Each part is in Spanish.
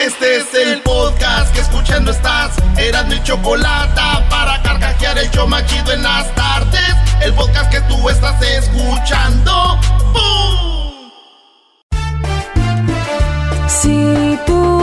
Este es el podcast que escuchando estás. Eran mi chocolate para carcajear el show machido en las tardes. El podcast que tú estás escuchando. ¡Bum! Si tú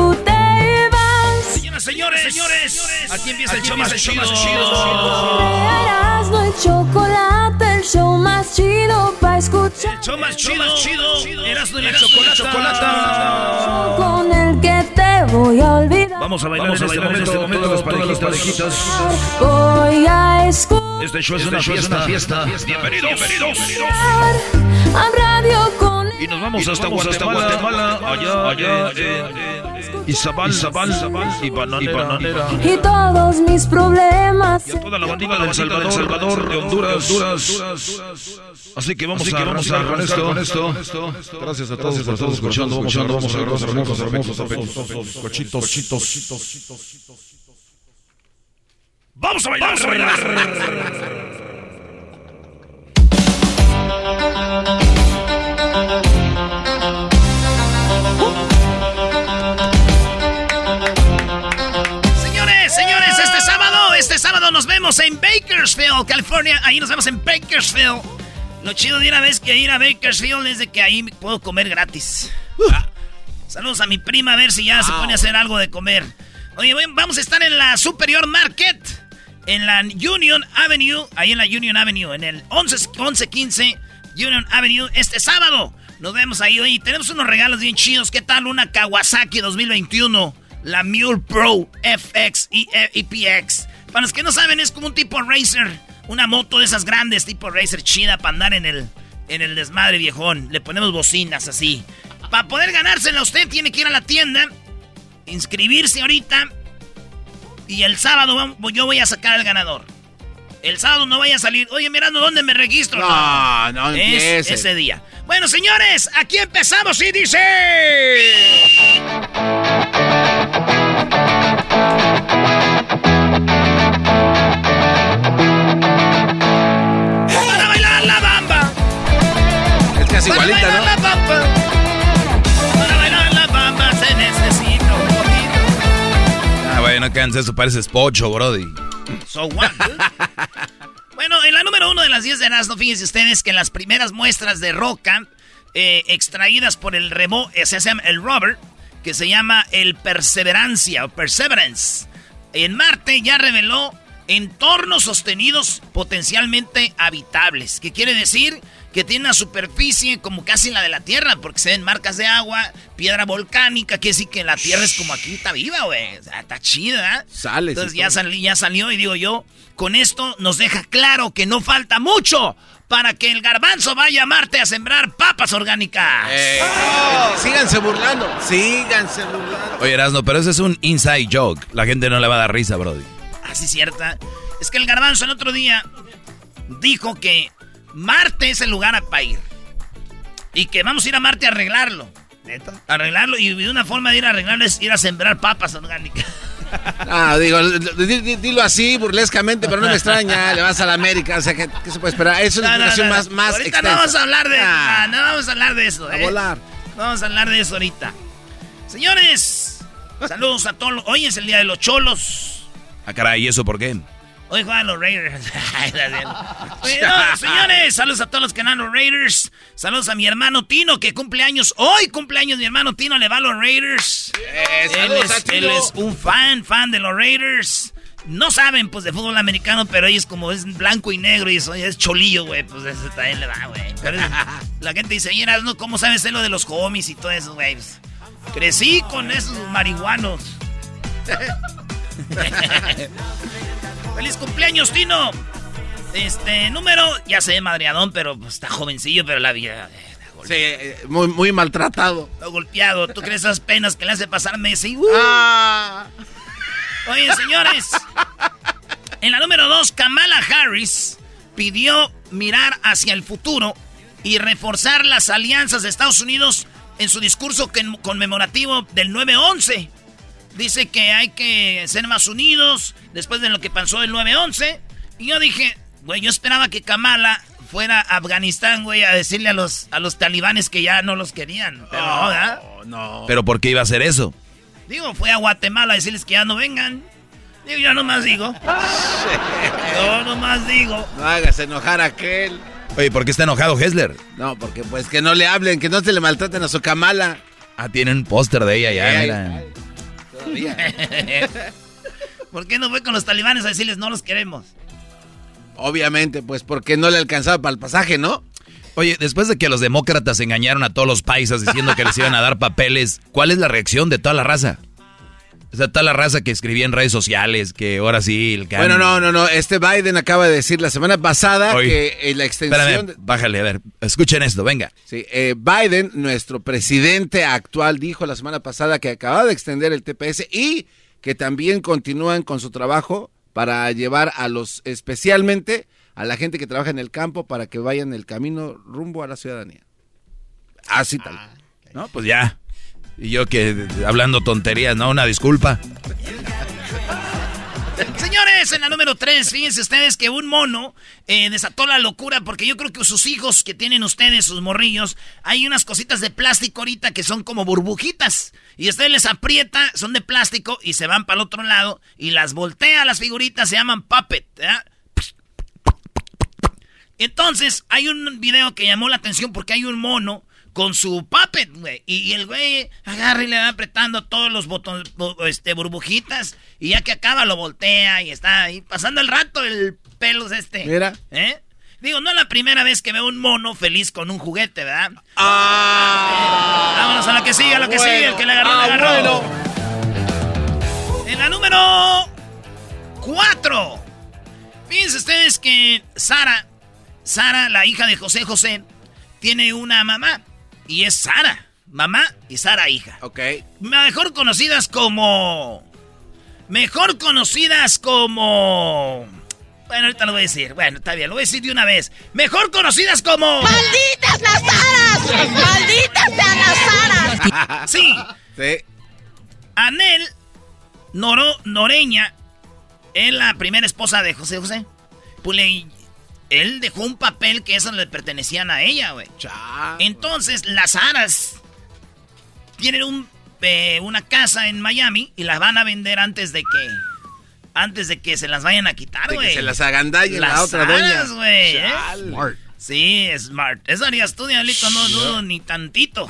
señores, señores, aquí empieza el show más el chido. show más Erasmo y chocolate, el show más chido para escuchar. El show más chido, chido. Erasmo y la chocolata. Con el que te voy a olvidar. Vamos a bailar en este momento, todas las parejitas. Voy a escuchar Este show es una fiesta. Bienvenidos, bienvenidos. a radio con Y nos vamos hasta Guatemala, allá, allá, en Izabal, Izabal, y Bananera. y todos mis problemas. Y a toda la bandita del Salvador, Salvador, de Honduras, Así que vamos a arrancar con esto. Gracias a todos por estar escuchando. Vamos a vamos a hermosos, hermosos, hermosos, hermosos, cochitos, cochitos. Vamos a bailar. Señores, este sábado nos vemos en Bakersfield, California. Ahí nos vemos en Bakersfield. Lo chido de una vez que ir a Bakersfield es de que ahí puedo comer gratis. Ah, Saludos a mi prima a ver si ya se pone a hacer algo de comer. Oye, vamos a estar en la Superior Market, en la Union Avenue, ahí en la Union Avenue, en el 11 1115 Union Avenue, este sábado. Nos vemos ahí. Oye, tenemos unos regalos bien chidos. ¿Qué tal una Kawasaki 2021? La Mule Pro FX y EPX. Para los que no saben, es como un tipo Racer. Una moto de esas grandes, tipo Racer chida para andar en el, en el desmadre viejón. Le ponemos bocinas así. Para poder ganársela usted tiene que ir a la tienda, inscribirse ahorita y el sábado yo voy a sacar al ganador. El sábado no vaya a salir. Oye, mirando dónde me registro. No, no Es empiece. ese día. Bueno, señores, aquí empezamos y dice. Casi Para igualita, bailar ¿no? la bamba. Para bailar la se necesita un poquito. Ah, bueno, no canses, eso parece spocho, brody. So what, bueno, en la número uno de las 10 de Erasmo, fíjense ustedes que en las primeras muestras de roca eh, extraídas por el remo, eh, se llama el Robert, que se llama el Perseverancia o Perseverance, en Marte ya reveló entornos sostenidos potencialmente habitables. ¿Qué quiere decir? Que tiene una superficie como casi la de la Tierra, porque se ven marcas de agua, piedra volcánica, que decir que la Tierra es como aquí, está viva, güey. O sea, está chida. Sale. Entonces sí, ya, todo. sali- ya salió y digo yo, con esto nos deja claro que no falta mucho para que el garbanzo vaya a Marte a sembrar papas orgánicas. Eh, Síganse burlando. Síganse burlando. Oye, Erasno, pero ese es un inside joke. La gente no le va a dar risa, brody. Así cierta. Es que el garbanzo el otro día dijo que Marte es el lugar para ir. Y que vamos a ir a Marte a arreglarlo. ¿Neta? Arreglarlo. Y una forma de ir a arreglarlo es ir a sembrar papas orgánicas. Ah, digo, di- di- dilo así burlescamente, pero no me extraña. Le vas a la América, o sea, ¿qué, qué se puede esperar? Es una No, no, explicación no, más, más Ahorita extensa. no vamos a hablar de... Ah, no vamos a hablar de eso. a ¿eh? volar. No vamos a hablar de eso ahorita. Señores, saludos a todos. los- Hoy es el día de los cholos. Ah, caray, ¿y eso por qué? Hoy juegan los Raiders. Oye, no, señores, saludos a todos los que ganan los Raiders. Saludos a mi hermano Tino, que cumple años. Hoy cumple años mi hermano Tino, le va a los Raiders. Eh, Él a es, Tino. él es un fan, fan de los Raiders. No saben, pues, de fútbol americano, pero ellos como es blanco y negro y eso es cholillo, güey, pues eso también le va, güey. Pero es- la gente dice, oye, ¿no? ¿cómo sabes lo de los homies y todo eso, güey? Pues, crecí con esos marihuanos. ¡Feliz cumpleaños, Tino! Este, número, ya sé, madreadón, pero pues, está jovencillo, pero la vida... eh, Sí, eh, muy, muy maltratado. golpeado. ¿Tú crees esas penas que le hace pasar Messi? Uh. Ah, Oye, señores. En la número dos, Kamala Harris pidió mirar hacia el futuro y reforzar las alianzas de Estados Unidos en su discurso con- conmemorativo del 9-11. Dice que hay que ser más unidos después de lo que pasó el 9-11. Y yo dije, güey, yo esperaba que Kamala fuera a Afganistán, güey, a decirle a los, a los talibanes que ya no los querían. Pero no, ¿verdad? no. ¿Pero por qué iba a hacer eso? Digo, fue a Guatemala a decirles que ya no vengan. Digo, yo nomás digo. yo nomás digo. No hagas enojar a aquel. Oye, ¿por qué está enojado Hessler? No, porque pues que no le hablen, que no se le maltraten a su camala. Ah, tienen un póster de ella ya, Ay, mira. ay, todavía. ¿Por qué no fue con los talibanes a decirles no los queremos? Obviamente, pues porque no le alcanzaba para el pasaje, ¿no? Oye, después de que los demócratas engañaron a todos los paisas diciendo que les iban a dar papeles, ¿cuál es la reacción de toda la raza? O sea, toda la raza que escribía en redes sociales que ahora sí... El can- Bueno, no, no, no. Este Biden acaba de decir la semana pasada que eh, la extensión... Espérame, de- bájale, a ver, escuchen esto, venga. Sí, eh, Biden, nuestro presidente actual, dijo la semana pasada que acaba de extender el TPS y que también continúan con su trabajo para llevar a los, especialmente a la gente que trabaja en el campo para que vayan el camino rumbo a la ciudadanía. Así tal. No, pues ya. Y yo que hablando tonterías, ¿no? Una disculpa. Señores, en la número 3, fíjense ustedes que un mono eh, desató la locura porque yo creo que sus hijos que tienen ustedes, sus morrillos, hay unas cositas de plástico ahorita que son como burbujitas. Y ustedes les aprieta, son de plástico y se van para el otro lado y las voltea las figuritas, se llaman puppet. Entonces, hay un video que llamó la atención porque hay un mono con su puppet, güey. Y, el güey agarra y le va apretando todos los botones, este, burbujitas. Y ya que acaba, lo voltea y está ahí pasando el rato el pelos este. Mira. ¿Eh? Digo, no es la primera vez que veo un mono feliz con un juguete, ¿verdad? Ah, Vámonos a lo que sigue, a lo que bueno. sigue. El que le agarró, Ah, le agarró. bueno. En la número 4. Fíjense ustedes que Sara, Sara, la hija de José José, tiene una mamá. Y es Sara, mamá y Sara, hija. Ok. Mejor conocidas como... Mejor conocidas como... Bueno, ahorita lo voy a decir. Bueno, está bien, lo voy a decir de una vez. Mejor conocidas como... ¡Malditas las aras! ¡Malditas sean las aras! Sí, Sí. Anel Noro, Noreña es la primera esposa de José José. Pues le- él dejó un papel que eso le pertenecían a ella, güey. Entonces, las aras tienen un, eh, una casa en Miami y las van a vender antes de que antes de que se las vayan a quitar, De güey. que se las agandalle la Las otra aras, doña. güey, ¿eh? Chale. Sí, smart. Eso harías tú, Diablito, no dudo ni tantito.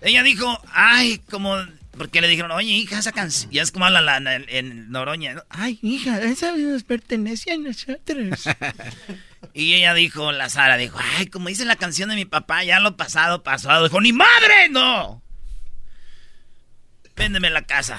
Ella dijo, ay, como... Porque le dijeron, oye, hija, esa canción... Ya es como habla la, en, en Noroña. ¿no? Ay, hija, esa nos pertenece a nosotros. y ella dijo, la Sara, dijo, ay, como dice la canción de mi papá, ya lo pasado, pasado. Dijo, ¡ni madre, no! Véndeme la casa.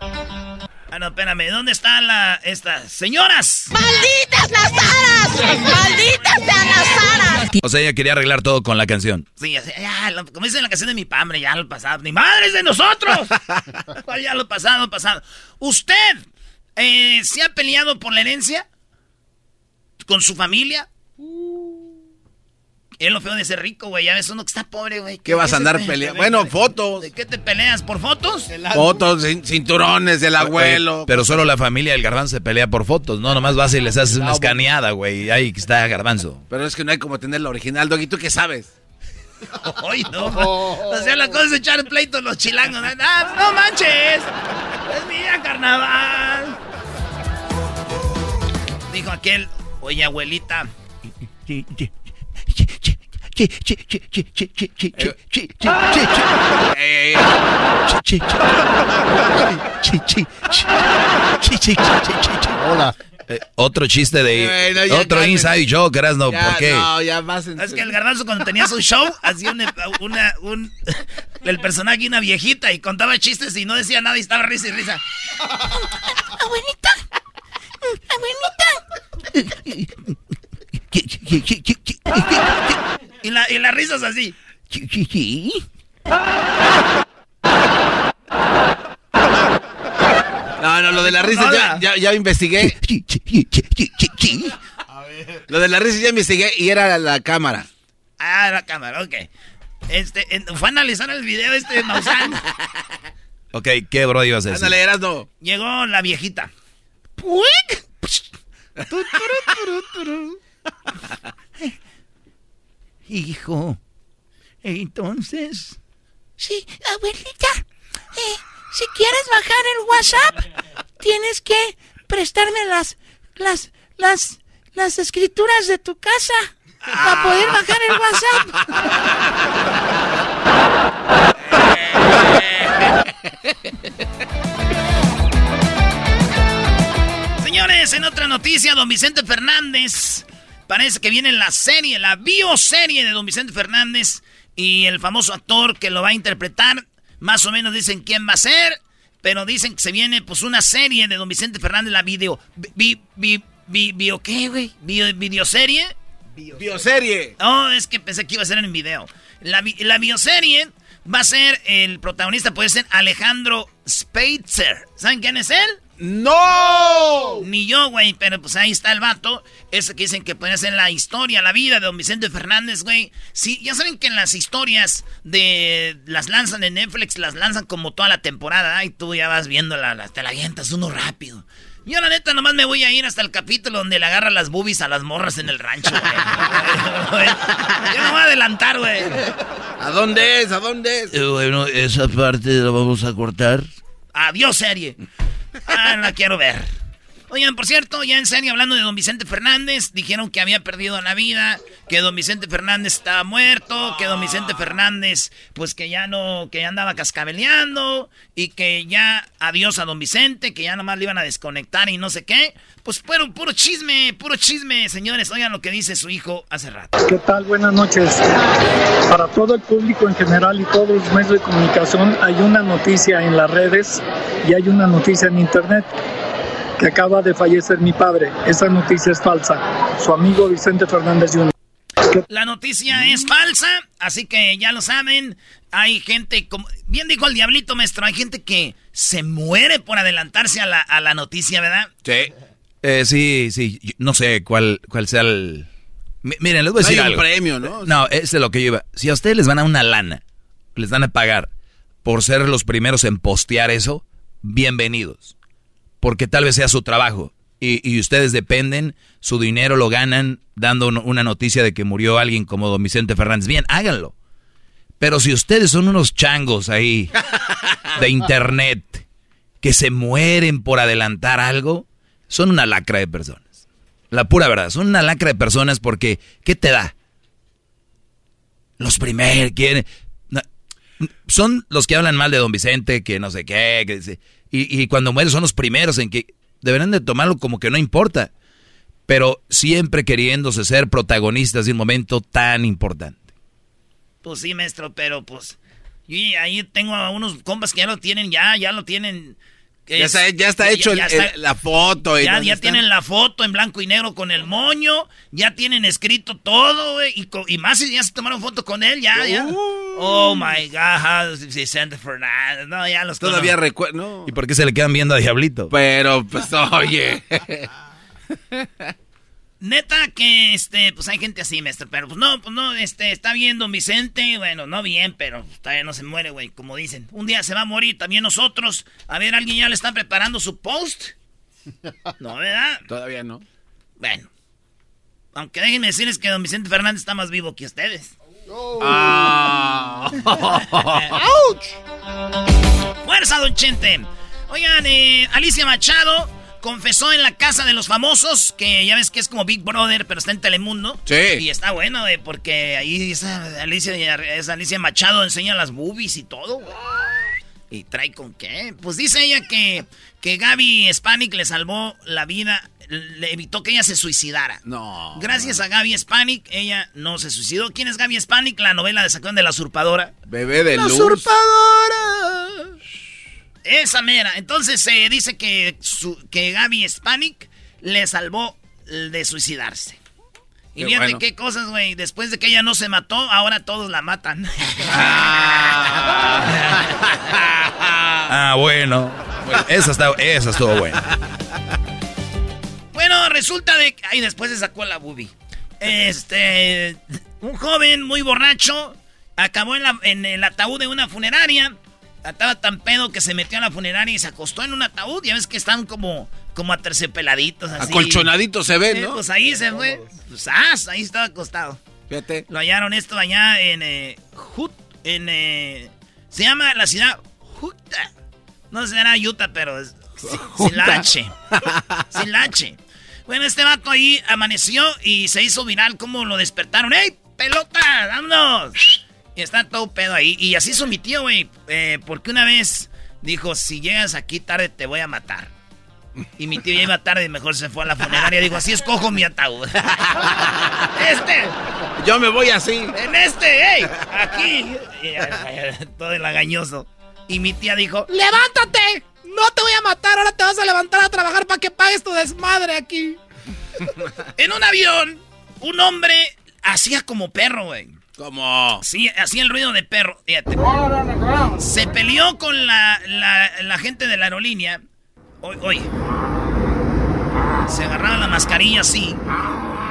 ah, no, espérame, ¿dónde está la... esta... ¡Señoras! ¡Malditas las aras! ¡Malditas sean las aras! O sea, ella quería arreglar todo con la canción. Sí, así, ya, lo- como dice la canción de mi padre, ya lo pasado. ¡Ni madres de nosotros! ¿Cuál ya lo pasado, pasado? ¿Usted eh, se ha peleado por la herencia? ¿Con su familia? Es lo feo de ser rico, güey. Ya ves uno que está pobre, güey. ¿Qué vas a andar pe- peleando? Bueno, fotos. ¿De qué te peleas? ¿Por fotos? Fotos, cin- cinturones del abuelo. Oye, pero solo la familia del garbanzo se pelea por fotos, ¿no? Nomás vas y les haces una escaneada, güey. Ahí está garbanzo. Pero es que no hay como tener la original, Doggy. ¿Tú qué sabes? Ay, no. O sea, la cosa es echar pleito a los chilangos. ¿no? Ah, no manches. Es mía, carnaval. Dijo aquel, oye, abuelita. Eh, Hola. Eh, otro chiste de... Bueno, ya otro inside joke, no ya, ¿por qué? No, ya más en Es que el garbanzo cuando tenía su show hacía una, una- un, el personaje una viejita y contaba chistes y no decía nada y estaba risa y risa. Abuelita. Abuelita. Y, la, y las risas así. No, no, lo de la risa ya, ya, ya investigué. Lo de la risa ya investigué y era la cámara. Ah, la cámara, ok. Este, fue a analizar el video este de Maussan. Ok, ¿qué bro ibas a decir? Ándale, Erasmo. Llegó la viejita. Hijo, entonces, Sí, abuelita, eh, si quieres bajar el WhatsApp, tienes que prestarme las, las, las, las escrituras de tu casa para poder bajar el WhatsApp. Señores, en otra noticia, don Vicente Fernández. Parece que viene la serie, la bioserie de don Vicente Fernández y el famoso actor que lo va a interpretar. Más o menos dicen quién va a ser, pero dicen que se viene pues una serie de don Vicente Fernández, la video. Vi, vi, vi, ¿Bio qué, güey? ¿Video, ¿Videoserie? Bioserie. Oh, es que pensé que iba a ser en video. La, la bioserie va a ser, el protagonista puede ser Alejandro Speitzer. ¿Saben quién es él? ¡No! Ni yo, güey, pero pues ahí está el vato. Ese que dicen que puede ser la historia, la vida de don Vicente Fernández, güey. Sí, ya saben que en las historias de las lanzan en Netflix, las lanzan como toda la temporada. Y tú ya vas viendo la, te la avientas uno rápido. Yo la neta nomás me voy a ir hasta el capítulo donde le agarra las boobies a las morras en el rancho, güey. Yo no voy a adelantar, güey. ¿A dónde es? ¿A dónde es? Eh, bueno, esa parte la vamos a cortar. Adiós, serie. Ah, la quiero ver. Oigan, por cierto, ya en serio, hablando de don Vicente Fernández, dijeron que había perdido la vida, que don Vicente Fernández estaba muerto, que don Vicente Fernández, pues que ya no, que ya andaba cascabeleando, y que ya adiós a don Vicente, que ya nomás le iban a desconectar y no sé qué. Pues puro, chisme, puro chisme, señores. Oigan lo que dice su hijo hace rato. ¿Qué tal? Buenas noches. Para todo el público en general y todos los medios de comunicación, hay una noticia en las redes y hay una noticia en internet que acaba de fallecer mi padre. Esa noticia es falsa. Su amigo Vicente Fernández Jr. La noticia es falsa, así que ya lo saben. Hay gente, como bien dijo el diablito maestro, hay gente que se muere por adelantarse a la, a la noticia, ¿verdad? Sí. Eh, sí, sí, no sé cuál, cuál sea el... miren, les voy a decir no hay algo. un premio, ¿no? No, es de lo que yo iba. Si a ustedes les van a una lana, les van a pagar por ser los primeros en postear eso, bienvenidos porque tal vez sea su trabajo. Y, ustedes dependen, su dinero lo ganan dando una noticia de que murió alguien como don Vicente Fernández. Bien, háganlo. Pero si ustedes son unos changos ahí de internet que se mueren por adelantar algo, son una lacra de personas. La pura verdad, son una lacra de personas porque, ¿qué te da? Los primeros quieren... Son los que hablan mal de don Vicente, que no sé qué, que dice... Y, y, cuando mueren son los primeros en que deberán de tomarlo como que no importa. Pero siempre queriéndose ser protagonistas de un momento tan importante. Pues sí, maestro, pero pues... Yo ahí tengo a unos compas que ya lo tienen, ya, ya lo tienen... Es, ya, está, ya está hecho ya, ya el, está, el, la foto. Ya, ya tienen la foto en blanco y negro con el moño, ya tienen escrito todo, güey, y, y, más si ya se tomaron foto con él, ya, ya. Uh, oh, my God, Vicente Fernández, no, ya los Todavía recuerdo, no. ¿Y por qué se le quedan viendo a Diablito? Pero, pues, oye. Neta que, este, pues hay gente así, maestro, pero pues no, pues no, este, está bien don Vicente, bueno, no bien, pero todavía no se muere, güey, como dicen. Un día se va a morir también nosotros. A ver, ¿alguien ya le está preparando su post? No, ¿verdad? Todavía no. Bueno. Aunque déjenme decirles que don Vicente Fernández está más vivo que ustedes. Oh. Ah. ¡Fuerza, don Chente! Oigan, eh, Alicia Machado confesó en la casa de los famosos, que ya ves que es como Big Brother, pero está en Telemundo. Sí. Y está bueno, porque ahí esa Alicia, esa Alicia Machado enseña las boobies y todo, güey. ¿Y trae con qué? Pues dice ella que, que Gaby Spanik le salvó la vida, le evitó que ella se suicidara. No. Gracias a Gaby Spanik, ella no se suicidó. ¿Quién es Gaby Spanik? La novela de Sacón de la Usurpadora. Bebé de la luz. usurpadora. Esa mera. Entonces se eh, dice que, su, que Gaby Spanik le salvó de suicidarse. Y fíjate bueno. qué cosas, güey. Después de que ella no se mató, ahora todos la matan. ah, bueno. bueno esa, está, esa estuvo buena. Bueno, resulta de que... Ay, después se sacó la boobie. Este... Un joven muy borracho acabó en, la, en el ataúd de una funeraria. Estaba tan pedo que se metió a la funeraria y se acostó en un ataúd. Ya ves que están como, como aterciopeladitos así. Acolchonaditos se ven, ¿no? Pues ahí se fue. Pues ah, ahí estaba acostado. Fíjate. Lo hallaron esto allá en eh, Hut, en, eh, Se llama la ciudad Utah. No será Utah, pero es sin la H. Sin la H. Bueno, este vato ahí amaneció y se hizo viral como lo despertaron. ¡Ey, pelota! ¡Vámonos! Y está todo pedo ahí. Y así hizo mi tío, güey. Eh, porque una vez dijo, si llegas aquí tarde te voy a matar. Y mi tío ya iba tarde y mejor se fue a la funeraria. Digo, así escojo mi ataúd. este. Yo me voy así. En este, ¡ey! Aquí. todo el agañoso. Y mi tía dijo, ¡levántate! No te voy a matar, ahora te vas a levantar a trabajar para que pagues tu desmadre aquí. en un avión, un hombre hacía como perro, güey. ¿Cómo? Sí, hacía el ruido de perro. Fíjate. Se peleó con la, la, gente de la aerolínea. Oye, oye. Se agarraba la mascarilla así.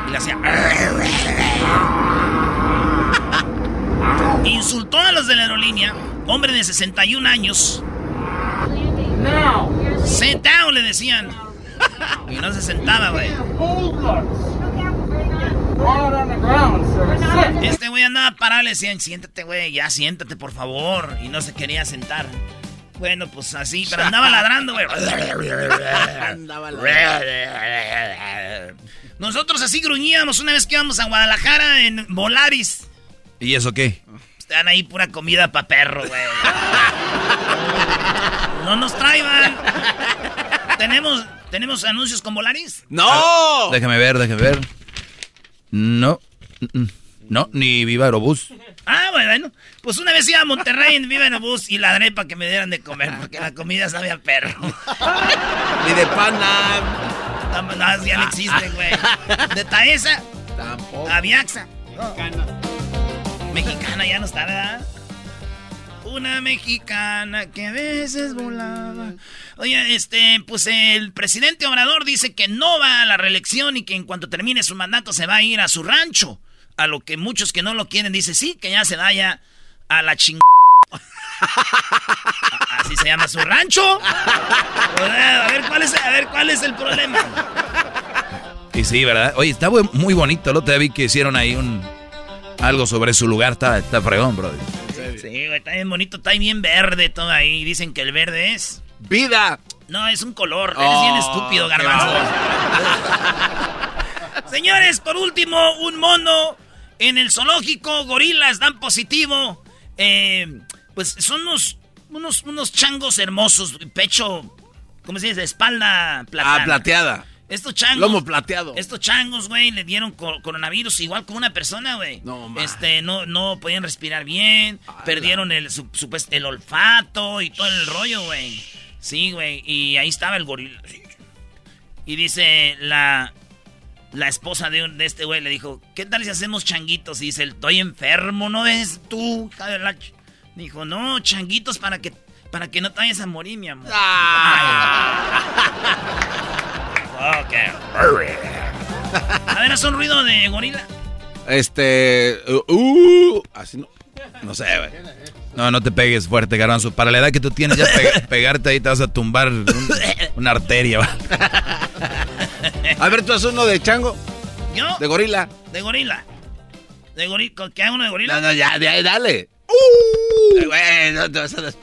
Y le hacía. Insultó a los de la aerolínea. Hombre de 61 años. Sit down, le decían. Y no se sentaba, güey. Este güey andaba parado, le decían, siéntate, güey, ya siéntate, por favor. Y no se quería sentar. Bueno, pues así, pero andaba ladrando, güey. andaba Nosotros así gruñíamos una vez que íbamos a Guadalajara en Volaris. ¿Y eso qué? Están ahí pura comida pa' perro, güey. No nos traigan. ¿Tenemos, ¿Tenemos anuncios con Volaris? ¡No! Ah, déjame ver, déjame ver. No. No, ni Viva Aerobús. Ah, bueno. Pues una vez iba a Monterrey en Viva Aerobús y ladré para que me dieran de comer, porque la comida sabía perro. Ni de pana. No, ya no existe, güey. De Taesa. Tampoco. Aviaxa. Mexicana. Mexicana ya no está, ¿verdad? Una mexicana que a veces volaba. Oye, este, pues el presidente Obrador dice que no va a la reelección y que en cuanto termine su mandato se va a ir a su rancho. A lo que muchos que no lo quieren dice sí, que ya se vaya a la ching... Así se llama su rancho. A ver cuál es, a ver cuál es el problema. Y sí, ¿verdad? Oye, está muy bonito. El otro día vi que hicieron ahí un algo sobre su lugar. Está, está fregón, Sí, güey, está bien bonito, está bien verde todo ahí. Dicen que el verde es. ¡Vida! No, es un color. Eres bien oh, estúpido, garbanzo. Señores, por último, un mono en el zoológico. Gorilas dan positivo. Eh, pues son unos, unos, unos changos hermosos. Pecho, ¿cómo se dice? Espalda plateada. Ah, plateada. Estos changos. Lomo plateado. Estos changos, güey, le dieron coronavirus igual como una persona, güey. No, Este, no, no podían respirar bien. perdieron el, el olfato y todo el rollo, güey. Sí, güey. Y ahí estaba el gorila. Y dice la, la esposa de, de este güey, le dijo, ¿qué tal si hacemos changuitos? Y dice, estoy enfermo, ¿no es tú. Dijo, no, changuitos para que, para que no te vayas a morir, mi amor. Ok. A ver, ¿es un ruido de gorila? Este. Uh, uh, así no. No sé, güey. No, no te pegues fuerte, garbanzo. Para la edad que tú tienes, ya pegarte ahí te vas a tumbar una arteria, ¿va? A ver, tú haces uno de chango. ¿Yo? De gorila. De gorila. De gorila. ¿Qué hago uno de gorila? No, no, ya, ya dale. Uh. Güey, no te vas a...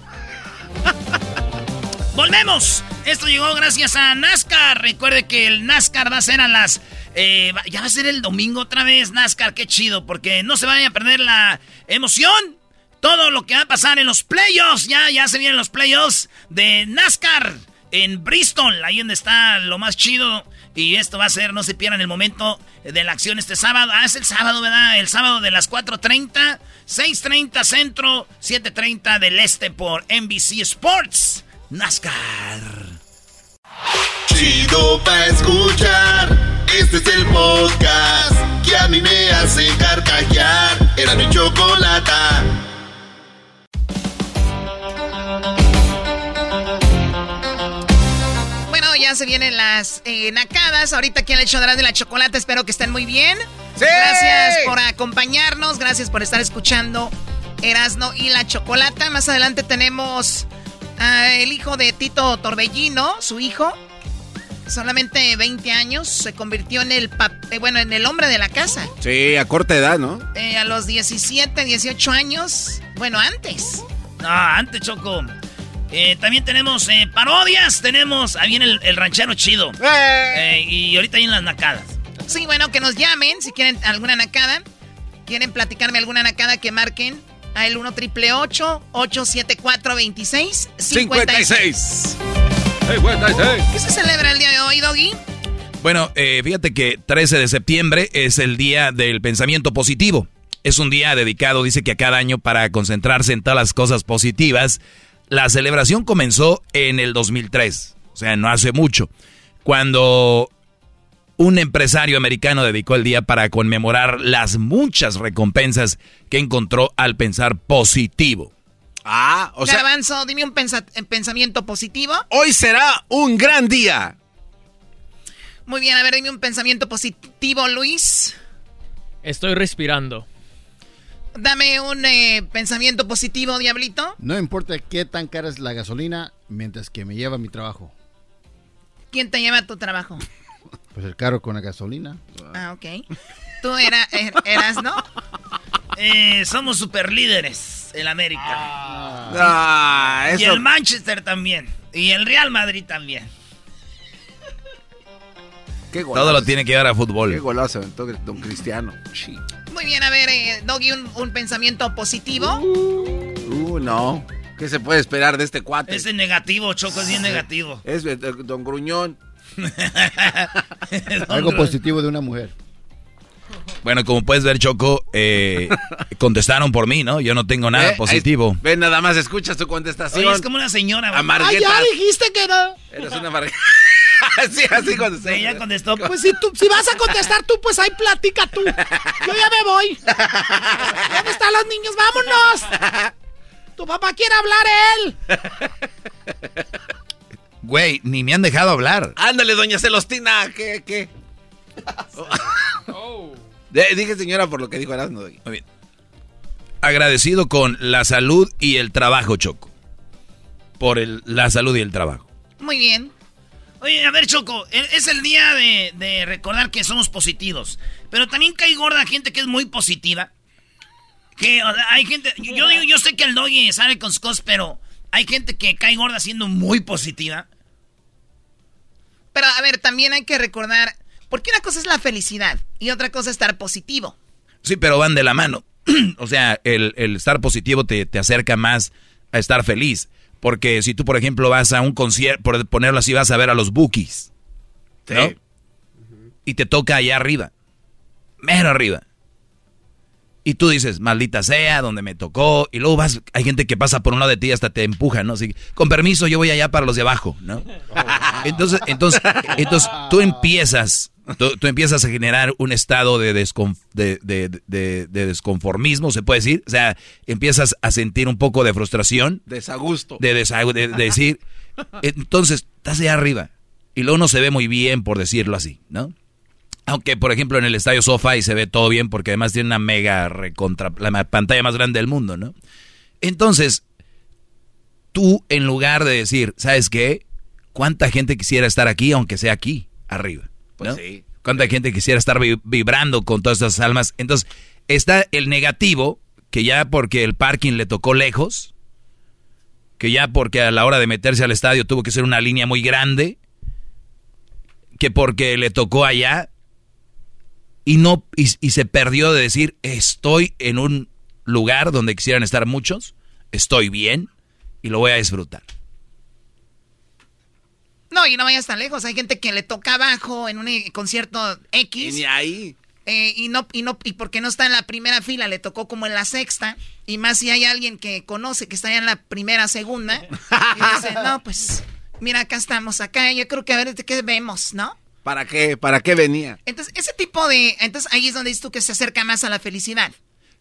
¡Volvemos! Esto llegó gracias a NASCAR. Recuerde que el NASCAR va a ser a las... Eh, ya va a ser el domingo otra vez, NASCAR. Qué chido, porque no se vayan a perder la emoción. Todo lo que va a pasar en los playoffs. Ya, ya se vienen los playoffs de NASCAR en Bristol. Ahí donde está lo más chido. Y esto va a ser, no se pierdan el momento de la acción este sábado. Ah, es el sábado, ¿verdad? El sábado de las 4.30, 6.30 centro, 7.30 del este por NBC Sports. NASCAR. Chido pa escuchar. Este es el podcast que a mí me hace carcajear. Era mi chocolata. Bueno, ya se vienen las eh, nacadas. Ahorita aquí en el hecho de la chocolate. Espero que estén muy bien. ¡Sí! Gracias por acompañarnos. Gracias por estar escuchando Erasno y la chocolata. Más adelante tenemos Ah, el hijo de Tito Torbellino, su hijo, solamente 20 años, se convirtió en el eh, bueno, en el hombre de la casa. Sí, a corta edad, ¿no? Eh, a los 17, 18 años, bueno, antes. No, antes, Choco. Eh, también tenemos eh, parodias, tenemos ahí viene el, ranchero chido. Eh, y ahorita hay en las nacadas. Sí, bueno, que nos llamen si quieren alguna nacada. ¿Quieren platicarme alguna nacada que marquen? A 1 triple 874 26 56. ¿Qué se celebra el día de hoy, Doggy? Bueno, fíjate que 13 de septiembre es el día del pensamiento positivo. Es un día dedicado, dice que a cada año para concentrarse en todas las cosas positivas la celebración comenzó en el 2003, o sea, no hace mucho, cuando un empresario americano dedicó el día para conmemorar las muchas recompensas que encontró al pensar positivo. Ah, o sea... Garbanzo, dime un pensamiento positivo. Hoy será un gran día. Muy bien, a ver, dime un pensamiento positivo, Luis. Estoy respirando. Dame un eh, pensamiento positivo, Diablito. No importa qué tan cara es la gasolina mientras que me lleva a mi trabajo. ¿Quién te lleva a tu trabajo? Pues el carro con la gasolina. Ah, ok. Tú era, er, eras, ¿no? Eh, somos super líderes en América. Ah, y el Manchester también. Y el Real Madrid también. Todo lo tiene que llevar a fútbol. Qué golazo don Cristiano. Muy bien, a ver, eh, Doggy, un, pensamiento positivo. Uh, no. ¿Qué se puede esperar de este cuate? Es negativo, Choco, es bien negativo. Es don Gruñón. Algo positivo de una mujer. Bueno, como puedes ver, Choco, eh, contestaron por mí, ¿no? Yo no tengo nada positivo. Ven, nada más escuchas tu contestación. es como una señora. Ah, ya dijiste que no. Eres una amargueta. sí, así contestó. Ella contestó. Pues si, tú, si vas a contestar tú, pues ahí platica tú. Yo ya me voy. ¿Dónde están los niños? ¡Vámonos! Tu papá quiere hablar él. Güey, ni me han dejado hablar. Ándale, doña Celostina. ¿Qué, qué? oh. Dije señora por lo que dijo Erasmo. Muy bien. Agradecido con la salud y el trabajo, Choco. Por el, la salud y el trabajo. Muy bien. Oye, a ver, Choco, e, es el día de, recordar que somos positivos. Pero también cae gorda gente que es muy positiva. Que hay gente. Yo, digo, yo sé que el doggy sale con sus cosas, pero hay gente que cae gorda siendo muy positiva. Pero a ver, también hay que recordar. Porque una cosa es la felicidad y otra cosa es estar positivo. Sí, pero van de la mano. o sea, el, estar positivo te, te acerca más a estar feliz. Porque si tú, por ejemplo, vas a un concierto, por ponerlo así, vas a ver a los Bookies. ¿no? Y te toca allá arriba. Mero arriba. Y tú dices, maldita sea, donde me tocó. Y luego vas, hay gente que pasa por un lado de ti y hasta te empuja, ¿no? Así, con permiso, yo voy allá para los de abajo, ¿no? Entonces, entonces, entonces tú empiezas Tú, empiezas a generar un estado de, de, desconformismo, se puede decir. O sea, empiezas a sentir un poco de frustración. Desagusto. De, de, decir. Entonces, estás allá arriba. Y luego no se ve muy bien, por decirlo así, ¿no? Aunque, por ejemplo, en el estadio y se ve todo bien porque además tiene una mega recontra, la pantalla más grande del mundo, ¿no? Entonces, tú en lugar de decir, ¿sabes qué? ¿Cuánta gente quisiera estar aquí, aunque sea aquí, arriba? Pues sí. ¿Cuánta gente quisiera estar vibrando con todas esas almas? Entonces, está el negativo, que ya porque el parking le tocó lejos, que ya porque a la hora de meterse al estadio tuvo que ser una línea muy grande, que porque le tocó allá y no y, se perdió de decir estoy en un lugar donde quisieran estar muchos, estoy bien y lo voy a disfrutar. No, y no vayas tan lejos. Hay gente que le toca abajo en un eh, concierto X. Y ni ahí. Eh, y no, y no, y porque no está en la primera fila, le tocó como en la sexta. Y más si hay alguien que conoce que está ya en la primera, segunda. y dice, no, pues, mira, acá estamos, acá, yo creo que a ver qué vemos, ¿no? ¿Para qué? ¿Para qué venía? Entonces, ese tipo de. Entonces ahí es donde dices tú que se acerca más a la felicidad.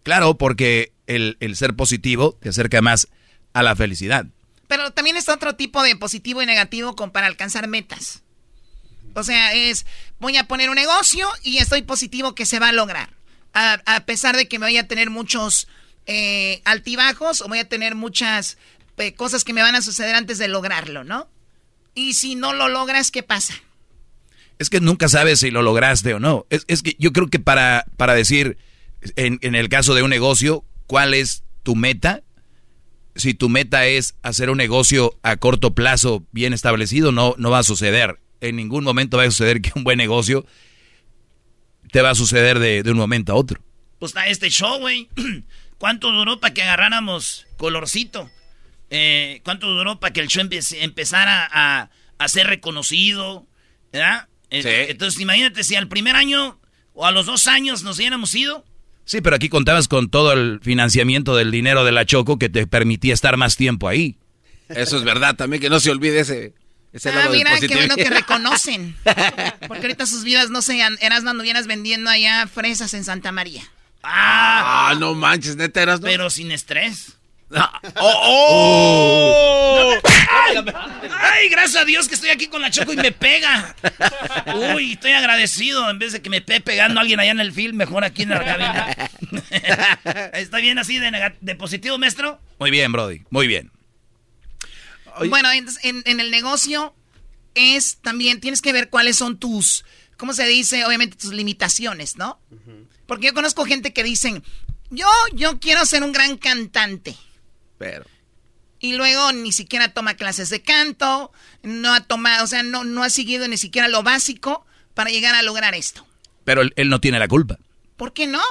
Claro, porque el, el ser positivo te acerca más a la felicidad. Pero también está otro tipo de positivo y negativo con, para alcanzar metas. O sea, es, voy a poner un negocio y estoy positivo que se va a lograr. A, pesar de que me voy a tener muchos eh, altibajos o voy a tener muchas eh, cosas que me van a suceder antes de lograrlo, ¿no? Y si no lo logras, ¿qué pasa? Es que nunca sabes si lo lograste o no. Es, es que yo creo que para, para decir, en, en el caso de un negocio, cuál es tu meta, si tu meta es hacer un negocio a corto plazo bien establecido, no, no va a suceder. En ningún momento va a suceder que un buen negocio te va a suceder de, un momento a otro. Pues está este show, güey. ¿Cuánto duró para que agarráramos colorcito? Eh, ¿Cuánto duró para que el show empezara a, a, ser reconocido? ¿Verdad? Eh, entonces, imagínate si al primer año o a los dos años nos hubiéramos ido. Sí, pero aquí contabas con todo el financiamiento del dinero de la Choco que te permitía estar más tiempo ahí. Eso es verdad, también que no se olvide ese, ese ah, mira, qué bueno que reconocen. Porque ahorita sus vidas no sean, eras no anduvieras vendiendo allá fresas en Santa María. Ah, ah no manches, neta eras no. Pero sin estrés. ¡Oh! oh. ¡Ay! Gracias a Dios que estoy aquí con la Choco y me pega. Uy, estoy agradecido. En vez de que me esté pegando alguien allá en el film, mejor aquí en la cabina. ¿Está bien así de, positivo, maestro? Muy bien, Brody. Muy bien. Bueno, en, el negocio es también, tienes que ver cuáles son tus, ¿cómo se dice? Obviamente tus limitaciones, ¿no? Porque yo conozco gente que dicen, yo, yo quiero ser un gran cantante. Pero. Y luego ni siquiera toma clases de canto, no ha tomado, o sea, no, no ha seguido ni siquiera lo básico para llegar a lograr esto. Pero él, no tiene la culpa. ¿Por qué no?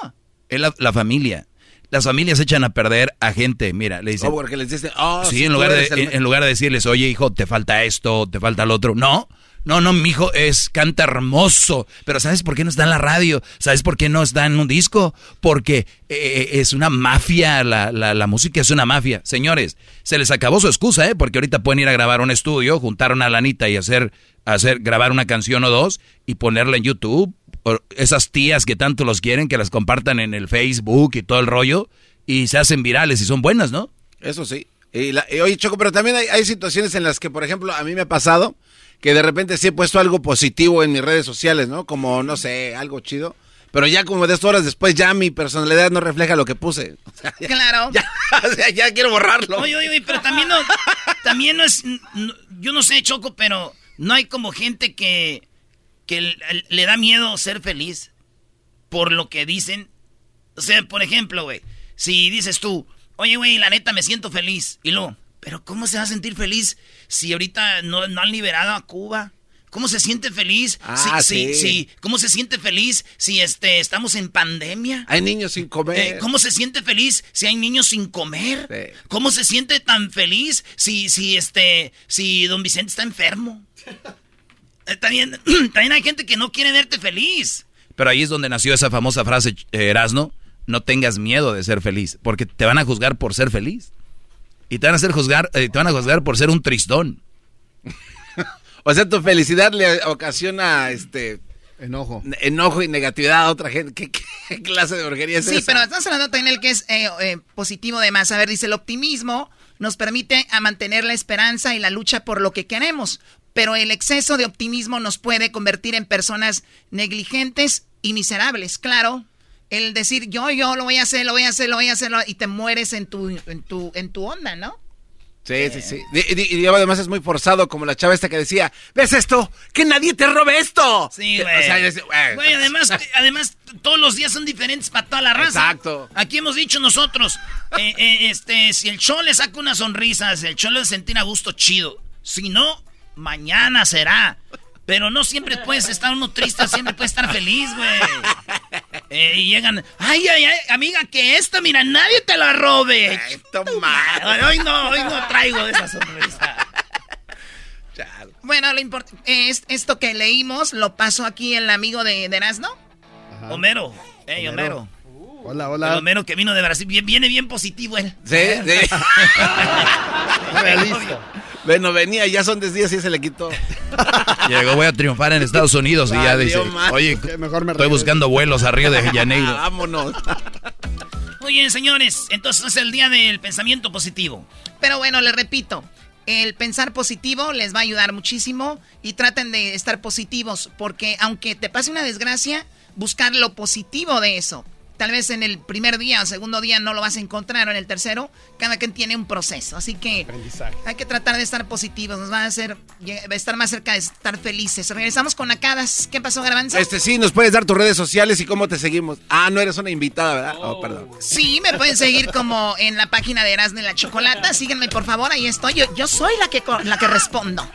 Es la, familia. Las familias echan a perder a gente, mira, le dicen... Oh, porque les dicen, oh, sí, en, lugar de, en, lugar de decirles, oye, hijo, te falta esto, te falta lo otro. No, no, no, mi hijo es, canta hermoso. Pero ¿sabes por qué no está en la radio? ¿Sabes por qué no está en un disco? Porque eh, eh, es una mafia, la, la, música es una mafia. Señores, se les acabó su excusa, ¿eh? Porque ahorita pueden ir a grabar un estudio, juntar una lanita y hacer, hacer, grabar una canción o dos y ponerla en YouTube. esas tías que tanto los quieren, que las compartan en el Facebook y todo el rollo, y se hacen virales y son buenas, ¿no? Eso sí. Y, oye, Choco, pero también hay, hay situaciones en las que, por ejemplo, a mí me ha pasado que de repente sí he puesto algo positivo en mis redes sociales, ¿no? Como, no sé, algo chido. Pero ya como de dos horas después ya mi personalidad no refleja lo que puse. claro. Ya, o sea, ya quiero borrarlo. Oye, oye, pero también no, también no es, yo no sé, Choco, pero no hay como gente que, que le da miedo ser feliz por lo que dicen. O sea, por ejemplo, güey, si dices tú, oye, güey, la neta me siento feliz, y luego, pero ¿cómo se va a sentir feliz si ahorita no, han liberado a Cuba? ¿Cómo se siente feliz? Ah, sí, sí. ¿Cómo se siente feliz si este, estamos en pandemia? Hay niños sin comer. Eh, ¿Cómo se siente feliz si hay niños sin comer? ¿Cómo se siente tan feliz si, si, este, si don Vicente está enfermo? Eh, también, también hay gente que no quiere verte feliz. Pero ahí es donde nació esa famosa frase, Erasno, no tengas miedo de ser feliz, porque te van a juzgar por ser feliz. Y te van a hacer juzgar, eh, te van a juzgar por ser un tristón. o sea, tu felicidad le ocasiona este enojo. Enojo y negatividad a otra gente. ¿Qué, clase de porquería es sí, pero estamos hablando también el que es eh, eh, positivo de más. A ver, dice, el optimismo nos permite a mantener la esperanza y la lucha por lo que queremos. Pero el exceso de optimismo nos puede convertir en personas negligentes y miserables. Claro, el decir yo, yo lo voy a hacer, lo voy a hacer, lo voy a hacer, y te mueres en tu, en tu, en tu onda, ¿no? Sí, sí, sí. Y, además es muy forzado, como la chava esta que decía, ¿ves esto? ¡Que nadie te robe esto! Sí, güey. güey, además, además, todos los días son diferentes para toda la raza. Exacto. Aquí hemos dicho nosotros, eh, eh, este, si el show le saca una sonrisa, si el show le sentir a gusto, chido. Si no, mañana será. Pero no siempre puedes estar uno triste, siempre puedes estar feliz, güey. Eh, y llegan, ay, ay, ay, amiga, que esto, mira, nadie te la robe. Hoy no, hoy no traigo esa sonrisa. Bueno, lo importante es esto que leímos lo pasó aquí el amigo de, de. Homero. Hey, Homero. hola, hola. El Homero que vino de Brasil. viene bien positivo él. Sí, sí. listo. Bueno, venía, ya son 10 días y se le quitó. Llegó, voy a triunfar en Estados Unidos y ya dice, oye, mejor me estoy buscando vuelos a Río de Janeiro. Vámonos. Oye, señores, entonces es el día del pensamiento positivo. Pero bueno, les repito, el pensar positivo les va a ayudar muchísimo y traten de estar positivos porque aunque te pase una desgracia, buscar lo positivo de eso. Tal vez en el primer día o segundo día no lo vas a encontrar, o en el tercero, cada quien tiene un proceso. Así que hay que tratar de estar positivos, nos va a hacer estar más cerca de estar felices. Regresamos con Acadas. ¿Qué pasó, Garbanzo? Este sí, nos puedes dar tus redes sociales y cómo te seguimos. Ah, no eres una invitada, ¿verdad? Oh, perdón. Sí, me pueden seguir como en la página de Erasmo la Chocolata. Síguenme, por favor, ahí estoy. Yo, yo soy la que, la que respondo.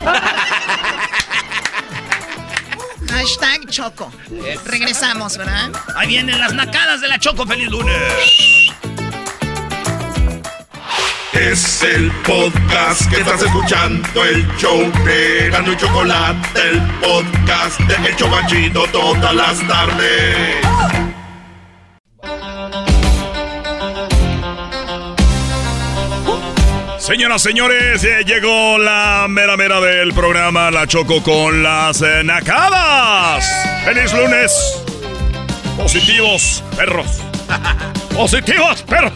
Hashtag Choco. Regresamos, ¿verdad? Ahí vienen las nacadas de la Choco. ¡Feliz lunes! Es el podcast que estás escuchando, el show de Gano y Chocolate, el podcast de El Chocachito todas las tardes. Señoras, señores, llegó la mera mera del programa La Choco con las nacadas. ¡Feliz lunes! Positivos, perros. Positivos, perros.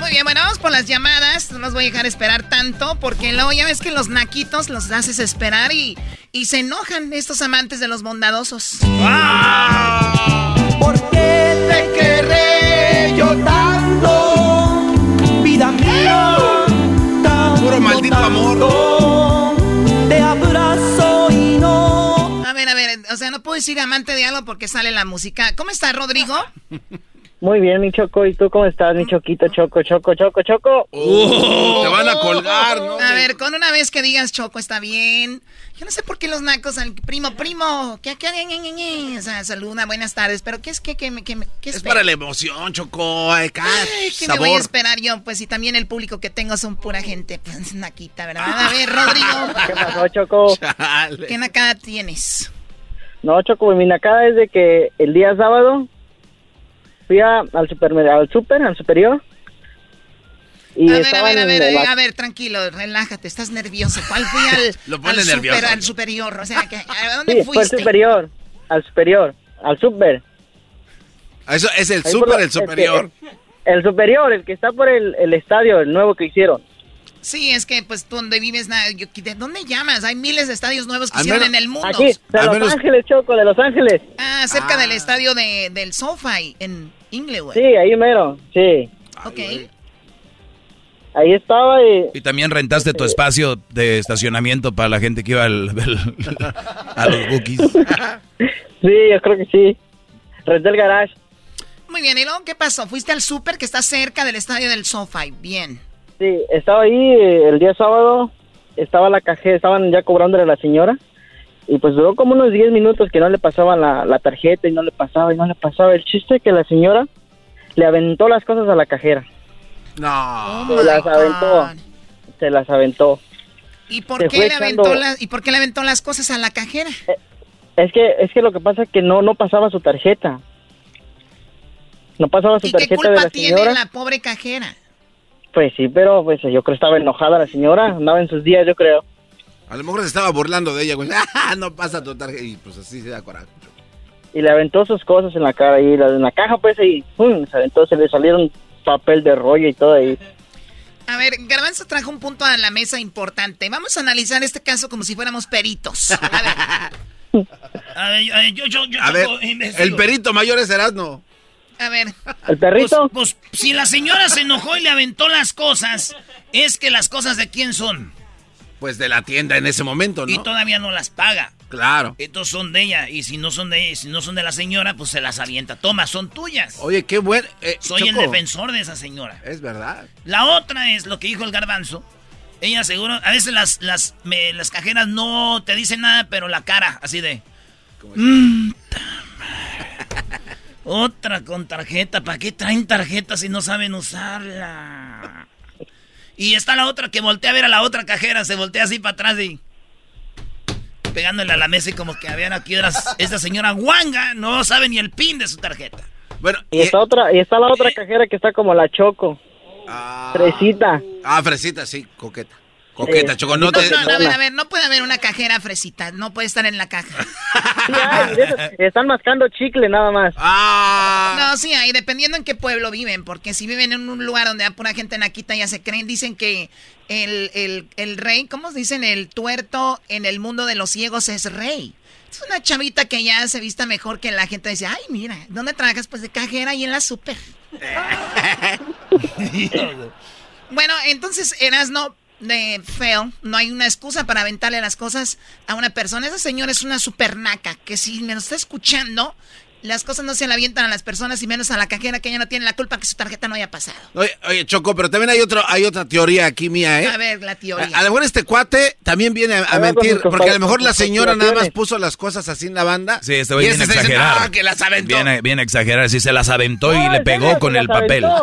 Muy bien, bueno, vamos por las llamadas. No los voy a dejar esperar tanto porque luego ya ves que los naquitos los haces esperar y, y se enojan estos amantes de los bondadosos. ¡Ah! O sea, no puedo decir amante de algo porque sale la música. ¿Cómo está, Rodrigo? Muy bien, mi Choco. ¿Y tú cómo estás, mi Choquito? Choco, Choco, Choco, Choco. Uh, te van a colgar, ¿no? A ver, con una vez que digas Choco está bien. Yo no sé por qué los nacos al primo, primo, que qué, o sea, saluda, buenas tardes, pero ¿qué es que, que, que, qué Es para la emoción, Choco, ay, ¿Qué me voy a esperar yo? Pues si también el público que tengo son pura gente, pues naquita, ¿verdad? A ver, Rodrigo. ¿Qué pasó, Choco? Chale. ¿Qué nacada tienes? No, Choco, mi nacada es de que el día sábado fui a- al supermercado, al super, al superior. Y a ver, a ver, a ver, la- a ver, tranquilo, relájate, estás nervioso. ¿Cuál fui al, Lo pone al, nervioso. super- al superior? O sea, que, ¿a dónde Sí, fue al fuiste? superior, al superior, al super. Eso es el Ahí súper, por- el superior. este, el superior, el que está por el, el estadio, el nuevo que hicieron. Sí, es que pues tú donde vives, na- yo- ¿de dónde llamas? Hay miles de estadios nuevos que hicieron en el mundo. Aquí, de Al Los menos- Ángeles, Choco, de Los Ángeles. Ah, cerca del estadio de, del SoFi en Inglewood. Sí, ahí mero, sí. ok. Ahí estaba y... Y también rentaste tu espacio de estacionamiento para la gente que iba al- al- a los bookies. Sí, yo creo que sí. Renté el garage. Muy bien, ¿y luego qué pasó? Fuiste al súper que está cerca del estadio del SoFi. Bien. Sí, estaba ahí eh, el día sábado, estaba la cajera, estaban ya cobrándole a la señora y pues duró como unos 10 minutos que no le pasaban la, la tarjeta y no le pasaba y no le pasaba. El chiste es que la señora le aventó las cosas a la cajera, No. Oh se las aventó, se las aventó. ¿Y por, Se qué le aventó las, ¿Y por qué le aventó las cosas a la cajera? Es que es que lo que pasa es que no no pasaba su tarjeta. No pasaba su ¿Y qué tarjeta de culpa la tiene señora. la pobre cajera? Pues sí, pero pues yo creo que estaba enojada la señora, andaba en sus días, yo creo. A lo mejor se estaba burlando de ella, güey. Ah, no pasa tu tarjeta. Y pues así se da coraje. y le aventó sus cosas en la cara y la- en la caja pues y ¡pum! se aventó, se le salieron papel de rollo y todo ahí. A ver, Garbanzo trajo un punto a la mesa importante. Vamos a analizar este caso como si fuéramos peritos. A ver, A ver, a ver, yo, yo, yo A ver, el perito mayor es Erasmo. A ver. ¿El perrito? Pues, pues, si la señora se enojó y le aventó las cosas, es que las cosas de quién son. Pues de la tienda en ese momento, Y ¿no? todavía no las paga. Claro. Entonces son de ella. Y si no son de ella, si no son de la señora, pues se las avienta. Toma, son tuyas. Oye, qué buen... eh, Soy el defensor de esa señora. Es verdad. La otra es lo que dijo el garbanzo. Ella seguro, a veces las, las, me- las cajeras no te dicen nada, pero la cara, así de... "Mm, ta madre". Otra con tarjeta, ¿para qué traen tarjeta si no saben usarla? Y está la otra que voltea a ver a la otra cajera, se voltea así para atrás y... Pegándole a la mesa y como que ver aquí eras- esta señora guanga no sabe ni el pin de su tarjeta. Bueno, Y está otra y está la otra cajera que está como la Choco. Fresita. Ah, fresita, sí, coqueta. Coqueta, Eh, Choco, no No, te... no, no, a ver, a ver, no puede haber una cajera fresita, no puede estar en la caja. Sí, hay, están mascando chicle nada más. Ah. No, sí, hay, dependiendo en qué pueblo viven, porque si viven en un lugar donde hay pura gente naquita ya se creen, dicen que el, el, el rey, ¿cómo dicen? El tuerto en el mundo de los ciegos es rey. Es una chavita que ya se vista mejor que la gente. Dice, ay, mira, ¿dónde trabajas? Pues de cajera y en la super. bueno, entonces Erasno de feo, no hay una excusa para aventarle las cosas a una persona. Esa señora es una super naca, que si me lo está escuchando, las cosas no se le avientan a las personas y menos a la cajera que ella no tiene la culpa que su tarjeta no haya pasado. Oye, oye, Choco, pero también hay otro, hay otra teoría aquí mía, ¿eh? A ver, la teoría. A, a lo mejor este cuate también viene a, a A ver, mentir, porque a lo mejor la señora nada más puso las cosas así en la banda. Sí, este güey y viene a este exagerar. "Ah, que las aventó. Viene, viene a exagerar, sí se las aventó y le pegó serio, con el papel.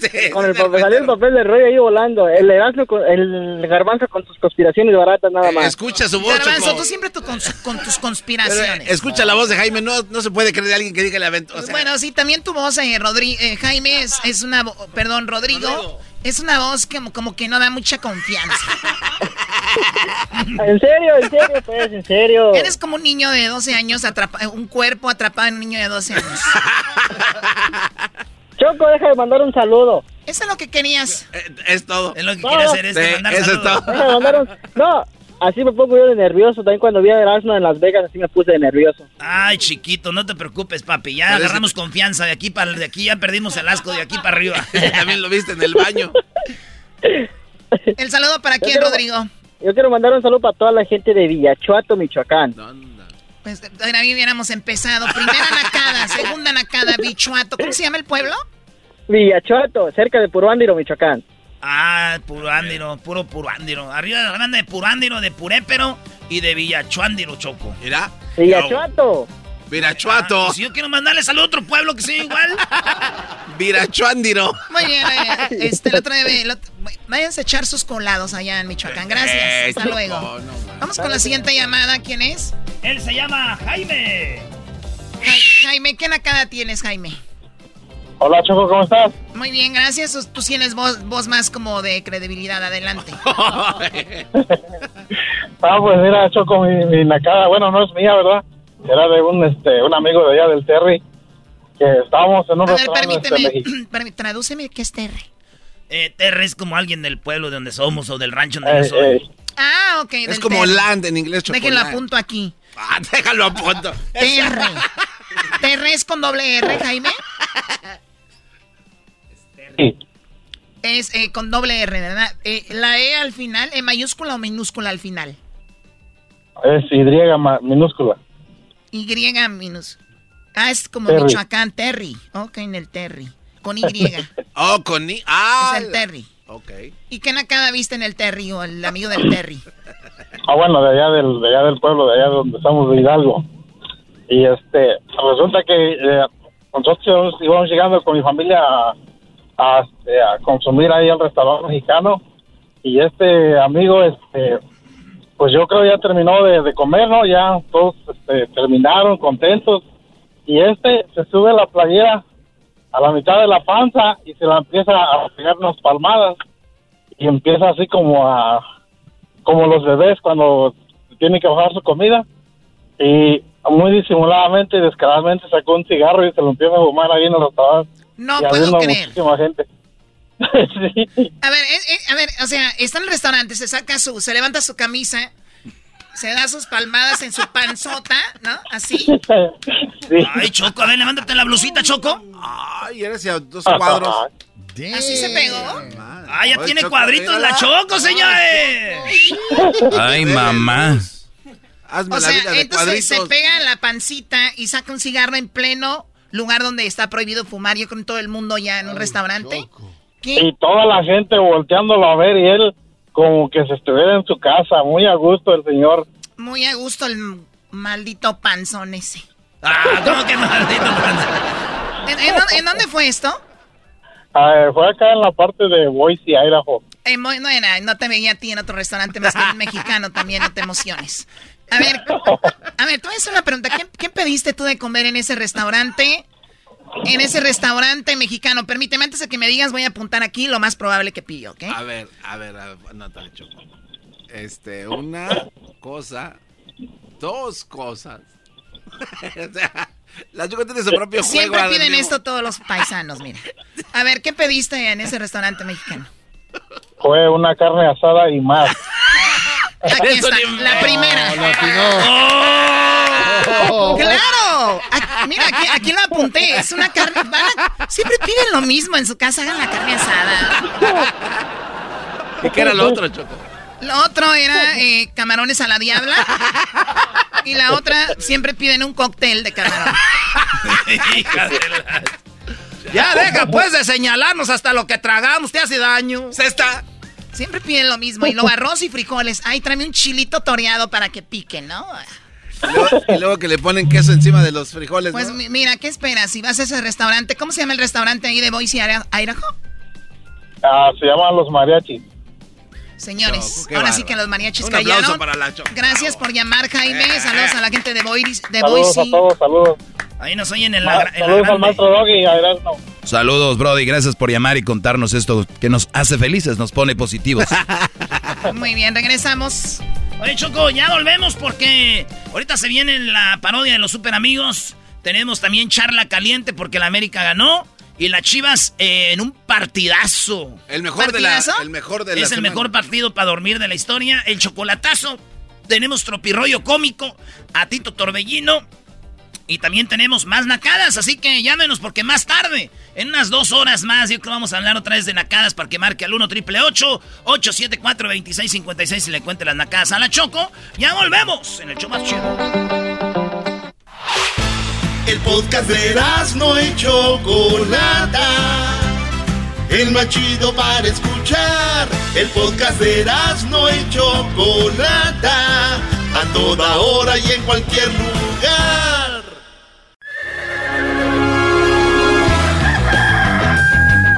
Sí. Con el papel, salió el papel de rollo ahí volando. El Erasmo, con, el garbanzo con sus conspiraciones baratas nada más. Escucha su voz, Garbanzo, Choco. tú siempre tú con, tus Pero, conspiraciones. eh, escucha la voz de Jaime, no, no se puede creer de alguien que diga que o sea, bueno, sí, también tu voz, eh, Rodri- eh, Jaime, es, es una, perdón, Rodrigo, Rodrigo. es una voz como, como que no da mucha confianza. En serio, en serio, pues, en serio. Eres como un niño de 12 años, atrapa- un cuerpo atrapado en un niño de 12 años. Choco, deja de mandar un saludo. Eso es lo que querías. eh, es todo. Es lo que No, quiere hacer este, sí, mandar eso es saludos. todo. Deja de mandar un... No, así me pongo yo de nervioso. También cuando vi a Erasmo en Las Vegas, así me puse de nervioso. Ay, chiquito, no te preocupes, papi. Ya Pero es agarramos confianza. De aquí para de aquí ya perdimos el asco, de aquí para arriba. También lo viste en el baño. El saludo para quién, quiero- Rodrigo. Yo quiero mandar un saludo para toda la gente de Villachuato, Michoacán. Pues ahora hubiéramos empezado. Primera nacada, segunda nacada, bichuato. ¿Cómo se llama el pueblo? Villachuato, cerca de Puruándiro, Michoacán. Ah, puro ándiro, puro puro ándiro. Arriba de la banda de Purándiro, de Purépero y de Villachuándiro, Choco. Mira. Villachuato. Virachuato. Pues yo quiero mandarle saludo a otro pueblo que sea igual. Virachuándiro. Muy bien, eh, este, otro- váyanse a echar sus colados allá en Michoacán. Gracias, Eh, hasta Choco, luego. no. Vamos con la siguiente llamada. ¿Quién es? Él se llama Jaime. Ja- Jaime, ¿qué nacada tienes, Jaime? Hola Choco, ¿cómo estás? Muy bien, gracias. Tú- tienes voz, voz más como de credibilidad. Adelante. Ah, pues mira Choco, mi, mi nacada, bueno, no es mía, ¿verdad? Era de un, este, un amigo de allá del Terry, que estábamos en un A ver, restaurante este, permíteme. tradúceme qué es terre. Eh, Terre es como alguien del pueblo de donde somos o del rancho donde Eh, yo soy. eh, Ah, ok. Es del como land en inglés, Choco. Déjenlo land. apunto aquí. Ah, déjalo a punto. Terre. Terre es con doble R, Jaime. Es eh, con doble R, ¿verdad? Eh, la E al final, ¿E mayúscula o minúscula al final? Es Y minúscula. Y minúscula. Ah, es como Terry. Michoacán, Terry. Ok, en el Terry. Con Y. es Oh, con ni. Ah. el Terry. Ok. ¿Y qué nacada viste en el Terry o el amigo del Terry? Ah, bueno, de allá del, de allá del pueblo, de allá donde estamos de Hidalgo. Y este, resulta que eh, nosotros íbamos llegando con mi familia a, a, este, a consumir ahí al restaurante mexicano. Y este amigo, este, pues yo creo ya terminó de, de comer, ¿no? Ya todos este, terminaron contentos. Y este se sube la playera a la mitad de la panza y se la empieza a pegar unas palmadas. Y empieza así como a, como los bebés cuando tienen que bajar su comida. Y muy disimuladamente y descaradamente sacó un cigarro y se lo empieza a fumar ahí en el restaurante. No y puedo creer. muchísima gente. sí. A ver, eh, eh, a ver, o sea, está en el restaurante, se saca su, se levanta su camisa, se da sus palmadas en su panzota, ¿no? Así. Ay, Choco, a ver, levántate la blusita, Choco. Ay, eres a dos cuadros. Así se pegó. Ah, ya tiene Choco, cuadritos mírala. la Choco, señores. Ay, mamá. Hazme O la vida sea, de entonces se pega en la pancita y saca un cigarro en pleno lugar donde está prohibido fumar. Yo con todo el mundo ya en un restaurante. ¿Qué? Y toda la gente volteándolo a ver y él como que se estuviera en su casa, muy a gusto el señor. Muy a gusto el maldito panzón ese. Ah, ¿cómo que maldito panza? ¿En, en dónde- en dónde fue esto? Ah, fue acá en la parte de Boise, Idaho. Eh, no, te veía a ti en otro restaurante más que en mexicano también, no te emociones. A ver, a ver, te voy a hacer una pregunta. ¿Qué, qué pediste tú de comer en ese restaurante? En ese restaurante mexicano. Permíteme, antes de que me digas, voy a apuntar aquí lo más probable que pidió, ¿ok? A ver, a ver, a ver, anótale, Choco. Este, una cosa, dos cosas. o sea, la Choco tiene su propio juego. Siempre al piden esto todos los paisanos, mira. A ver, ¿qué pediste en ese restaurante mexicano? Fue una carne asada y más. Aquí está, ni- la primera. ¡Oh! ¡Claro! Mira, aquí, aquí lo apunté. Es una carne. a- siempre piden lo mismo en su casa. Hagan la carne asada. ¿Y qué era lo otro, Choco? Lo otro era eh, camarones a la diabla. Y la otra, siempre piden un cóctel de camarón. Ya deja pues de señalarnos hasta lo que tragamos, te hace daño. está. Siempre piden lo mismo. Y luego arroz y frijoles. Ay, tráeme un chilito toreado para que pique, ¿no? Y luego, y luego que le ponen queso encima de los frijoles, Pues mira, ¿qué esperas? Si vas a ese restaurante, ¿cómo se llama el restaurante ahí de Boise, Idaho? Ah, se llaman los mariachis. Señores, ahora sí que los mariachis Un callaron. para la. Gracias por llamar, Jaime. Saludos a la gente de Boise. De Saludos Boise. a todos, saludos. Ahí nos oyen en Ma- la, en la saludos al maestro Doggy. Saludos, Brody. Gracias por llamar y contarnos esto que nos hace felices, nos pone positivos. Muy bien, regresamos. Oye, Choco, ya volvemos porque ahorita se viene la parodia de los super amigos. Tenemos también charla caliente porque la América ganó. Y las Chivas eh, en un partidazo. El mejor de la, el mejor de la Es el mejor partido para dormir de la historia. El chocolatazo. Tenemos tropirroyo cómico. A Tito Torbellino. Y también tenemos más nacadas. Así que llámenos porque más tarde, en unas dos horas más, yo creo que vamos a hablar otra vez de nacadas para que marque al 1 triple 874 2656 y le cuente las nacadas a la Choco. Ya volvemos en el show más chido. El podcast de no y Chocolata. El más chido para escuchar. El podcast de no y Chocolata. A toda hora y en cualquier lugar.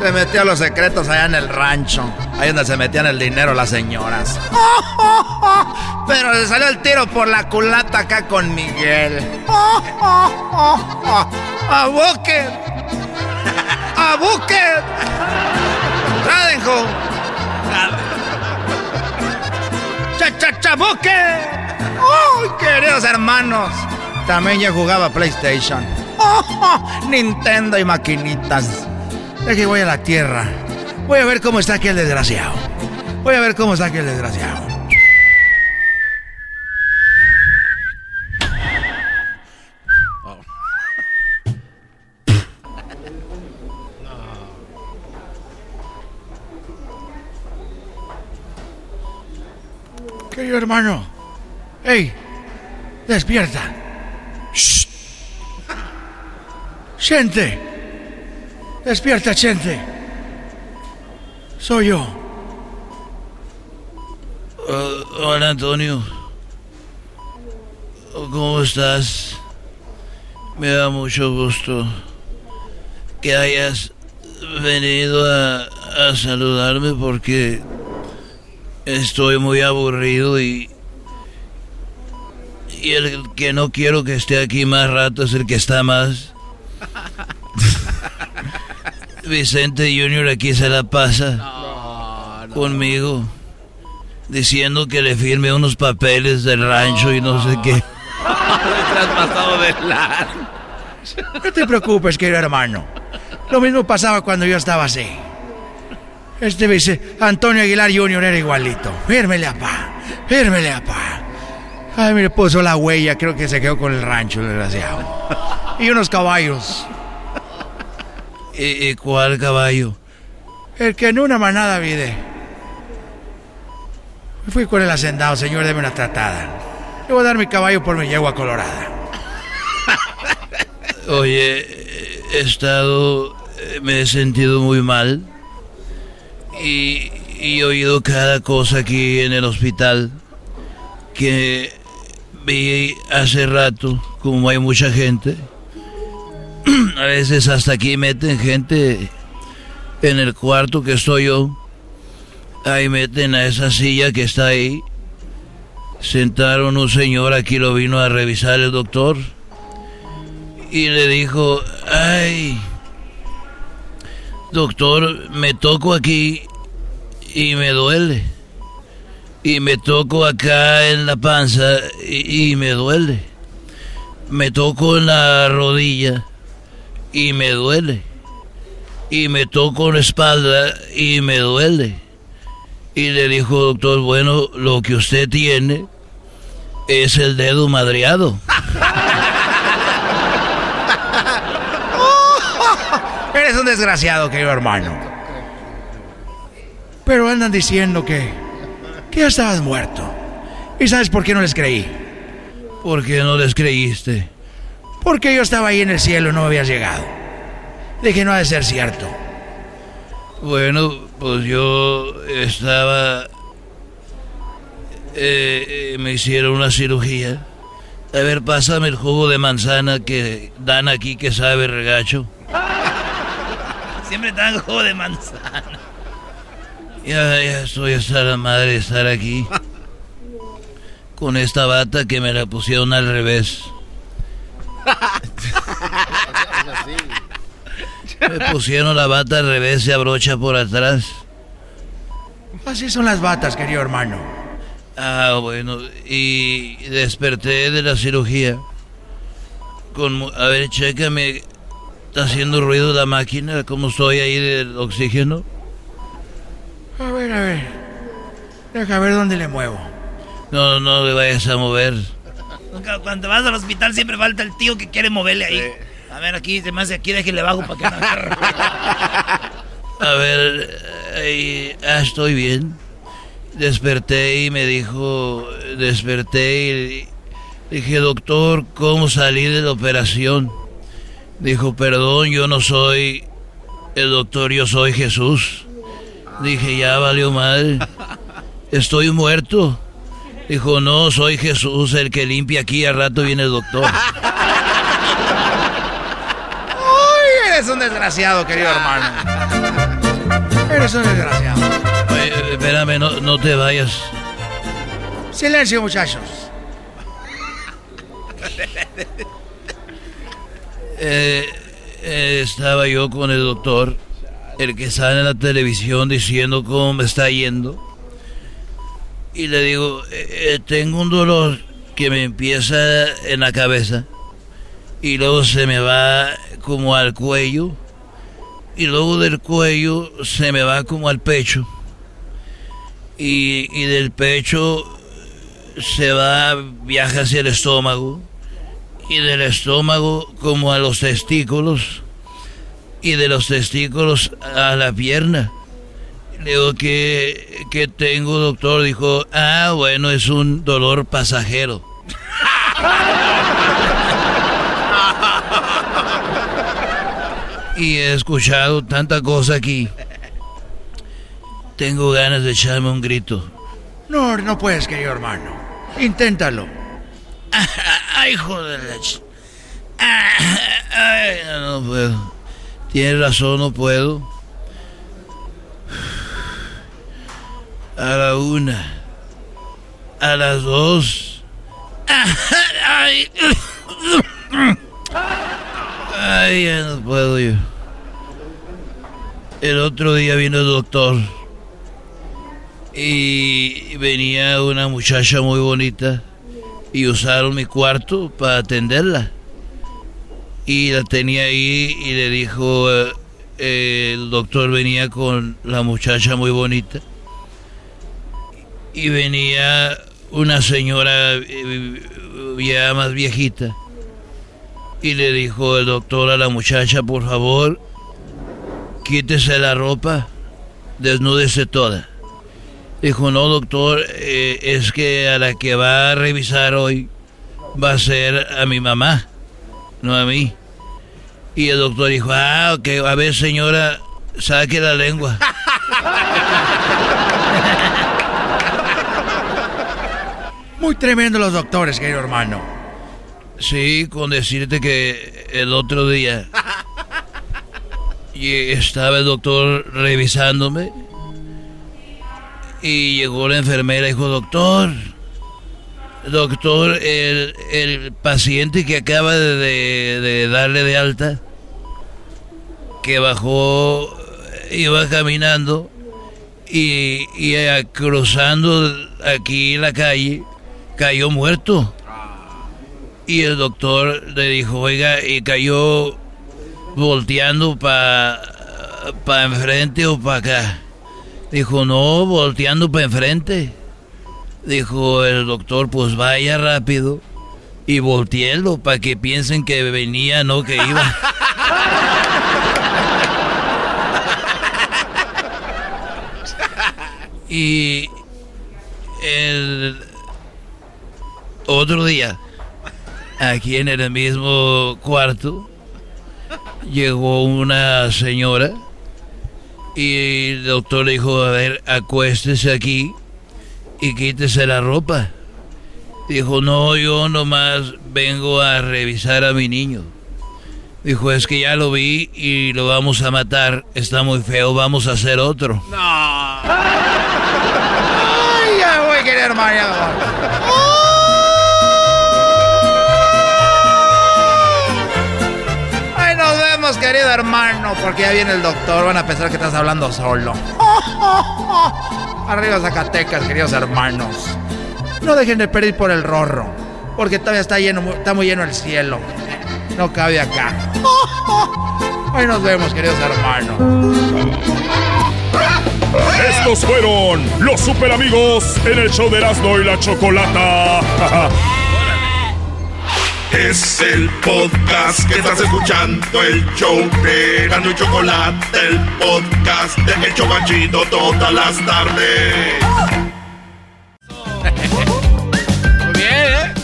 Se metió los secretos allá en el rancho. Ahí donde se metían el dinero las señoras. Pero se salió el tiro por la culata acá con Miguel. ¡A Bucket! ¡A Bucket! ¡Tradenjo! ¡Cha, cha, cha, Bucket! ¡Ay, queridos hermanos! También ya jugaba PlayStation. Nintendo y maquinitas. Es que voy a la tierra. Voy a ver cómo está aquel desgraciado. Voy a ver cómo está aquel desgraciado. Querido hermano. ¡Ey! ¡Despierta! ¡Shh! ¡Gente! ¡Despierta, gente! Soy yo. Uh, hola, Antonio. ¿Cómo estás? Me da mucho gusto que hayas venido a, a saludarme porque estoy muy aburrido y, y el que no quiero que esté aquí más rato es el que está más. Vicente Junior aquí se la pasa conmigo diciendo que le firme unos papeles del rancho y no sé qué. Traspasado de. No te preocupes, querido hermano. Lo mismo pasaba cuando yo estaba así. Este dice, Antonio Aguilar Jr. era igualito. Fírmele, apá. Fírmele, apá. Ay, mire, puso la huella. Creo que se quedó con el rancho, el desgraciado. Y unos caballos. ¿Y, y cuál caballo? El que en una manada vide. Fui con el hacendado, señor, deme una tratada. Le voy a dar mi caballo por mi yegua colorada. Oye, he estado, eh, me he sentido muy mal y, y he oído cada cosa aquí en el hospital que vi hace rato, como hay mucha gente. A veces hasta aquí meten gente en el cuarto que estoy yo. Ahí meten a esa silla que está ahí. Sentaron un señor, aquí lo vino a revisar el doctor. y le dijo, ay, doctor, me toco aquí y me duele. Y me toco acá en la panza y, y me duele. Me toco en la rodilla y me duele. Y me toco la espalda y me duele. Y le dijo, doctor, bueno, lo que usted tiene es el dedo madreado. Eres un desgraciado, querido hermano. Pero andan diciendo que, que ya estabas muerto. ¿Y sabes por qué no les creí? ¿Por qué no les creíste? Porque yo estaba ahí en el cielo no habías llegado. Dije, no ha de ser cierto. Bueno, pues yo estaba... eh, me hicieron una cirugía. A ver, pásame el jugo de manzana que dan aquí que sabe regacho. Siempre dan jugo de manzana. Ya, ya estoy hasta la madre de estar aquí. Con esta bata que me la pusieron al revés. Me pusieron la bata al revés, se abrocha por atrás. Así son las batas, querido hermano. Ah, bueno, y desperté de la cirugía. Con, a ver, chécame. ¿Está haciendo ruido la máquina? ¿Cómo estoy ahí del oxígeno? A ver, a ver. Deja ver dónde le muevo. No, no le vayas a mover. Cuando vas al hospital siempre falta el tío que quiere moverle ahí. A ver, aquí, hace aquí, déjale bajo para que no agarre. A ver, ah, estoy bien. Desperté y me dijo, desperté y dije, doctor, ¿cómo salí de la operación? Dijo, perdón, yo no soy el doctor, yo soy Jesús. Dije, ya valió madre. Estoy muerto. Dijo, no, soy Jesús, el que limpia aquí, al rato viene el doctor. ¡Uy! Eres un desgraciado, querido hermano. Eres un desgraciado. Oye, espérame, no, no te vayas. Silencio, muchachos. Eh, eh, estaba yo con el doctor, el que sale en la televisión diciendo cómo me está yendo. Y le digo, eh, eh, tengo un dolor que me empieza en la cabeza y luego se me va como al cuello y luego del cuello se me va como al pecho y, y del pecho se va, viaja hacia el estómago y del estómago como a los testículos y de los testículos a la pierna. Le digo que, que tengo, doctor. Dijo, ah, bueno, es un dolor pasajero. y he escuchado tanta cosa aquí. Tengo ganas de echarme un grito. No, no puedes, querido hermano. Inténtalo. Ay, joder. Ay, no puedo. Tienes razón, no puedo. A la una. A las dos. Ay, Ay, ya no puedo yo. El otro día vino el doctor. Y venía una muchacha muy bonita y usaron mi cuarto para atenderla. Y la tenía ahí y le dijo, eh, el doctor venía con la muchacha muy bonita. Y venía una señora eh, ya más viejita. Y le dijo el doctor a la muchacha, por favor, quítese la ropa, desnúdese toda. Dijo, no, doctor, eh, es que a la que va a revisar hoy va a ser a mi mamá, no a mí. Y el doctor dijo, ah, ok, a ver, señora, saque la lengua. Muy tremendo los doctores, querido hermano. Sí, con decirte que el otro día y estaba el doctor revisándome y llegó la enfermera y dijo, doctor, doctor, el, el paciente que acaba de, de darle de alta, que bajó, iba caminando y, y eh, cruzando aquí la calle, cayó muerto. Y el doctor le dijo, oiga, y cayó volteando para pa enfrente o para acá. Dijo, no, volteando para enfrente. Dijo el doctor, pues vaya rápido y volteelo para que piensen que venía, no que iba. y el otro día, aquí en el mismo cuarto, llegó una señora y el doctor le dijo, a ver, acuéstese aquí y quítese la ropa. Dijo, no, yo nomás vengo a revisar a mi niño. Dijo, es que ya lo vi y lo vamos a matar. Está muy feo, vamos a hacer otro. No. Ay, ya voy a querer Ay, nos vemos, querido hermano, porque ya viene el doctor. Van a pensar que estás hablando solo. Arriba Zacatecas, queridos hermanos. No dejen de pedir por el rorro, porque todavía está lleno, está muy lleno el cielo. No cabe acá. Hoy nos vemos, queridos hermanos. Estos fueron los super amigos en el show de Erasmo y la Chocolata. Es el podcast que estás escuchando, el show de Erasmo y Chocolata, el podcast de El Chobachito todas las tardes. Muy bien, ¿eh?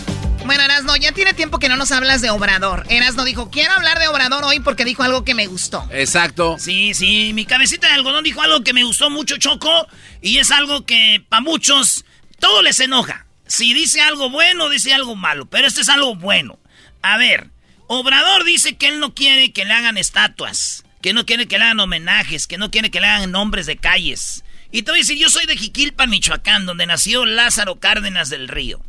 Bueno, Erasno, ya tiene tiempo que no nos hablas de Obrador. Erasno dijo, quiero hablar de Obrador hoy porque dijo algo que me gustó. Exacto. Sí, sí, mi cabecita de algodón dijo algo que me gustó mucho, Choco, y es algo que para muchos todo les enoja. Si dice algo bueno, dice algo malo, pero este es algo bueno. A ver, Obrador dice que él no quiere que le hagan estatuas, que no quiere que le hagan homenajes, que no quiere que le hagan nombres de calles. Y te voy a decir, yo soy de Jiquilpan, Michoacán, donde nació Lázaro Cárdenas del Río.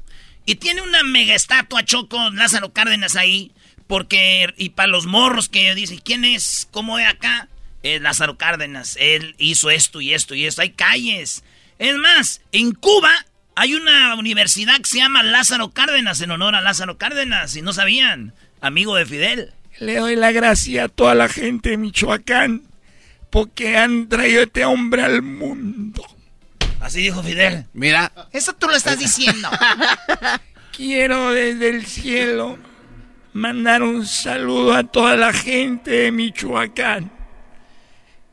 Y tiene una mega estatua Choco Lázaro Cárdenas ahí, porque, y para los morros que dicen, ¿quién es? ¿Cómo es acá? Es Lázaro Cárdenas, él hizo esto y esto y esto, hay calles. Es más, en Cuba hay una universidad que se llama Lázaro Cárdenas, en honor a Lázaro Cárdenas, si no sabían, amigo de Fidel. Le doy la gracia a toda la gente de Michoacán porque han traído a este hombre al mundo. Así dijo Fidel. Mira. Eso tú lo estás diciendo. Quiero desde el cielo mandar un saludo a toda la gente de Michoacán.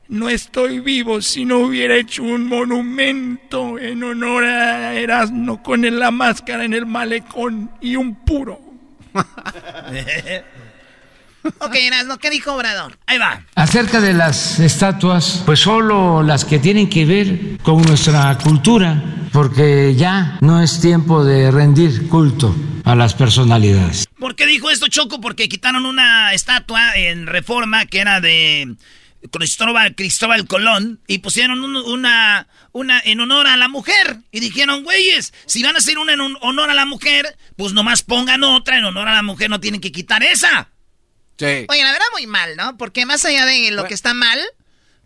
No estoy vivo si no hubiera hecho un monumento en honor a Erasmo con la máscara en el malecón y un puro. ok, Erasmo, ¿qué dijo Obrador? Ahí va. Acerca de las estatuas, pues solo las que tienen que ver con nuestra cultura, porque ya no es tiempo de rendir culto a las personalidades. ¿Por qué dijo esto Choco? Porque quitaron una estatua en Reforma que era de Cristóbal, Cristóbal Colón y pusieron un- una, una en honor a la mujer. Y dijeron, güeyes, si van a hacer una en un- honor a la mujer, pues nomás pongan otra en honor a la mujer, no tienen que quitar esa. Sí. Oye, la verdad muy mal, ¿no? Porque más allá de lo que está mal,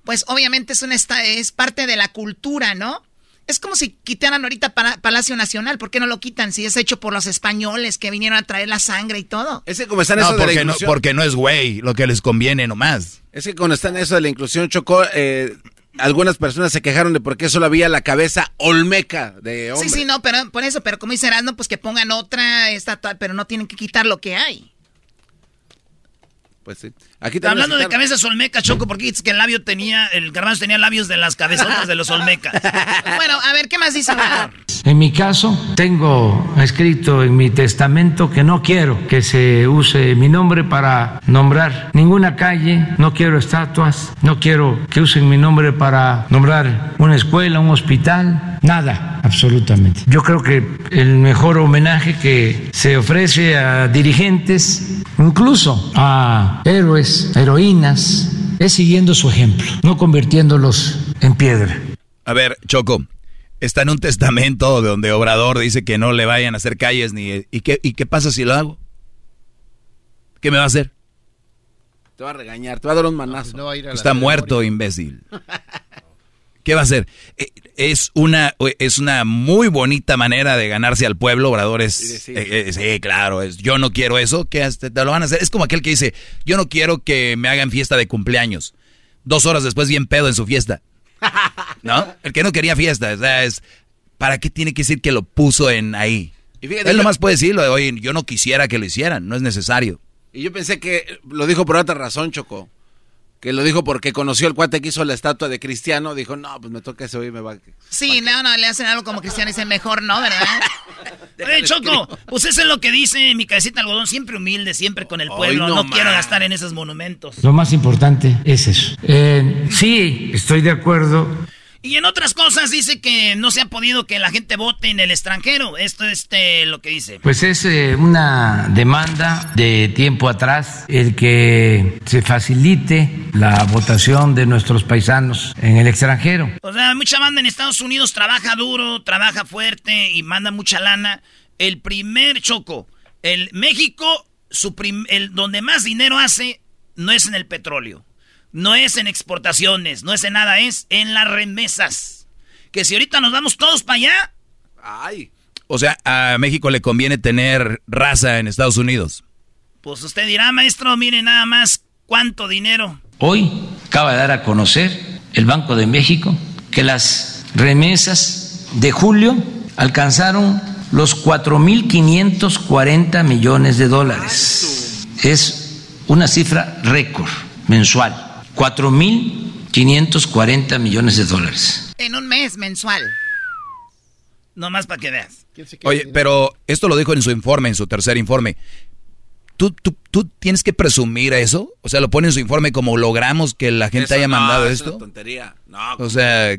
pues obviamente es una esta- es parte de la cultura, ¿no? Es como si quitaran ahorita para Palacio Nacional, ¿por qué no lo quitan? Si es hecho por los españoles que vinieron a traer la sangre y todo. Es que como están No, eso de la porque no, inclusión. porque no es güey, lo que les conviene nomás. Es que cuando están eso de la inclusión, Chocó, eh, algunas personas se quejaron de por qué solo había la cabeza olmeca de hombre. Sí, sí, no, pero por eso, pero como dice Erasmo, pues que pongan otra estatua, pero no tienen que quitar lo que hay. Pues sí. Aquí Hablando de cabezas olmecas, Choco, porque dices que el labio tenía, el garbanzo tenía labios de las cabezotas de los olmecas. Bueno, a ver, ¿qué más dice? En mi caso, tengo escrito en mi testamento que no quiero que se use mi nombre para nombrar ninguna calle, no quiero estatuas, no quiero que usen mi nombre para nombrar una escuela, un hospital, nada, absolutamente. Yo creo que el mejor homenaje que se ofrece a dirigentes, incluso a héroes, heroínas, es siguiendo su ejemplo, no convirtiéndolos en piedra. A ver, Choco, está en un testamento donde Obrador dice que no le vayan a hacer calles ni... ¿Y qué, ¿Y qué pasa si lo hago? ¿Qué me va a hacer? Te va a regañar, te va a dar un manazo. está muerto, imbécil. ¿Qué va a hacer? Eh, es una, es una muy bonita manera de ganarse al pueblo. Obrador es. Sí, eh, claro. Es, yo no quiero eso. ¿Qué te, te lo van a hacer? Es como aquel que dice: Yo no quiero que me hagan fiesta de cumpleaños. Dos horas después, bien pedo en su fiesta. ¿No? El que no quería fiesta. O sea, es. ¿Para qué tiene que decir que lo puso en ahí? Él nomás puede decirlo. Oye, yo no quisiera que lo hicieran. No es necesario. Y yo pensé que lo dijo por otra razón, Choco que lo dijo porque conoció el cuate que hizo la estatua de Cristiano, dijo, no, pues me toca ese hoy me va. Sí, no, no, le hacen algo como Cristiano y dice, mejor no, ¿verdad? Oye, Choco, pues eso es lo que dice mi cabecita algodón, siempre humilde, siempre con el pueblo, no, quiero gastar en esos monumentos. Lo más importante es eso. Eh, sí, estoy de acuerdo y en otras cosas dice que no se ha podido que la gente vote en el extranjero. Esto es este, lo que dice. Pues es eh, una demanda de tiempo atrás el que se facilite la votación de nuestros paisanos en el extranjero. O sea, mucha banda en Estados Unidos trabaja duro, trabaja fuerte y manda mucha lana. El primer choco, el México, su el donde más dinero hace no es en el petróleo no es en exportaciones, no es en nada, es en las remesas. Que si ahorita nos vamos todos para allá. Ay. O sea, a México le conviene tener raza en Estados Unidos. Pues usted dirá, maestro, mire nada más cuánto dinero. Hoy acaba de dar a conocer el Banco de México que las remesas de julio alcanzaron los 4.540 millones de dólares. Es una cifra récord mensual. 4.540 millones de dólares. En un mes mensual. No más para que veas. Oye, pero esto lo dijo en su informe, en su tercer informe. ¿Tú, tú, tú tienes que presumir eso? O sea, lo pone en su informe como logramos que la gente haya mandado esto. Es tontería. o sea,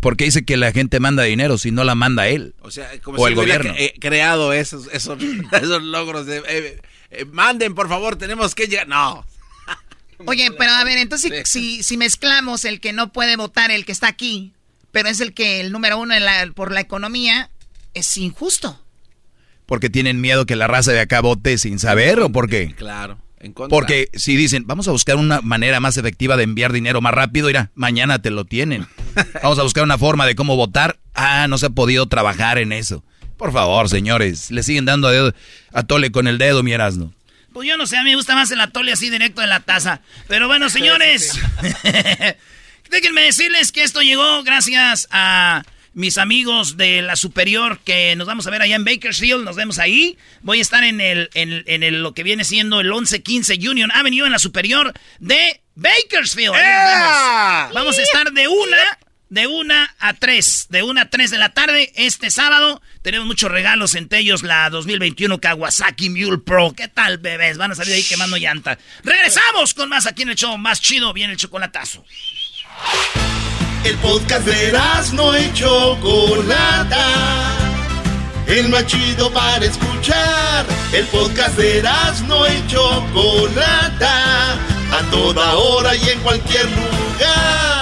¿por qué dice que la gente manda dinero si no la manda él? O sea, como si el gobierno. creado esos, esos, esos logros de... Eh, eh, manden, por favor, tenemos que llegar... No. Oye, pero a ver, entonces si, si mezclamos el que no puede votar, el que está aquí, pero es el que el número uno por la economía, es injusto. ¿Porque tienen miedo que la raza de acá vote sin saber o por qué? Claro. En Porque si dicen, vamos a buscar una manera más efectiva de enviar dinero más rápido, mira, mañana te lo tienen. Vamos a buscar una forma de cómo votar. Ah, no se ha podido trabajar en eso. Por favor, señores, le siguen dando a, dedo, a tole con el dedo, mi Erasmo. Pues yo no sé, a mí me gusta más el atole así directo en la taza. Pero bueno, señores, déjenme decirles que esto llegó gracias a mis amigos de la superior que nos vamos a ver allá en Bakersfield, nos vemos ahí. Voy a estar en el, en, en lo que viene siendo el 1115 Union Avenue en la superior de Bakersfield. Vamos a estar de una de una a tres, de una a tres de la tarde este sábado. Tenemos muchos regalos, entre ellos la 2021 Kawasaki Mule Pro. ¿Qué tal, bebés? Van a salir ahí quemando llanta. Regresamos con más aquí en el show más chido, viene el chocolatazo. El podcast de no y Chocolata. El más chido para escuchar. El podcast de no y Chocolata. A toda hora y en cualquier lugar.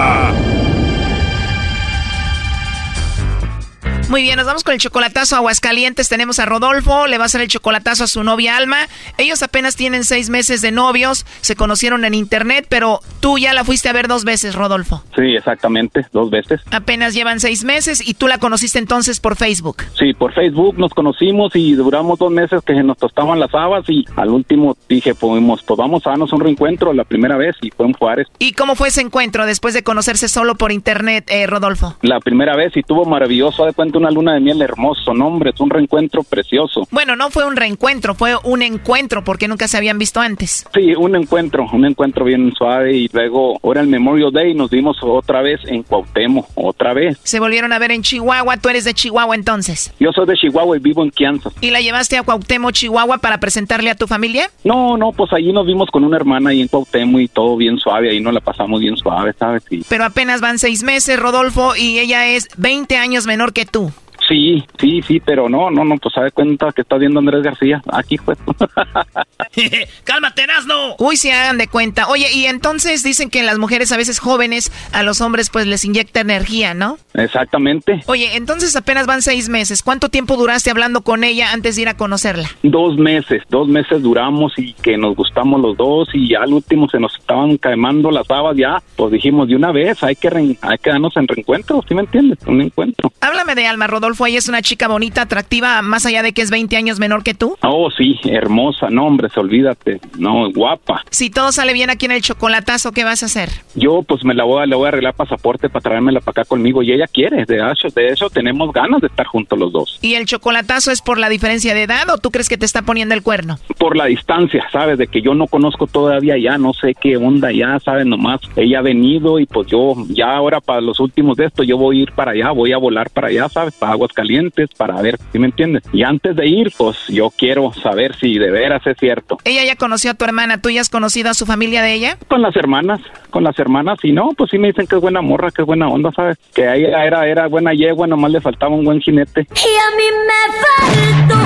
Muy bien, nos vamos con el chocolatazo a Aguascalientes. Tenemos a Rodolfo, le va a hacer el chocolatazo a su novia Alma. Ellos apenas tienen seis meses de novios, se conocieron en internet, pero tú ya la fuiste a ver dos veces, Rodolfo. Sí, exactamente, dos veces. Apenas llevan seis meses y tú la conociste entonces por Facebook. Sí, por Facebook nos conocimos y duramos dos meses que nos tostaban las habas y al último dije, pues, pues vamos a darnos un reencuentro la primera vez y fue en Juárez. ¿Y cómo fue ese encuentro después de conocerse solo por internet, eh, Rodolfo? La primera vez y tuvo maravilloso, de cuenta una luna de miel hermoso, no, hombre, es un reencuentro precioso. Bueno, no fue un reencuentro, fue un encuentro porque nunca se habían visto antes. Sí, un encuentro, un encuentro bien suave y luego ahora el Memorial Day nos vimos otra vez en Cuauhtémoc, otra vez. Se volvieron a ver en Chihuahua, tú eres de Chihuahua entonces. Yo soy de Chihuahua y vivo en Kansas. ¿Y la llevaste a Cuauhtémoc, Chihuahua para presentarle a tu familia? No, no, pues allí nos vimos con una hermana ahí en Cuauhtémoc y todo bien suave, ahí nos la pasamos bien suave, ¿sabes? Sí. Pero apenas van seis meses, Rodolfo, y ella es 20 años menor que tú. Sí, sí, sí, pero no, no, no, pues sabe cuenta que está viendo Andrés García. Aquí fue. ¡Cálmate, Nazno! Uy, se hagan de cuenta. Oye, y entonces dicen que las mujeres a veces jóvenes, a los hombres pues les inyecta energía, ¿no? Exactamente. Oye, entonces apenas van seis meses. ¿Cuánto tiempo duraste hablando con ella antes de ir a conocerla? Dos meses, dos meses duramos y que nos gustamos los dos y ya al último se nos estaban quemando las habas ya. Pues dijimos de una vez, hay que, hay que darnos en reencuentro, ¿sí me entiendes? Un encuentro. Háblame de Alma, Rodolfo. Ella es una chica bonita, atractiva, más allá de que es 20 años menor que tú. Oh, sí, hermosa, no, hombre, olvídate. No, guapa. Si todo sale bien aquí en el chocolatazo, ¿qué vas a hacer? Yo, pues me la voy a, le voy a arreglar pasaporte para traérmela para acá conmigo y ella quiere. De hecho, de eso tenemos ganas de estar juntos los dos. ¿Y el chocolatazo es por la diferencia de edad o tú crees que te está poniendo el cuerno? Por la distancia, ¿sabes? De que yo no conozco todavía ya, no sé qué onda ya, ¿sabes? Nomás ella ha venido y pues yo ya ahora para los últimos de esto yo voy a ir para allá, voy a volar para allá, ¿sabes? Para Aguascalientes, para ver, ¿sí me entiendes? Y antes de ir, pues yo quiero saber si de veras es cierto. Ella ya conoció a tu hermana, ¿tú ya has conocido a su familia de ella? Con las hermanas, con las hermanas, y no, pues sí me dicen que es buena morra, que es buena onda, ¿sabes? Que ella era, era buena yegua, nomás le faltaba un buen jinete. Y a mí me falta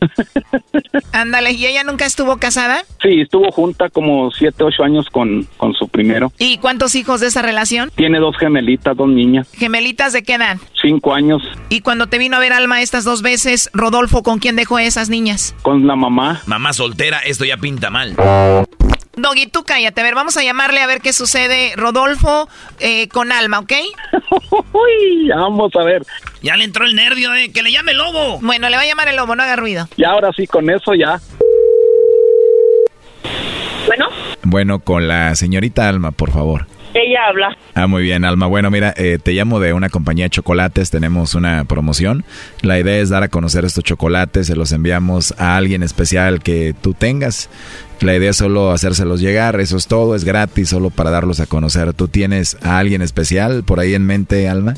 Ándale, ¿y ella nunca estuvo casada? Sí, estuvo junta como siete, ocho años con, con su primero. ¿Y cuántos hijos de esa relación? Tiene dos gemelitas, dos niñas. ¿Gemelitas de qué edad? Cinco años. ¿Y cuando te vino a ver Alma estas dos veces, Rodolfo, con quién dejó a esas niñas? Con la mamá. Mamá soltera, esto ya pinta mal. Doggy, tú cállate. A ver, vamos a llamarle a ver qué sucede, Rodolfo, eh, con Alma, ¿ok? Uy, vamos a ver. Ya le entró el nervio, eh. Que le llame el lobo. Bueno, le va a llamar el lobo, no haga ruido. Y ahora sí, con eso ya. Bueno. Bueno, con la señorita Alma, por favor. Ella habla. Ah, muy bien, Alma. Bueno, mira, eh, te llamo de una compañía de chocolates. Tenemos una promoción. La idea es dar a conocer estos chocolates. Se los enviamos a alguien especial que tú tengas. La idea es solo hacérselos llegar. Eso es todo. Es gratis, solo para darlos a conocer. ¿Tú tienes a alguien especial por ahí en mente, Alma?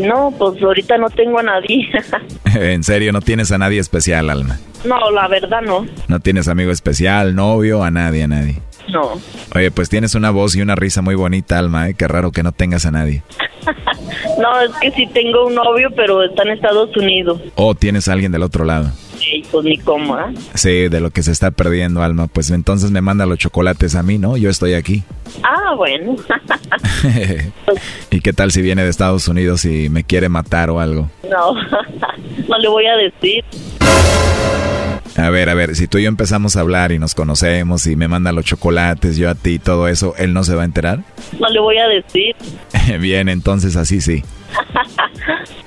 no, pues ahorita no tengo a nadie. ¿En serio no tienes a nadie especial, Alma? no, la verdad no. ¿No tienes amigo especial, novio, a nadie, a nadie? No. Oye, pues tienes una voz y una risa muy bonita, Alma, ¿eh? Qué raro que no tengas a nadie. no, es que sí tengo un novio, pero está en Estados Unidos. ¿O tienes a alguien del otro lado? Sí, pues ni cómo, ¿eh? Sí, de lo que se está perdiendo, Alma. Pues entonces me manda los chocolates a mí, ¿no? Yo estoy aquí. Ah, bueno. ¿Y qué tal si viene de Estados Unidos y me quiere matar o algo? no, no le voy a decir. A ver, a ver, si tú y yo empezamos a hablar y nos conocemos y me manda los chocolates, yo a ti y todo eso, ¿él no se va a enterar? No le voy a decir. Bien, entonces así sí.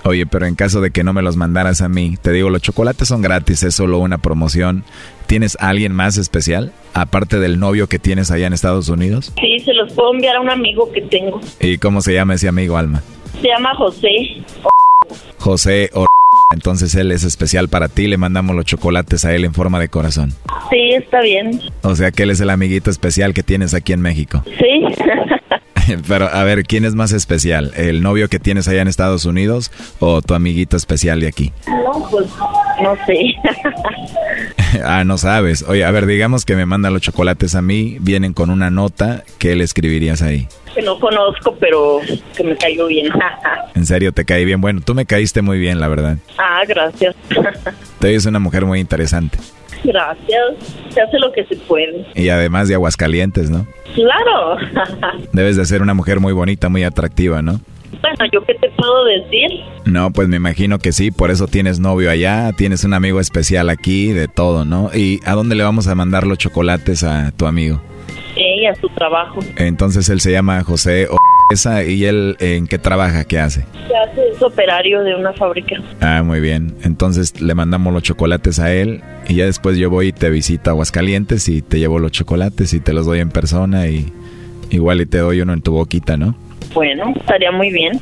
Oye, pero en caso de que no me los mandaras a mí, te digo, los chocolates son gratis, es solo una promoción. ¿Tienes a alguien más especial, aparte del novio que tienes allá en Estados Unidos? Sí, se los puedo enviar a un amigo que tengo. ¿Y cómo se llama ese amigo, Alma? Se llama José. José o... Entonces él es especial para ti, le mandamos los chocolates a él en forma de corazón. Sí, está bien. O sea que él es el amiguito especial que tienes aquí en México. Sí. Pero a ver, ¿quién es más especial? ¿El novio que tienes allá en Estados Unidos o tu amiguito especial de aquí? No, pues no sé. ah, no sabes. Oye, a ver, digamos que me manda los chocolates a mí, vienen con una nota, ¿qué le escribirías ahí? Que no conozco, pero que me caigo bien. en serio, te caí bien. Bueno, tú me caíste muy bien, la verdad. ah, gracias. Te es una mujer muy interesante. Gracias. Se hace lo que se puede. Y además de Aguascalientes, ¿no? Claro. Debes de ser una mujer muy bonita, muy atractiva, ¿no? Bueno, ¿yo qué te puedo decir? No, pues me imagino que sí, por eso tienes novio allá, tienes un amigo especial aquí, de todo, ¿no? ¿Y a dónde le vamos a mandar los chocolates a tu amigo? Sí, a su trabajo. Entonces él se llama José esa y él en qué trabaja, qué hace? Se hace es operario de una fábrica. Ah, muy bien. Entonces le mandamos los chocolates a él y ya después yo voy y te visito a Aguascalientes y te llevo los chocolates y te los doy en persona y igual y te doy uno en tu boquita, ¿no? Bueno, estaría muy bien.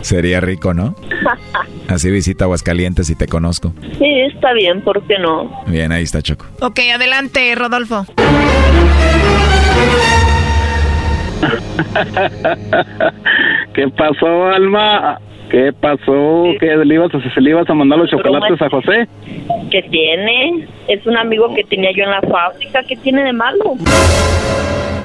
Sería rico, ¿no? Así visita Aguascalientes y te conozco. Sí, está bien, ¿por qué no? Bien, ahí está Choco. Ok, adelante, Rodolfo. ¿Qué pasó, Alma? ¿Qué pasó? ¿Qué le ibas, a, le ibas a mandar los chocolates a José? ¿Qué tiene? Es un amigo que tenía yo en la fábrica. ¿Qué tiene de malo?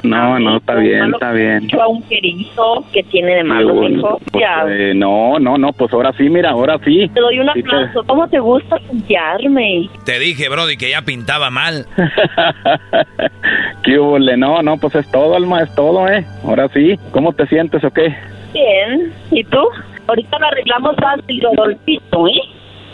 No, no, está bien, está bien. Yo a un querido. ¿Qué tiene de malo, Bueno, hijo? pues, Ya. eh, no, no, no, pues ahora sí, mira, ahora sí. Te doy un Sí te- aplauso. ¿Cómo te gusta puntearme? Te dije, Brody, que ya pintaba mal. ¿Qué hubo, le? No, no, pues es todo, Alma, es todo, ¿eh? Ahora sí. ¿Cómo te sientes o qué? Bien. ¿Y tú? Ahorita lo arreglamos fácil, Rodolfito, ¿eh?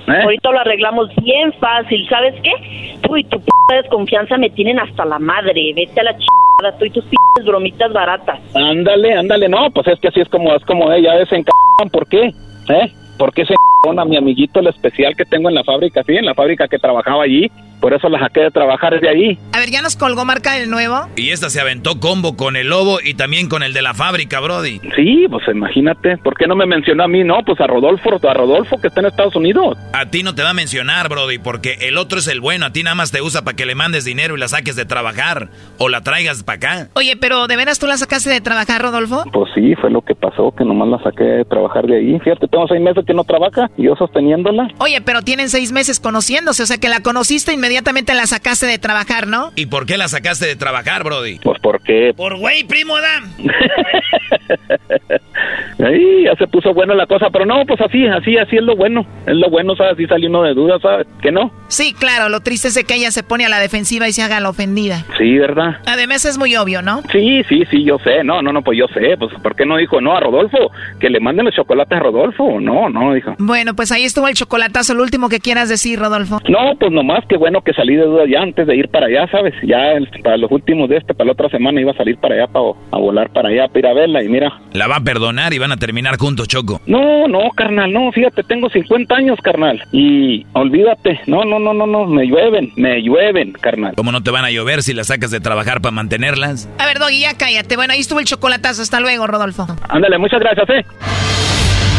¿Eh? Ahorita lo arreglamos bien fácil. ¿Sabes qué? Tú y tu p desconfianza me tienen hasta la madre. Vete a la chingada. Tú y tus p bromitas baratas. Ándale, ándale, no, pues es que así es como, es como ella, en ¿por qué? ¿Eh? ¿Por qué se a mi amiguito el especial que tengo en la fábrica, sí, en la fábrica que trabajaba allí? Por eso la saqué de trabajar de ahí. A ver, ¿ya nos colgó marca del nuevo? Y esta se aventó combo con el lobo y también con el de la fábrica, Brody. Sí, pues imagínate, ¿por qué no me mencionó a mí? No, pues a Rodolfo, a Rodolfo que está en Estados Unidos. A ti no te va a mencionar, Brody, porque el otro es el bueno. A ti nada más te usa para que le mandes dinero y la saques de trabajar o la traigas para acá. Oye, pero ¿de veras tú la sacaste de trabajar, Rodolfo? Pues sí, fue lo que pasó, que nomás la saqué de trabajar de ahí. Fíjate, tengo seis meses que no trabaja y yo sosteniéndola. Oye, pero tienen seis meses conociéndose, o sea que la conociste inmediatamente la sacaste de trabajar, ¿no? ¿Y por qué la sacaste de trabajar, Brody? Pues porque Por güey, primo, da. ahí ya se puso buena la cosa, pero no, pues así, así, así es lo bueno. Es lo bueno, ¿sabes? Así salió uno de dudas, ¿sabes? Que no. Sí, claro, lo triste es de que ella se pone a la defensiva y se haga la ofendida. Sí, ¿verdad? Además es muy obvio, ¿no? Sí, sí, sí, yo sé. No, no, no, pues yo sé. Pues, ¿por qué no dijo no a Rodolfo? Que le manden los chocolates a Rodolfo. No, no, dijo. Bueno, pues ahí estuvo el chocolatazo, lo último que quieras decir, Rodolfo. No, pues nomás que bueno que salí de dudas ya antes de ir para allá, ¿sabes? Ya el- para los últimos de este, para la otra semana iba a salir para allá, para, a volar para allá, para ir a verla y mira. La va a perdonar y a terminar juntos, Choco. No, no, carnal, no, fíjate, tengo 50 años, carnal. Y olvídate, no, no, no, no, no, me llueven, me llueven, carnal. ¿Cómo no te van a llover si las sacas de trabajar para mantenerlas? A ver, Doggy, ya cállate. Bueno, ahí estuvo el chocolatazo. Hasta luego, Rodolfo. Ándale, muchas gracias, ¿eh?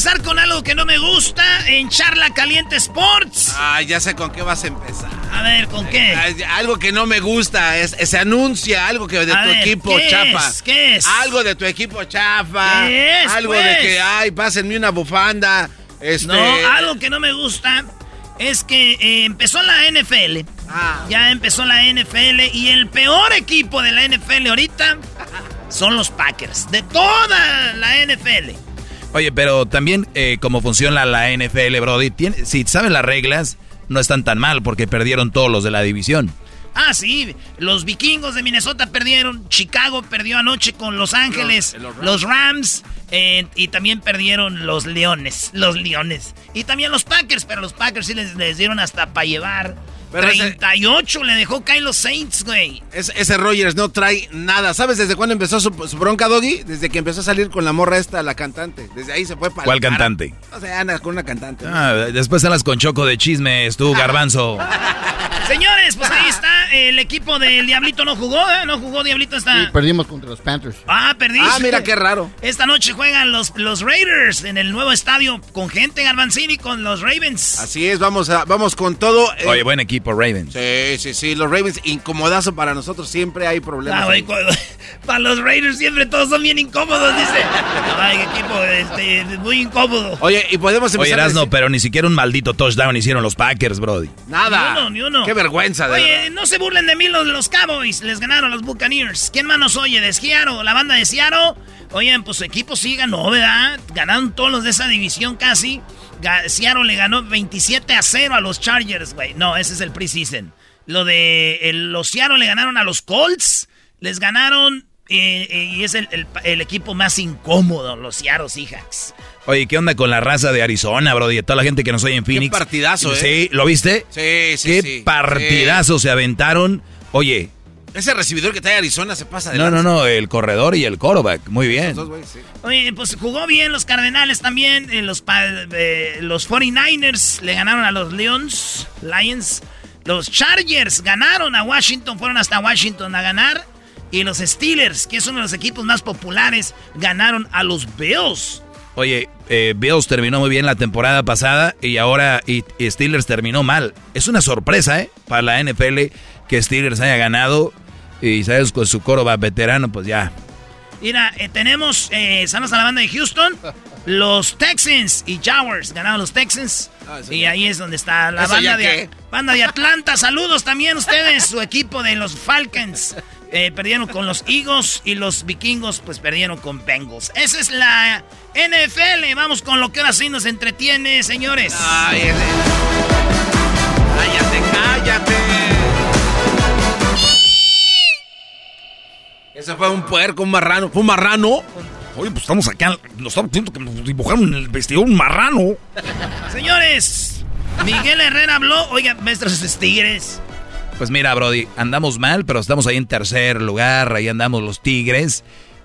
Empezar con algo que no me gusta en Charla Caliente Sports. Ah, ya sé con qué vas a empezar. A ver, ¿con qué? Algo que no me gusta, es, se anuncia algo que de A tu ver, equipo ¿qué chafa. es? ¿Qué es? Algo de tu equipo chafa. ¿Qué es, Algo pues? de que, ay, pásenme una bufanda. Este, No, algo que no me gusta es que eh, empezó la NFL. Ah. Ya empezó la NFL y el peor equipo de la NFL ahorita son los Packers. De toda la NFL. Oye, pero también eh, como funciona la NFL, Brody, tiene- si sabes las reglas, no están tan mal porque perdieron todos los de la división. Ah, sí, los vikingos de Minnesota perdieron, Chicago perdió anoche con Los Ángeles, Los- los, los Rams, eh, y también perdieron los Leones, los Leones. Y también los Packers, pero los Packers sí les, les dieron hasta para llevar. 38 le dejó caer los Saints, güey. ese Rogers no trae nada. ¿Sabes desde cuándo empezó su, bronca, Doggy? Desde que empezó a salir con la morra esta, la cantante. Desde ahí se fue para ¿Cuál cantante? O sea, anda con una cantante. Ah, después las con Choco de chismes, tú, Garbanzo. Señores, pues ahí está. El equipo del Diablito no jugó, ¿eh? No jugó Diablito esta. perdimos contra los Panthers. Ah, perdiste. Ah, mira qué raro. Esta noche juegan los, los Raiders en el nuevo estadio con gente Garbanzini con los Ravens. Así es, vamos a, vamos con todo. Eh. Oye, buen equipo, Ravens. Sí, sí, sí. Los Ravens, incomodazo para nosotros. Siempre hay problemas. Ah, para los Raiders siempre todos son bien incómodos, dice. Ay, equipo este, muy incómodo. Oye, y podemos empezar. Oye, Erasno, pero ni siquiera un maldito touchdown hicieron los Packers, Brody. Nada. Ni uno, ni uno. Qué vergüenza, de Oye, no se burlen de mí los, los Cowboys. Les ganaron los Buccaneers. ¿Quién más nos oye? ¿De Seattle? ¿La banda de Seattle? Oigan, pues su equipo sí ganó, ¿verdad? Ganaron todos los de esa división casi. Seattle le ganó 27 a 0 a los Chargers, güey. No, ese es el preseason. Lo de los Seattle le ganaron a los Colts. Les ganaron eh, eh, y es el, equipo más incómodo, los Seattle Seahawks. Oye, ¿qué onda con la raza de Arizona, bro? Y toda la gente que nos oye en Phoenix. Qué partidazo, ¿eh? Sí, ¿lo viste? Sí, sí, Qué partidazo se aventaron. Oye. Ese recibidor que trae Arizona se pasa de No, no, no, el corredor y el quarterback. Muy bien. Oye, pues jugó bien los Cardenales también. Eh, los, los 49ers le ganaron a los Lions. Lions. Los Chargers ganaron a Washington, fueron hasta Washington a ganar. Y los Steelers, que es uno de los equipos más populares, ganaron a los Bills. Oye, eh, Bills terminó muy bien la temporada pasada y ahora y, Steelers terminó mal. Es una sorpresa, ¿eh? Para la NFL que Steelers haya ganado y sabes con su coro va veterano, pues ya. Mira, eh, tenemos, eh, a la banda de Houston, los Texans y Jaguars. Ganaron los Texans. Ah, y ahí es donde está la banda de, banda de Atlanta. Saludos también ustedes, su equipo de los Falcons. Eh, perdieron con los Eagles y los vikingos pues perdieron con Bengals. Esa es la NFL. Vamos con lo que ahora sí nos entretiene, señores. Ay, cállate, cállate. Ese fue un puerco, un marrano. ¿Fue un marrano? Oye, pues estamos acá. Nos estamos viendo que nos dibujaron en el vestido un marrano. Señores, Miguel Herrera habló. Oiga, maestros tigres. Pues mira, Brody, andamos mal, pero estamos ahí en tercer lugar, ahí andamos los Tigres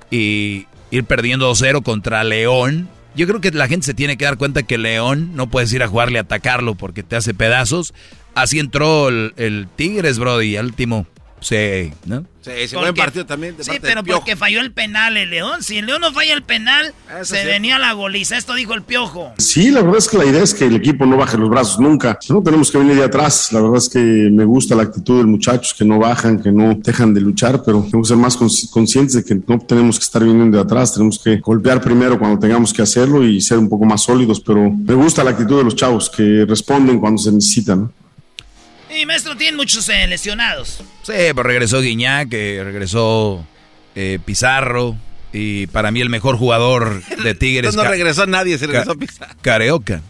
y ir perdiendo 2-0 contra León. Yo creo que la gente se tiene que dar cuenta que León no puedes ir a jugarle a atacarlo porque te hace pedazos. Así entró el, el Tigres, Brody, último. Sí, ¿no? Sí, buen partido también. sí, pero porque falló el penal el León. Si el León no falla el penal, se venía la goliza. Esto dijo el Piojo. Sí, la verdad es que la idea es que el equipo no baje los brazos nunca. No tenemos que venir de atrás. La verdad es que me gusta la actitud de los muchachos, que no bajan, que no dejan de luchar, pero tenemos que ser más conscientes de que no tenemos que estar viniendo de atrás. Tenemos que golpear primero cuando tengamos que hacerlo y ser un poco más sólidos. Pero me gusta la actitud de los chavos, que responden cuando se necesitan. Y maestro, tiene muchos eh, lesionados. Sí, pues regresó Guiñac, regresó eh, Pizarro. Y para mí el mejor jugador de Tigres. no regresó nadie, se regresó Pizarro. Careoca.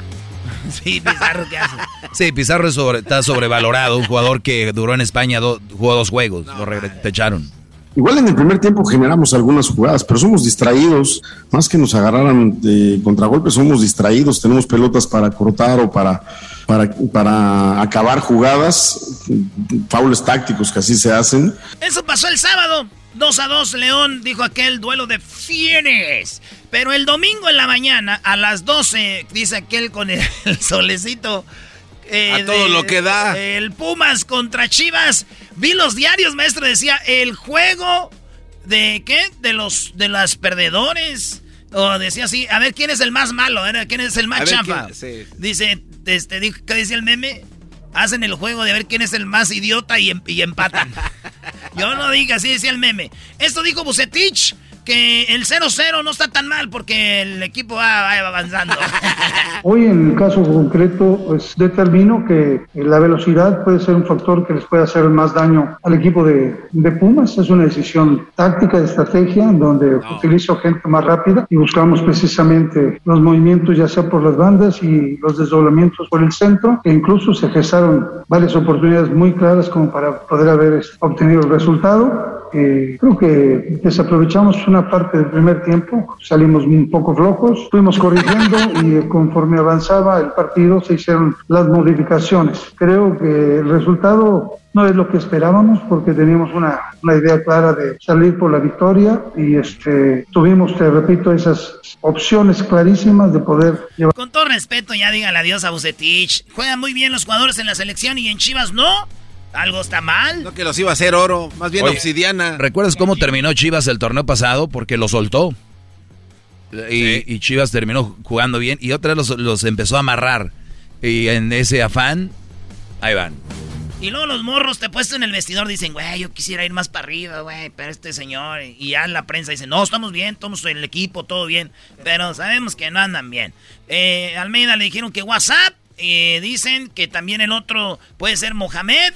sí, Pizarro, ¿qué hace? Sí, Pizarro está sobrevalorado. Un jugador que duró en España, jugó dos juegos. lo echaron. Igual en el primer tiempo generamos algunas jugadas, pero somos distraídos. Más que nos agarraran de contragolpes, somos distraídos. Tenemos pelotas para cortar o para para, para acabar jugadas, faules tácticos que así se hacen. Eso pasó el sábado. 2 a 2, León dijo aquel duelo de fieres. Pero el domingo en la mañana, a las 12, dice aquel con el, solecito. Eh, a todo lo que da. El Pumas contra Chivas. Vi los diarios, maestro, decía el juego de qué? De los de las perdedores. O decía así, a ver quién es el más malo, quién es el más chafa. Dice, este, ¿qué decía el meme? Hacen el juego de ver quién es el más idiota y, em, y empatan. Yo no diga, así decía el meme. Esto dijo Bucetich que el 0-0 no está tan mal porque el equipo va, avanzando. Hoy en el caso concreto, pues determino que la velocidad puede ser un factor que les puede hacer más daño al equipo de, de Pumas. Es una decisión táctica de estrategia donde utilizo gente más rápida y buscamos precisamente los movimientos ya sea por las bandas y los desdoblamientos por el centro, e incluso se gestaron varias oportunidades muy claras como para poder haber obtenido el resultado Eh, creo que desaprovechamos una parte del primer tiempo, salimos un poco flojos, fuimos corrigiendo y eh, conforme avanzaba el partido se hicieron las modificaciones. Creo que el resultado no es lo que esperábamos porque teníamos una, una idea clara de salir por la victoria y este, tuvimos, te repito, esas opciones clarísimas de poder llevar. Con todo respeto, ya dígale adiós a Bucetich. Juegan muy bien los jugadores en la selección y en Chivas no. ¿Algo está mal? No que los iba a hacer oro, más bien Oye, obsidiana. ¿Recuerdas cómo terminó Chivas el torneo pasado? Porque lo soltó. Y, y Chivas terminó jugando bien y otra vez los, los empezó a amarrar. Y en ese afán, ahí van. Y luego los morros te puesto en el vestidor dicen, güey, yo quisiera ir más para arriba, güey, pero este señor. Y ya la prensa dice, no, estamos bien, estamos en el equipo, todo bien. Pero sabemos que no andan bien. Eh, Almeida le dijeron que WhatsApp. eh, dicen que también el otro puede ser Mohamed.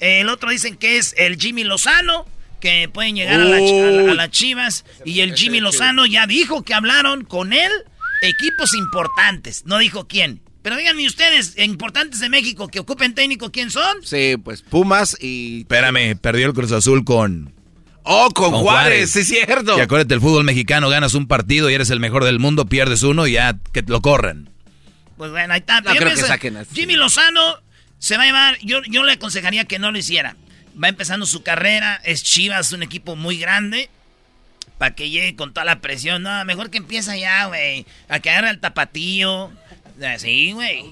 El otro dicen que es el Jimmy Lozano. Que pueden llegar a, la- a la- a las Chivas. Y el Jimmy Lozano ya dijo que hablaron con él equipos importantes. No dijo quién. Pero díganme ustedes, importantes de México que ocupen técnico, ¿quién son? Sí, pues Pumas y... Espérame, perdió el Cruz Azul con... Oh, con, Juárez, sí es cierto. Y acuérdate, el fútbol mexicano, ganas un partido y eres el mejor del mundo, pierdes uno y ya que lo corran. Pues bueno, ahí está. No creo pienso- que saquen así. Jimmy Lozano se va a llevar. Yo, yo le aconsejaría que no lo hiciera. Va empezando su carrera. Es Chivas, un equipo muy grande. Para que llegue con toda la presión. No, mejor que empieza ya, güey. A que agarre al tapatío. Sí, güey.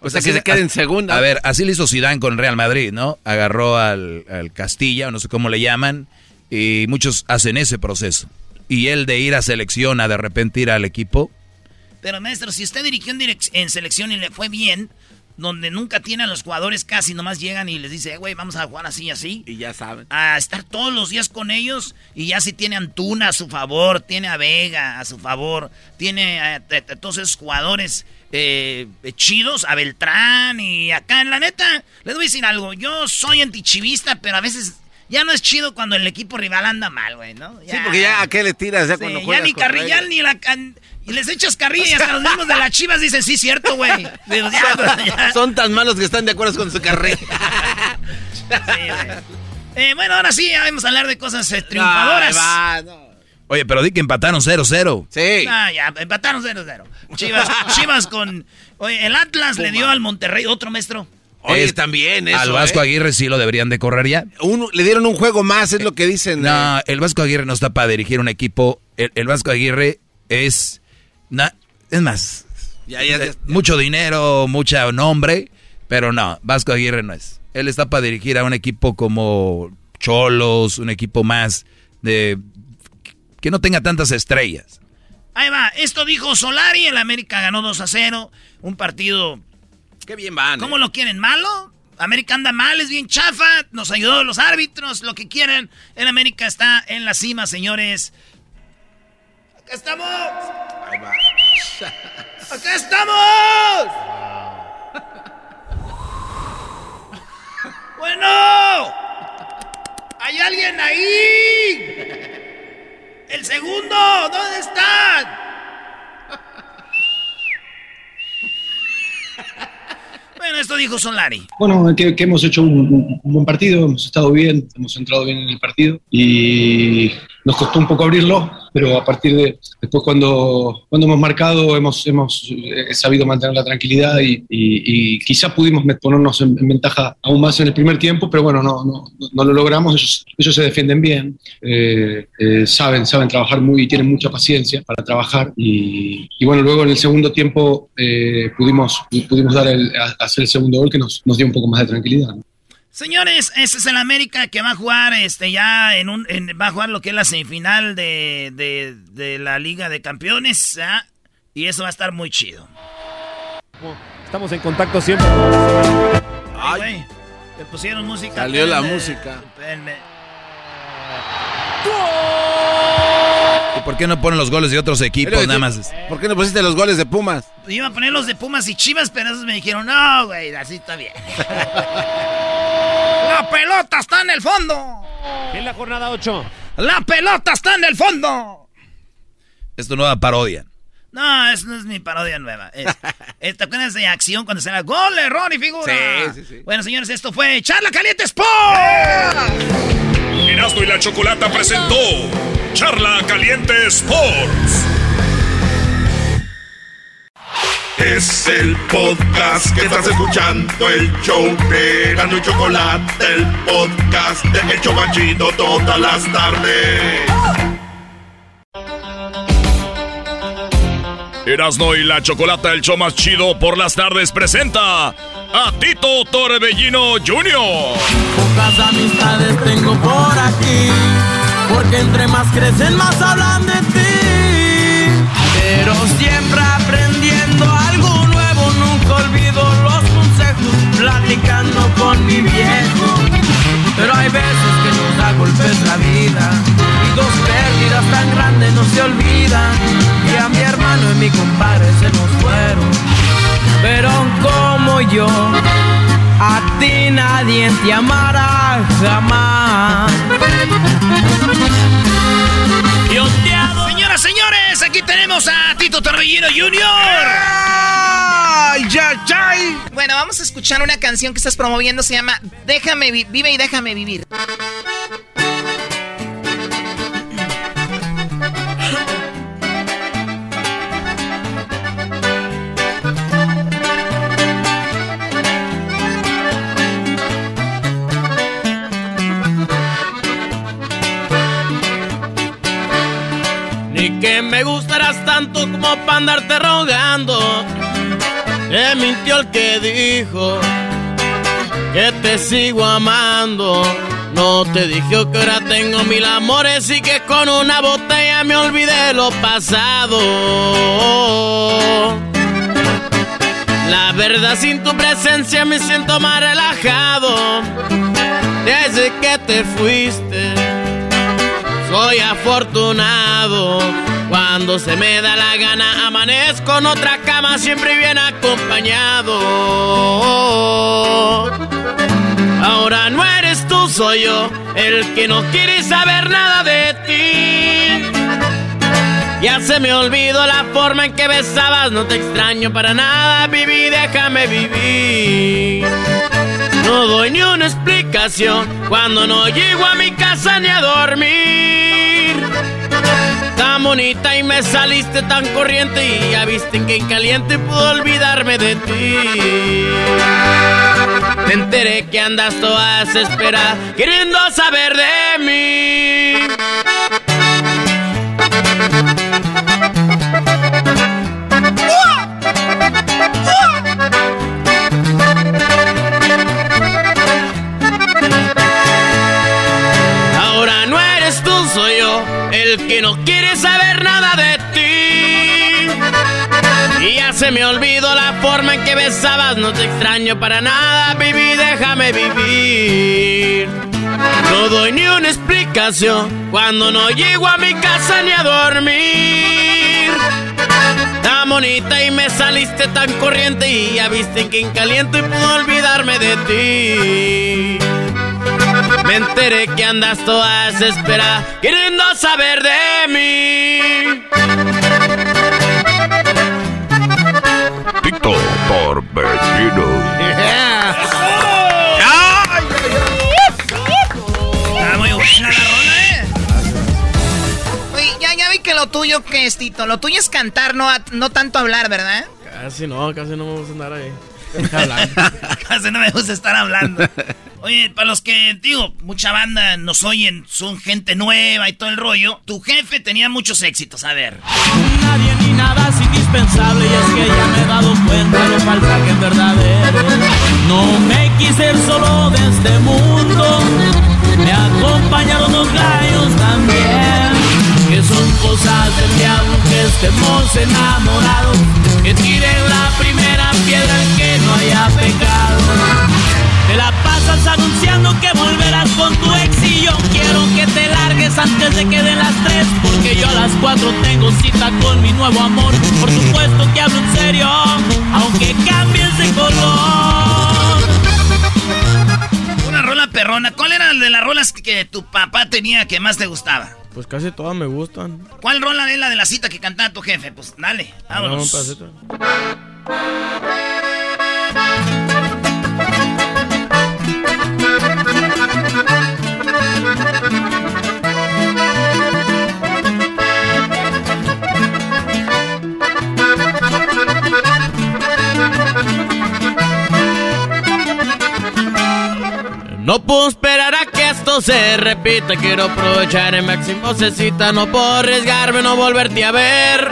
O sea, que se quede en segunda. A ver, así le hizo Zidane con Real Madrid, ¿no? Agarró al, al Castilla, o no sé cómo le llaman, y muchos hacen ese proceso. Y él de ir a selección a de repente ir al equipo, Pero maestro, si usted dirigió en selección y le fue bien, donde nunca tienen a los jugadores casi, nomás llegan y les dice, "Eh, güey, vamos a jugar así y así. Y ya saben. A estar todos los días con ellos y ya si tiene a Antuna a su favor, tiene a Vega a su favor, tiene a, a- a todos esos jugadores eh, chidos, a Beltrán y acá, en la neta, les voy a decir algo, yo soy antichivista, pero a veces... Ya no es chido cuando el equipo rival anda mal, güey, ¿no? Sí, porque ya a qué le tiras ya Sí, cuando ya juegas ni contra carrilla, ni la... can- Y les echas carrilla y hasta los mismos de las chivas dicen, sí, cierto, güey. Digo, ya, Son- ya. Son tan malos que están de acuerdo con su carrera. Eh, bueno, ahora sí, ya vamos a hablar de cosas eh, triunfadoras. Ay, va, no. Oye, pero di que empataron 0-0. Sí. Ah, ya, empataron 0-0. Chivas, Chivas con... Oye, el Atlas le dio al Monterrey otro maestro. Oye, Es- también eso, Al Vasco ¿eh? Aguirre sí lo deberían de correr ya. Un- le dieron un juego más, es lo que dicen. No, eh. el Vasco Aguirre no está para dirigir un equipo. El, el Vasco Aguirre es... na- es más, Ya, ya, ya. mucho dinero, mucho nombre, pero no, Vasco Aguirre no es. Él está para dirigir a un equipo como Cholos, un equipo más de... que no tenga tantas estrellas. Ahí va, esto dijo Solari, el América ganó 2 a 0. Un partido... Qué bien van. ¿Cómo eh. lo quieren? ¿Malo? América anda mal, es bien chafa, nos ayudó los árbitros, lo que quieran. El América está en la cima, señores. ¡Acá estamos! ¡Acá estamos! Bueno, ¿hay alguien ahí? El segundo, ¿dónde están? Bueno, esto dijo Solari. Bueno, que, hemos hecho un buen partido, hemos estado bien, hemos entrado bien en el partido y nos costó un poco abrirlo, pero a partir de después cuando, cuando hemos marcado hemos, hemos eh, sabido mantener la tranquilidad y, y- y quizá pudimos ponernos en, en ventaja aún más en el primer tiempo, pero bueno, no, no, no- lo logramos, ellos, ellos se defienden bien, eh, eh, saben, saben trabajar muy, tienen mucha paciencia para trabajar y, y bueno, luego en el segundo tiempo eh, pudimos, pudimos dar el, hacer el segundo gol que nos, dio un poco más de tranquilidad. Señores, este es el América que va a jugar este ya en un en- va a jugar lo que es la semifinal de, de, de la Liga de Campeones ¿ah? y eso va a estar muy chido. Estamos en contacto siempre. Ay, güey, le pusieron música. Salió la música. espérenme. ¿Y por qué no ponen los goles de otros equipos nada más? ¿Por qué no pusiste los goles de Pumas? Iba a poner los de Pumas y Chivas, pero esos me dijeron, no, güey, así está bien. la pelota está en el fondo. En la jornada 8. La pelota está en el fondo. Es tu nueva parodia. No, eso no es mi parodia nueva. Es, es- ¿Te acuerdas de acción cuando se era gol, error y figura? Sí, sí, sí. Bueno, señores, esto fue Charla Caliente Sport. Erasmo y la Chocolata presentó Charla Caliente Sports. Es el podcast que estás escuchando, el show de Erasmo y Chocolate, el podcast de El Chocachito todas las tardes. Erasmo y la Chocolata, el show más chido por las tardes, presenta a Tito Torbellino Jr. Pocas amistades tengo por aquí, porque entre más crecen más hablan de ti. Pero siempre aprendiendo algo nuevo, nunca olvido los consejos, platicando con mi viejo. Pero hay veces que nos da golpes la vida y dos pérdidas tan grandes no se olvidan. Y a mi hermano y mi compadre se nos fueron. Pero como yo, a ti nadie te amará jamás. Yo te adoro. Señoras, señores, aquí tenemos a Tito Torbellino Jr. Bueno, vamos a escuchar una canción que estás promoviendo, se llama Déjame vi- Vive y déjame vivir. Me gustarás tanto como para andarte rogando. Me mintió el que dijo que te sigo amando. No te dije que ahora tengo mil amores y que con una botella me olvidé lo pasado. La verdad sin tu presencia me siento más relajado. Desde que te fuiste soy afortunado. Cuando se me da la gana, amanezco en otra cama, siempre bien acompañado. Ahora no eres tú, soy yo, el que no quiere saber nada de ti. Ya se me olvidó la forma en que besabas, no te extraño para nada, viví, déjame vivir. No doy ni una explicación cuando no llego a mi casa ni a dormir. Tan y me saliste tan corriente y ya viste que en caliente puedo olvidarme de ti. Me enteré que andas toda desesperada queriendo saber de mí. Que no quiere saber nada de ti. Y ya se me olvidó la forma en que besabas, no te extraño para nada, baby, déjame vivir. No doy ni una explicación cuando no llego a mi casa ni a dormir. Tan bonita y me saliste tan corriente y ya viste que en caliente puedo olvidarme de ti. Me enteré que andas toda desesperada queriendo saber de mí. Tito Torbellino. Está muy buena la rola, ¿eh? Oye, ya, ya vi que lo tuyo, ¿qué es, Tito? Lo tuyo es cantar, no, no tanto hablar, ¿verdad? Casi no, casi no me gusta andar ahí. Casi no me gusta estar hablando. Oye, para los que, digo, mucha banda nos oyen, son gente nueva y todo el rollo. Tu jefe tenía muchos éxitos, a ver. Nadie ni nada es indispensable y es que ya me he dado cuenta lo falsa que en verdad eres. No me quise ir solo de este mundo, me acompañaron los gallos también. Que son cosas del diablo que estemos enamorados, que tiren la primera piedra que no haya pecado. Te la pasas anunciando que volverás con tu ex y yo quiero que te largues antes de que den las tres Porque yo a las cuatro tengo cita con mi nuevo amor Por supuesto que hablo en serio, aunque cambies de color Una rola perrona. ¿Cuál era de las rolas que tu papá tenía que más te gustaba? Pues casi todas me gustan. ¿Cuál rola es la de la cita que cantaba tu jefe? Pues dale, vámonos. No puedo esperar a esto se repita. Quiero aprovechar el máximo cecita. No puedo arriesgarme, no volverte a ver.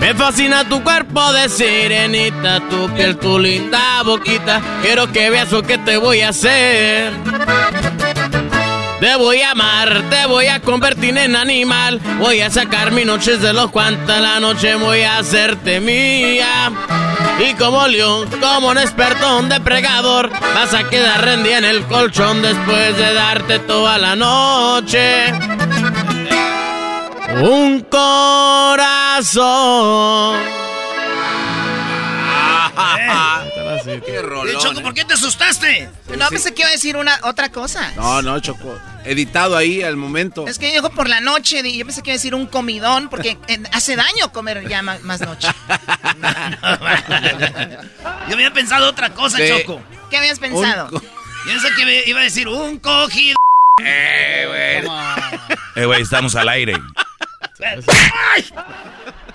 Me fascina tu cuerpo de sirenita, tu piel, tu linda boquita. Quiero que veas lo que te voy a hacer. Te voy a amar, te voy a convertir en animal. Voy a sacar mis noches de los cuantas la noche voy a hacerte mía. Y como león, como un experto, un depredador, vas a quedar rendida en el colchón después de darte toda la noche. Un corazón. Qué Choco, ¿por qué te asustaste? No, pensé que iba a decir una otra cosa. No, no, Choco. Editado ahí al momento. Es que dijo por la noche, y yo pensé que iba a decir un comidón, porque hace daño comer ya más, noche. Yo había pensado otra cosa, Sí. Choco. ¿Qué habías pensado? Yo pensé que iba a decir un cogido. Eh, güey, estamos al aire.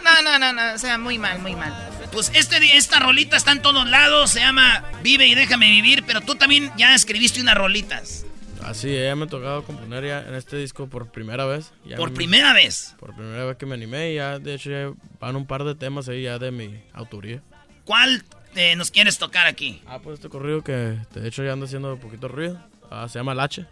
No, no, no, no, o sea, muy mal, muy mal. Pues este, esta rolita está en todos lados, se llama Vive y déjame vivir, pero tú también ya escribiste unas rolitas. Así, ya me ha tocado componer ya en este disco por primera vez. Ya ¿Por me- primera vez? Por primera vez que me animé y ya, de hecho, ya van un par de temas ahí ya de mi autoría. ¿Cuál eh, nos quieres tocar aquí? Ah, pues este corrido que de hecho ya anda haciendo un poquito ruido. Ah, se llama Lache.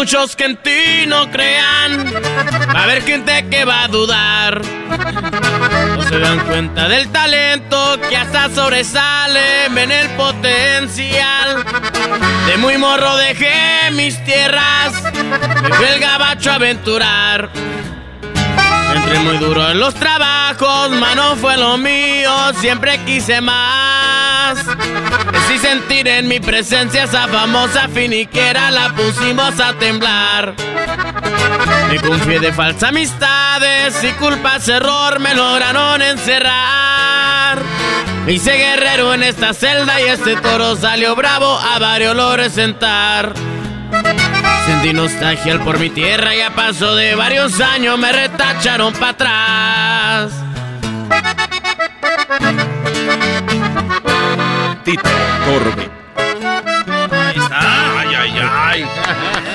Muchos que en ti no crean. Va a haber gente que va a dudar. No se dan cuenta del talento que hasta sobresale. Ven el potencial. De muy morro dejé mis tierras. Me fui el gabacho a aventurar. Entré muy duro en los trabajos, mano fue lo mío, siempre quise más. Sí sentir en mi presencia esa famosa finiquera, la pusimos a temblar. Me confié de falsas amistades y culpas, error, me lograron encerrar. Me hice guerrero en esta celda y este toro salió bravo a varios lo sentar. Sentí nostalgia al por mi tierra, ya pasó de varios años, me retacharon para atrás. Tito Torbe. Ahí está. Ay, ay, ay.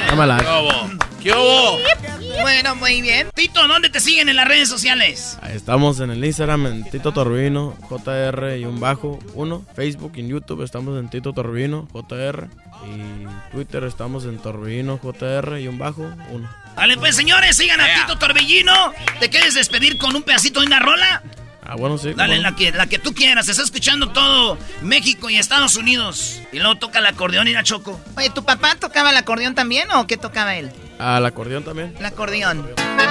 Dámela. ¿Qué hubo? ¿Qué hubo? Bueno, muy bien. Tito, ¿dónde te siguen en las redes sociales? Ahí estamos en el Instagram en Tito Torbino, JR y un bajo 1. Facebook y en YouTube estamos en Tito Torbino, JR. Y Twitter estamos en Torbino, JR y un bajo 1. Vale, pues señores, sigan a Tito Torbellino. ¿Te quieres despedir con un pedacito de una rola? Ah, bueno, sí. Dale, la que, la que tú quieras. Está escuchando todo México y Estados Unidos. Y luego toca el acordeón y la choco. Oye, ¿tu papá tocaba el acordeón también o qué tocaba él? Al acordeón también. El acordeón. Tierra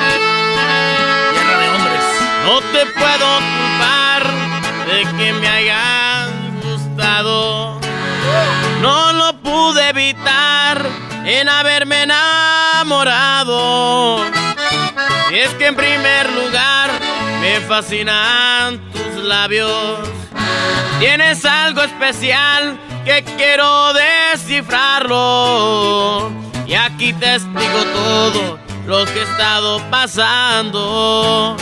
de hombres. No te puedo culpar de que me haya gustado. No lo pude evitar en haberme enamorado. Y es que en primer lugar me fascinan tus labios. Tienes algo especial que quiero descifrarlo. Y aquí te explico todo lo que he estado pasando.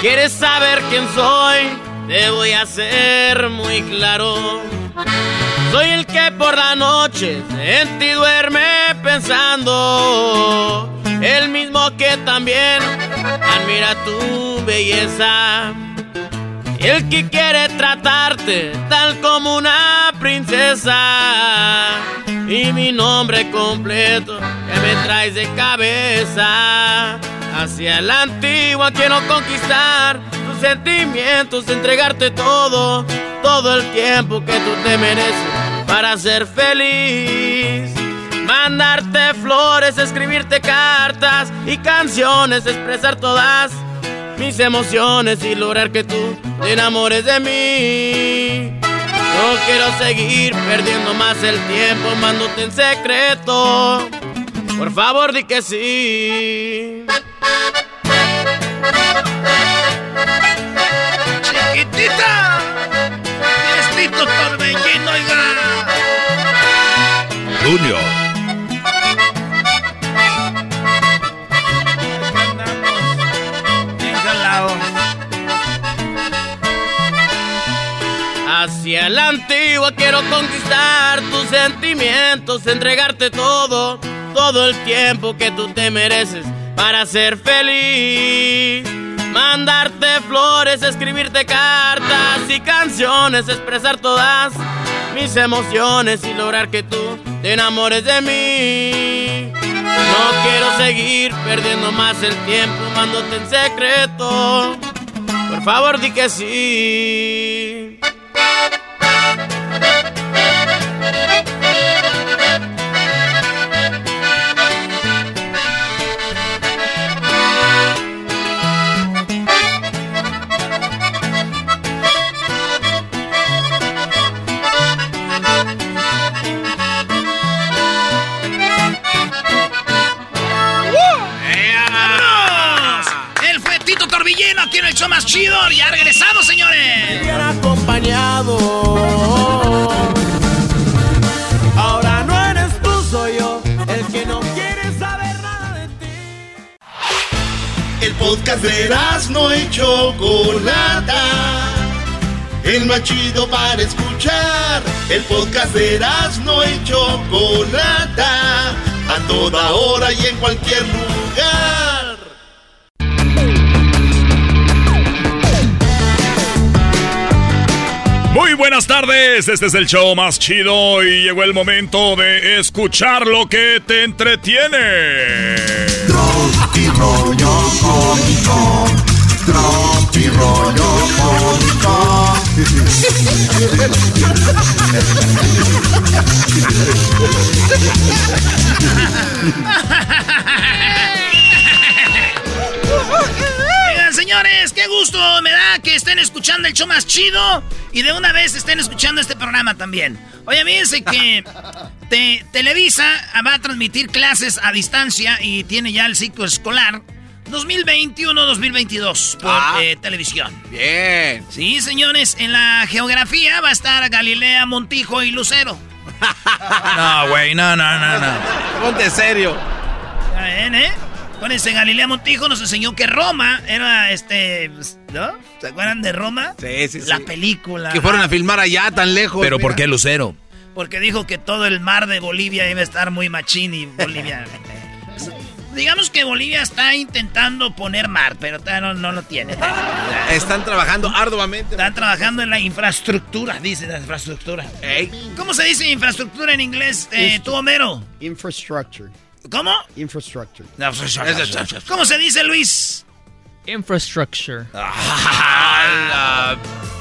¿Quieres saber quién soy? Te voy a hacer muy claro. Soy el que por la noche en ti duerme pensando. El mismo que también admira tu belleza. El que quiere tratarte tal como una princesa. Y mi nombre completo que me traes de cabeza. Hacia la antigua quiero conquistar tus sentimientos, entregarte todo, todo el tiempo que tú te mereces para ser feliz. Mandarte flores, escribirte cartas y canciones, expresar todas mis emociones y lograr que tú te enamores de mí. No quiero seguir perdiendo más el tiempo, mándote en secreto. Por favor, di que sí. ¡Chiquitita! ¡Diestito torbellino, oiga! Junior. Hacia la antigua quiero conquistar tus sentimientos, entregarte todo, todo el tiempo que tú te mereces para ser feliz. Mandarte flores, escribirte cartas y canciones, expresar todas mis emociones y lograr que tú te enamores de mí. No quiero seguir perdiendo más el tiempo amándote en secreto. Por favor, di que sí. Más chido. Ya regresamos, señores. acompañado. Ahora no eres tú, soy yo, el que no quiere saber nada de ti. El podcast de no y Chocolata. El más chido para escuchar. El podcast de no y Chocolata. A toda hora y en cualquier lugar. Muy buenas tardes, este es el show más chido y llegó el momento de escuchar lo que te entretiene. Tropi rollo cómico. Tropi rollo cómico. Señores, qué gusto me da que estén escuchando el show más chido y de una vez estén escuchando este programa también. Oye, fíjense que te- Televisa va a transmitir clases a distancia y tiene ya el ciclo escolar 2021-2022 por Ah. eh, televisión. Bien. Sí, señores, en la geografía va a estar Galilea, Montijo y Lucero. No, güey, no, no, no, no. Ponte serio. ¿eh? Acuérdense, Galilea Montijo nos enseñó que Roma era este. ¿No? ¿Se acuerdan de Roma? Sí, sí, sí. La película. Que fueron a filmar allá tan lejos. Pero ¿por mira. qué Lucero? Porque dijo que todo el mar de Bolivia iba a estar muy machín y Bolivia. Digamos que Bolivia está intentando poner mar, pero no, no lo tiene. Están trabajando arduamente. Están trabajando en la infraestructura, dice la infraestructura. ¿Cómo se dice infraestructura en inglés, eh, tú, Homero? Infrastructure. ¿Cómo? Infrastructure. ¿Cómo se dice, Luis? Infrastructure.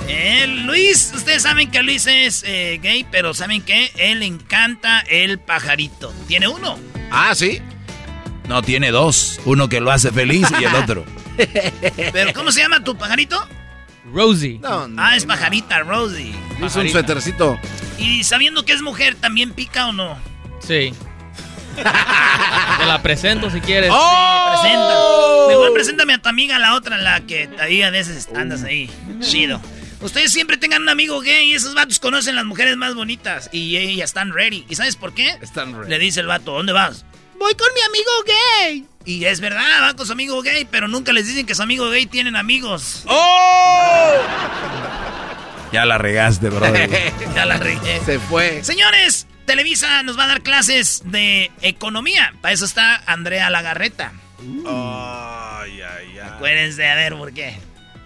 Eh, Luis, ustedes saben que Luis es eh, gay, pero ¿saben qué? Él encanta el pajarito. Tiene uno. Ah, sí. No, tiene dos. Uno que lo hace feliz y el otro. ¿Pero cómo se llama tu pajarito? Rosie. ah, es pajarita, Rosie. Es un suétercito. Y sabiendo que es mujer, ¿también pica o no? Sí. Te la presento si quieres. Sí, presenta. Mejor preséntame a tu amiga, la otra, la que ahí a veces andas ahí. Chido. Ustedes siempre tengan un amigo gay y esos vatos conocen las mujeres más bonitas y ellas están ready. ¿Y sabes por qué? Están ready. Le dice el vato, ¿dónde vas? Voy con mi amigo gay. Y es verdad, va con su amigo gay, pero nunca les dicen que su amigo gay tienen amigos. ¡Oh! Ya la regaste, brother. ya la regué. Se fue. Señores, Televisa nos va a dar clases de economía. Para eso está Andrea Lagarreta. Ay, ay, ay. Acuérdense, a ver, ¿por qué?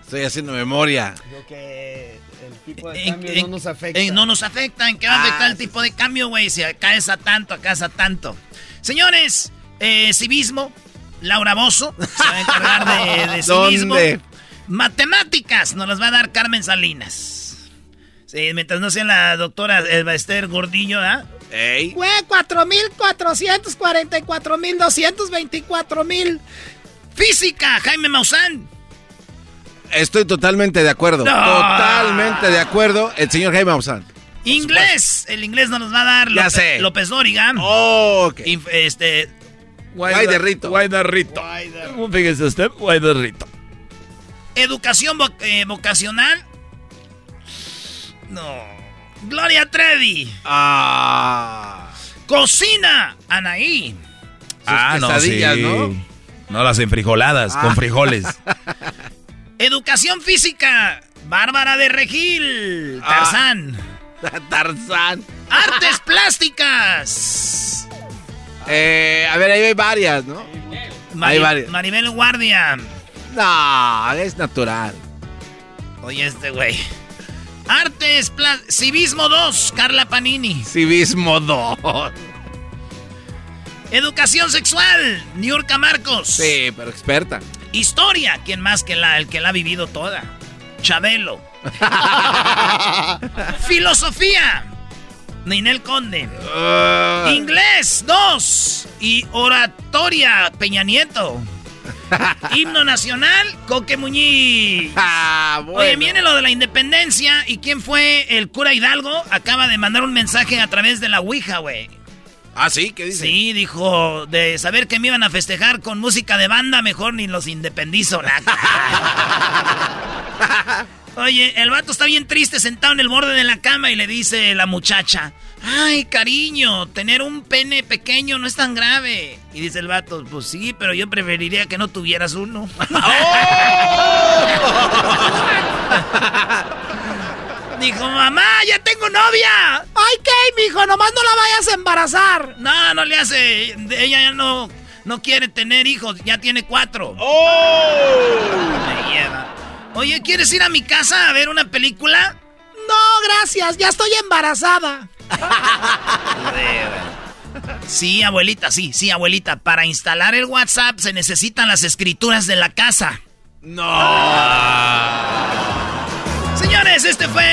Estoy haciendo memoria. que el tipo de En- cambio en- no nos afecta. en- no nos afecta. ¿En qué va a Ah, afectar el tipo de cambio, güey? Si acá es a tanto, acá es a tanto. Señores, eh, civismo, Laura Bozo se va a encargar de, de civismo. ¿Dónde? Matemáticas nos las va a dar Carmen Salinas. Sí, mientras no sea la doctora eh, Esther Gordillo, ¿ah? Ey. Güey, 4.444 mil 224 mil. Física, Jaime Maussan. Estoy totalmente de acuerdo. No. Totalmente de acuerdo. El señor Jaime Maussan. Inglés. El inglés no nos va a dar Ya López, sé. López Dóriga. Oh, ok. Inf- Este, Guay de rito. Guay de rito. Fíjese usted, guay de rito. Educación vo- eh, vocacional. No. Gloria Trevi. Ah. Cocina. Anaí. Ah, no, sí. ¿no? No las enfrijoladas, Ah. con frijoles. Educación física. Bárbara de Regil. Tarzán. Tarzán. Artes plásticas. Eh, a ver, ahí hay varias, ¿no? Mari- Hay varias. Maribel Guardia. No, es natural. Oye, este güey. Artes. Civismo 2. Carla Panini. Civismo 2. Educación sexual. Niurka Marcos. Sí, pero experta. Historia. ¿Quién más que la, el que la ha vivido toda? Chabelo. Filosofía. Ninel Conde. Inglés, dos. Y oratoria, Peña Nieto. Himno nacional, Coque Muñiz. Oye, viene lo de la independencia. ¿Y quién fue el cura Hidalgo? Acaba de mandar un mensaje a través de la Ouija, güey. Ah, sí, ¿qué dice? Sí, dijo, de saber que me iban a festejar con música de banda, mejor ni los independizo. la- Oye, el vato está bien triste sentado en el borde de la cama y le dice la muchacha, ay, cariño, tener un pene pequeño no es tan grave. Y dice el vato, pues sí, pero yo preferiría que no tuvieras uno. Dijo, mamá, ya tengo novia. Ay, ¿qué, mijo? Nomás no la vayas a embarazar. No, no le hace. Ella ya no, no quiere tener hijos, ya tiene cuatro. Me lleva. Oye, ¿quieres ir a mi casa a ver una película? No, gracias, ya estoy embarazada. Sí, abuelita, sí, sí, abuelita. Para instalar el WhatsApp se necesitan las escrituras de la casa. No. Señores, este fue.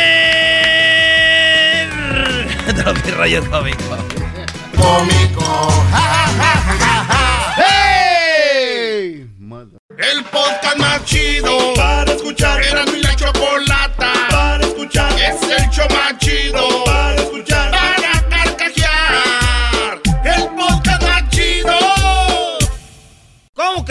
Tropi rollo cómico. Cómico. ¡Hey! El podcast más chido para escuchar. Era mi la chocolata para escuchar. Es el show más chido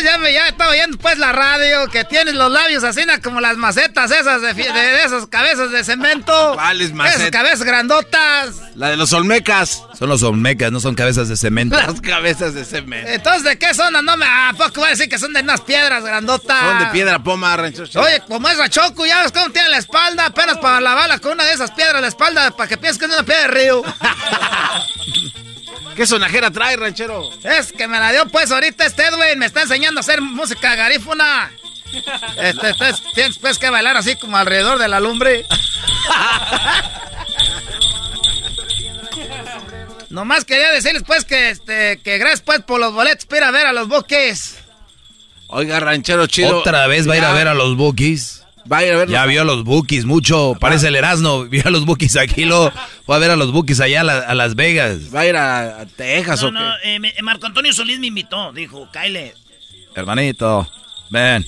Pues ya, me, ya estaba oyendo pues la radio, que tienes los labios así na, como las macetas esas de, de- de esas cabezas de cemento. ¿Cuáles macetas? Esas cabezas grandotas. La de los Olmecas. Son los olmecas, no son cabezas de cemento. Las cabezas de cemento. Entonces, ¿de qué son? No me... ¿A poco voy a decir que son de unas piedras grandotas? Son de piedra poma, chido. Oye, como es Rachoco, ya ves cómo tiene la espalda, apenas para lavarla con una de esas piedras la espalda, para que pienses que es una piedra de río. ¿Qué sonajera trae, ranchero? Es que me la dio pues ahorita este Edwin, me está enseñando a hacer música garífuna. Este, este, tienes pues que bailar así como alrededor de la lumbre. Nomás quería decirles pues que este que gracias pues por los boletos para ir a ver a los buques. Oiga, ranchero chido. Otra vez va a ir a ver a los bookies. Va a ir a ver Ya vio a los bookies mucho. Parece el Erasmo. Vio a los bookies aquí. Lo fue a ver a los bookies allá a, la- a Las Vegas. ¿Va a ir a, a Texas No, o qué? no, eh, me- Marco Antonio Solís me invitó. Dijo, Kyle. Hermanito, ven.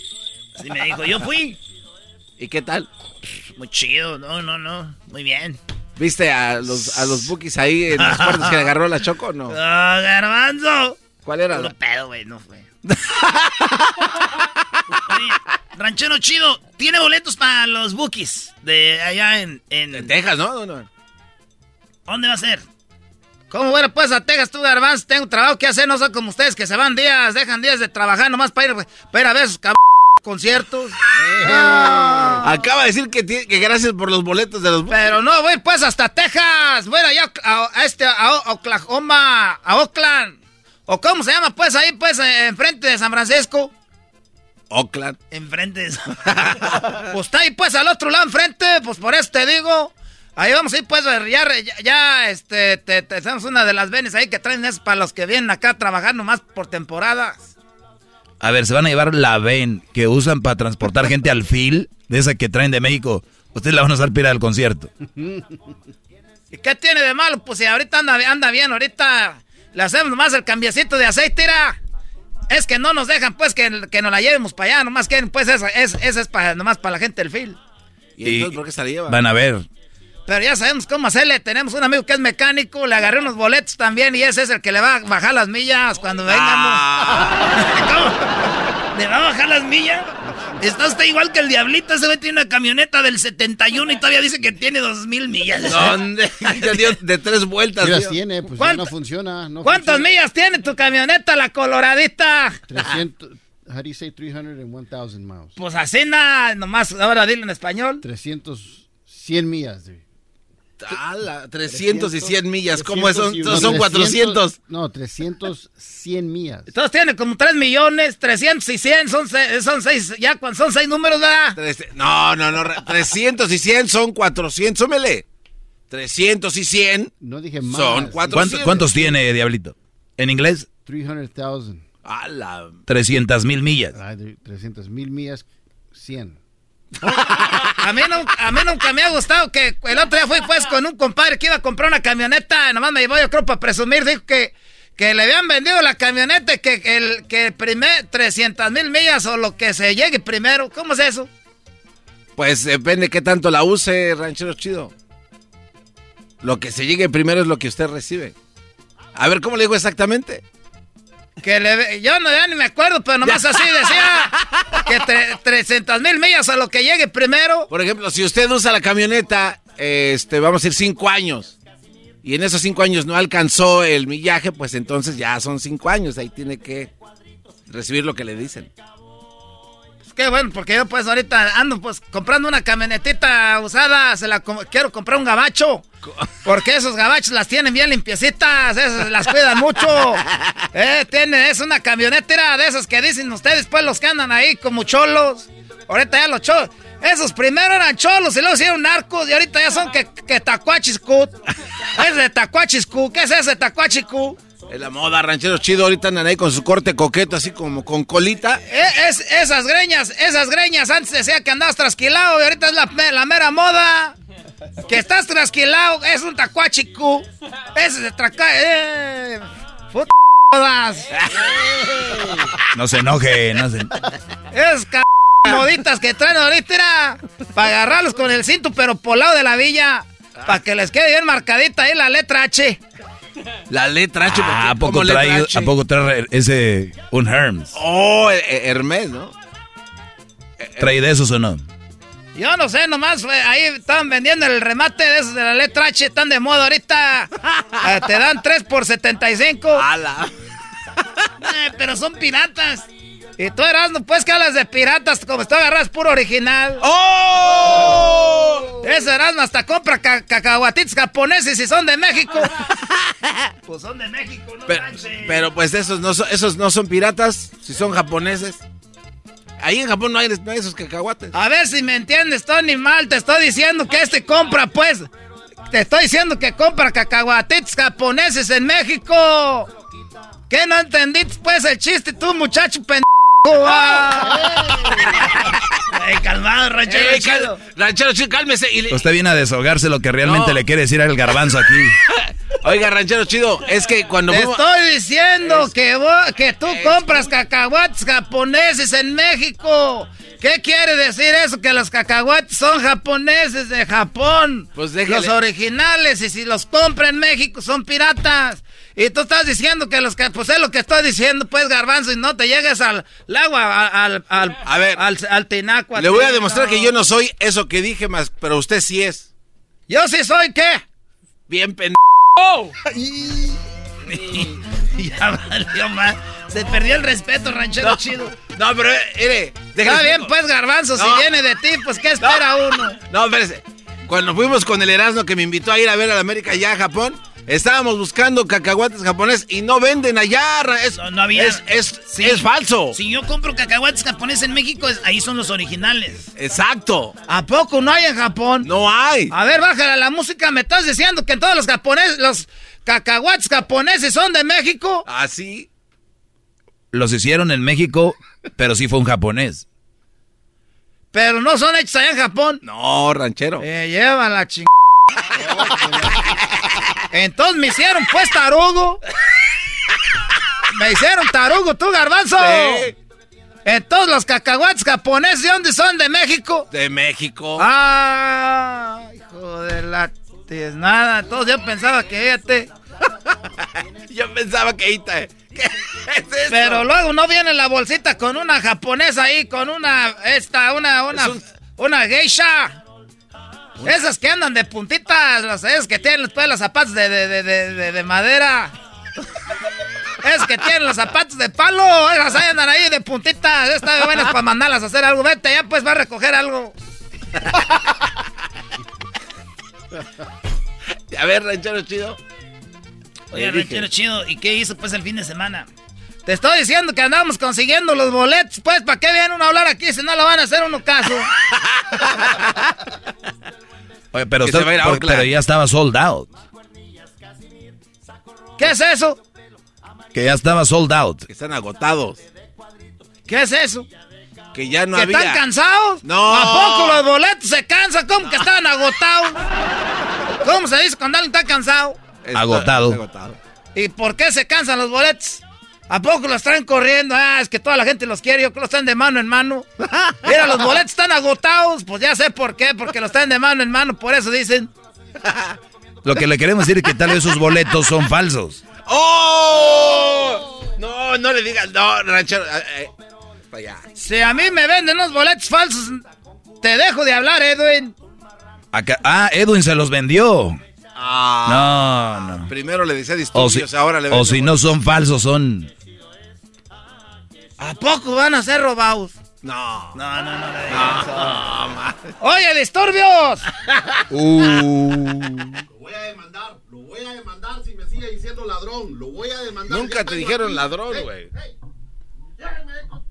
Así me dijo, yo fui. ¿Y qué tal? Muy chido, no, no, no. Muy bien. ¿Viste a los, a los bookies ahí en los cuartos que agarró la Choco o no? ¡Ah, garbanzo! ¿Cuál era? Puro pedo, güey, no fue. Ranchero chido, tiene boletos para los bookies de allá en... En Texas, ¿no? No. ¿Dónde va a ser? ¿Cómo bueno pues a Texas tú, Garbanzo? Tengo trabajo que hacer, no soy como ustedes que se van días, dejan días de trabajar nomás para ir, para ir a ver sus cab... conciertos. Ah. Acaba de decir que, gracias por los boletos de los bookies. Pero no, voy pues hasta Texas. Voy allá a, a este, a Oklahoma, a Oakland. ¿O cómo se llama pues ahí pues eh, enfrente de San Francisco? Oakland. Enfrente. pues está ahí pues al otro lado enfrente, pues por eso te digo. Ahí vamos a ir pues, ya, ya, ya, este, te, te hacemos una de las venes ahí que traen es para los que vienen acá a trabajar nomás por temporadas. A ver, se van a llevar la ven que usan para transportar gente al fil, de esa que traen de México. Ustedes la van a usar para ir al concierto. ¿Y qué tiene de malo? Pues si ahorita anda, anda bien, ahorita le hacemos nomás el cambiecito de aceite, era. Es que no nos dejan, pues, que, que nos la llevemos para allá. Nomás que, pues, esa es, esa es para, nomás para la gente del fil. ¿Y, entonces por qué se la lleva? Van a ver. Pero ya sabemos cómo hacerle. Tenemos un amigo que es mecánico, le agarré unos boletos también y ese es el que le va a bajar las millas cuando vengamos. ¿Cómo? ¿Le va a bajar las millas? Está usted igual que el diablito, ese güey tiene una camioneta del 71 y todavía dice que tiene dos mil millas. ¿Dónde? Ya dio de tres vueltas. Tío. tiene, pues ya ¿Cuánto- no funciona. No ¿Cuántas funciona. millas tiene tu camioneta, la coloradita? 300, how do you say 300 and 1000 miles? Pues así nada, nomás, ahora dilo en español. 300, 100 millas. dude. Ala, 300 y 100 millas. ¿Cómo es? Son, 300 son 400. No, 300, 100 millas. Todos tienen como 3 millones, 300 y 100, son, son seis, ya cuando son seis números, ¿verdad? Tres- No, no, no. re- 300 y 100 son 400. Súmele. 300 y 100 No dije más. son 400. ¿Cuántos, cuántos tiene, Diablito? ¿En inglés? 300,000. Ala. 300 mil millas. Ay, de 300 mil millas, 100. A mí, a nunca me ha gustado que el otro día fui pues con un compadre que iba a comprar una camioneta, nomás me llevó yo creo para presumir, dijo que, que le habían vendido la camioneta que el que primer 300 mil millas o lo que se llegue primero, ¿cómo es eso? Pues depende qué tanto la use, ranchero chido. Lo que se llegue primero es lo que usted recibe. A ver, ¿cómo le digo exactamente? Que le, yo no, ya ni me acuerdo, pero nomás así decía que tre- 300 mil millas a lo que llegue primero. Por ejemplo, si usted usa la camioneta, este, vamos a decir cinco años, y en esos cinco años no alcanzó el millaje, pues entonces ya son cinco años, ahí tiene que recibir lo que le dicen. Pues qué bueno, porque yo pues ahorita ando pues comprando una camionetita usada, se la quiero comprar un gabacho. Porque esos gabachos las tienen bien limpiecitas, esas las cuidan mucho. Eh, tiene, es una camionetera de esas que dicen ustedes, pues los que andan ahí como cholos. Ahorita ya los cholos. Esos primero eran cholos y luego hicieron narcos y ahorita ya son que, que tacuachiscut. Es de tacuachiscu. ¿Qué es ese tacuachiscu? Es la moda, ranchero chido, ahorita andan ahí con su corte coqueto, así como con colita. Eh, es, esas greñas, esas greñas, antes decía que andabas trasquilado y ahorita es la, la mera moda. Que estás trasquilado, es un tacuachicu. Ese de traca... Eh, puta modas. No se enoje, no se... Es c... moditas que traen ahorita era para agarrarlos con el cinto, pero por lado de la villa. Para que les quede bien marcadita ahí la letra H. La letra H. Ah, ¿a ¿cómo poco, letra trae, H? ¿A poco trae ese, un Hermes? Oh, eh, eh, Hermes, ¿no? ¿Trae de esos o no? Yo no sé, nomás fue- ahí estaban vendiendo el remate de esos de la letra H, están de moda ahorita. Eh, te dan 3 por 75. Eh, pero son piratas. Y tú eras, no pues que hablas de piratas, como tú agarras puro original. ¡Oh! Ese Erasmo hasta compra ca- cacahuatitos japoneses y son de México. pues son de México, no Pero, manches. pero, pues esos no, son, esos no son piratas, si son japoneses. Ahí en Japón no hay, no hay esos cacahuates. A ver si me entiendes, Tony Mal. Te estoy diciendo que este compra, pues. Te estoy diciendo que compra cacahuatitos japoneses en México. ¿Qué no entendiste, pues, el chiste, tú, muchacho pendejo? Ah. Ey, calmado, ranchero chido. ranchero chido, cálmese. y le- Usted viene a desahogarse lo que realmente No. le quiere decir al garbanzo aquí. Oiga, ranchero chido, es que cuando Te fuimos- estoy diciendo que, vo- que tú compras cacahuates japoneses en México. ¿Qué quiere decir eso? Que los cacahuates son japoneses de Japón. Pues déjale. Los originales. Y si los compra en México son piratas. Y tú estás diciendo que los que... Pues es lo que estoy diciendo, pues, garbanzo. Y no te llegues al, al agua, al... al A ver. Al, al tinaco. le voy a demostrar que yo no soy eso que dije más, pero usted sí es. Yo sí soy, ¿qué? Bien pendejo. ya valió más. Se perdió el respeto, ranchero No. chido. No, pero, eh, mire, Está bien, pues, garbanzo, No. si viene de ti, pues, ¿qué espera uno? No, espérese. Cuando fuimos con el Erasmo que me invitó a ir a ver a la América allá a Japón, Estábamos buscando cacahuates japoneses y no venden allá. Es, no, no había. Es, es, Sí. es falso. Si yo compro cacahuates japoneses en México, es- ahí son los originales. Exacto. ¿A poco no hay en Japón? No hay. A ver, bájala la música. ¿Me estás diciendo que todos los japoneses, los cacahuates japoneses son de México? Así. Los hicieron en México, pero sí fue un japonés. Pero no son hechos allá en Japón. No, ranchero. Eh, lleva la ching... Entonces me hicieron pues tarugo. Me hicieron tarugo, tú, garbanzo. Sí. Entonces los cacahuates japoneses, ¿de dónde son? ¿De México? De México. Ah, hijo de la... es nada, entonces yo pensaba que este... Yo pensaba que Ita. ¿Qué es esto? Pero luego no viene la bolsita con una japonesa ahí, con una, esta, una, una, una geisha. Esas que andan de puntitas, las esas que tienen después los zapatos de, de, de, de, de- de madera. Esas que tienen los zapatos de palo, esas ahí andan ahí de puntitas. Están buenas para mandarlas a hacer algo. Vete, ya pues va a recoger algo. A ver, ranchero chido. Oye, dije. ranchero chido, ¿y qué hizo pues el fin de semana? Te estoy diciendo que andamos consiguiendo los boletos, pues, ¿para qué viene uno a hablar aquí si no lo van a hacer uno caso? Oye, pero, usted- pero ya estaba sold out. ¿Qué es eso? Que ya estaba sold out. Que están agotados. ¿Qué es eso? Que ya no ¿Que había. están cansados? No. ¿A poco los boletos se cansan? ¿Cómo que estaban agotados? ¿Cómo se dice cuando alguien está cansado? Está- Agotado. está agotado. ¿Y por qué se cansan los boletos? ¿A poco los traen corriendo? Ah, es que toda la gente los quiere, yo creo que los traen de mano en mano. Mira, los boletos están agotados. Pues ya sé por qué, porque los traen de mano en mano, por eso dicen. Lo que le queremos decir es que tal vez sus boletos son falsos. ¡Oh! No, no le digas. No, ranchero. eh, eh, allá. Si a mí me venden unos boletos falsos, te dejo de hablar, Edwin. Acá- ah, Edwin se los vendió. Ah. No, no. Primero le decía O disturbios, si, ahora le o si no son falsos, son... ¿A poco van a ser robados? No. No, no, no eso. No, ma- ¡Oye, disturbios! Lo voy a demandar, lo voy a demandar si me sigue diciendo ladrón. Lo voy a demandar. Nunca Ya te dijeron aquí. ladrón, Ey, güey. ey, lléveme, con-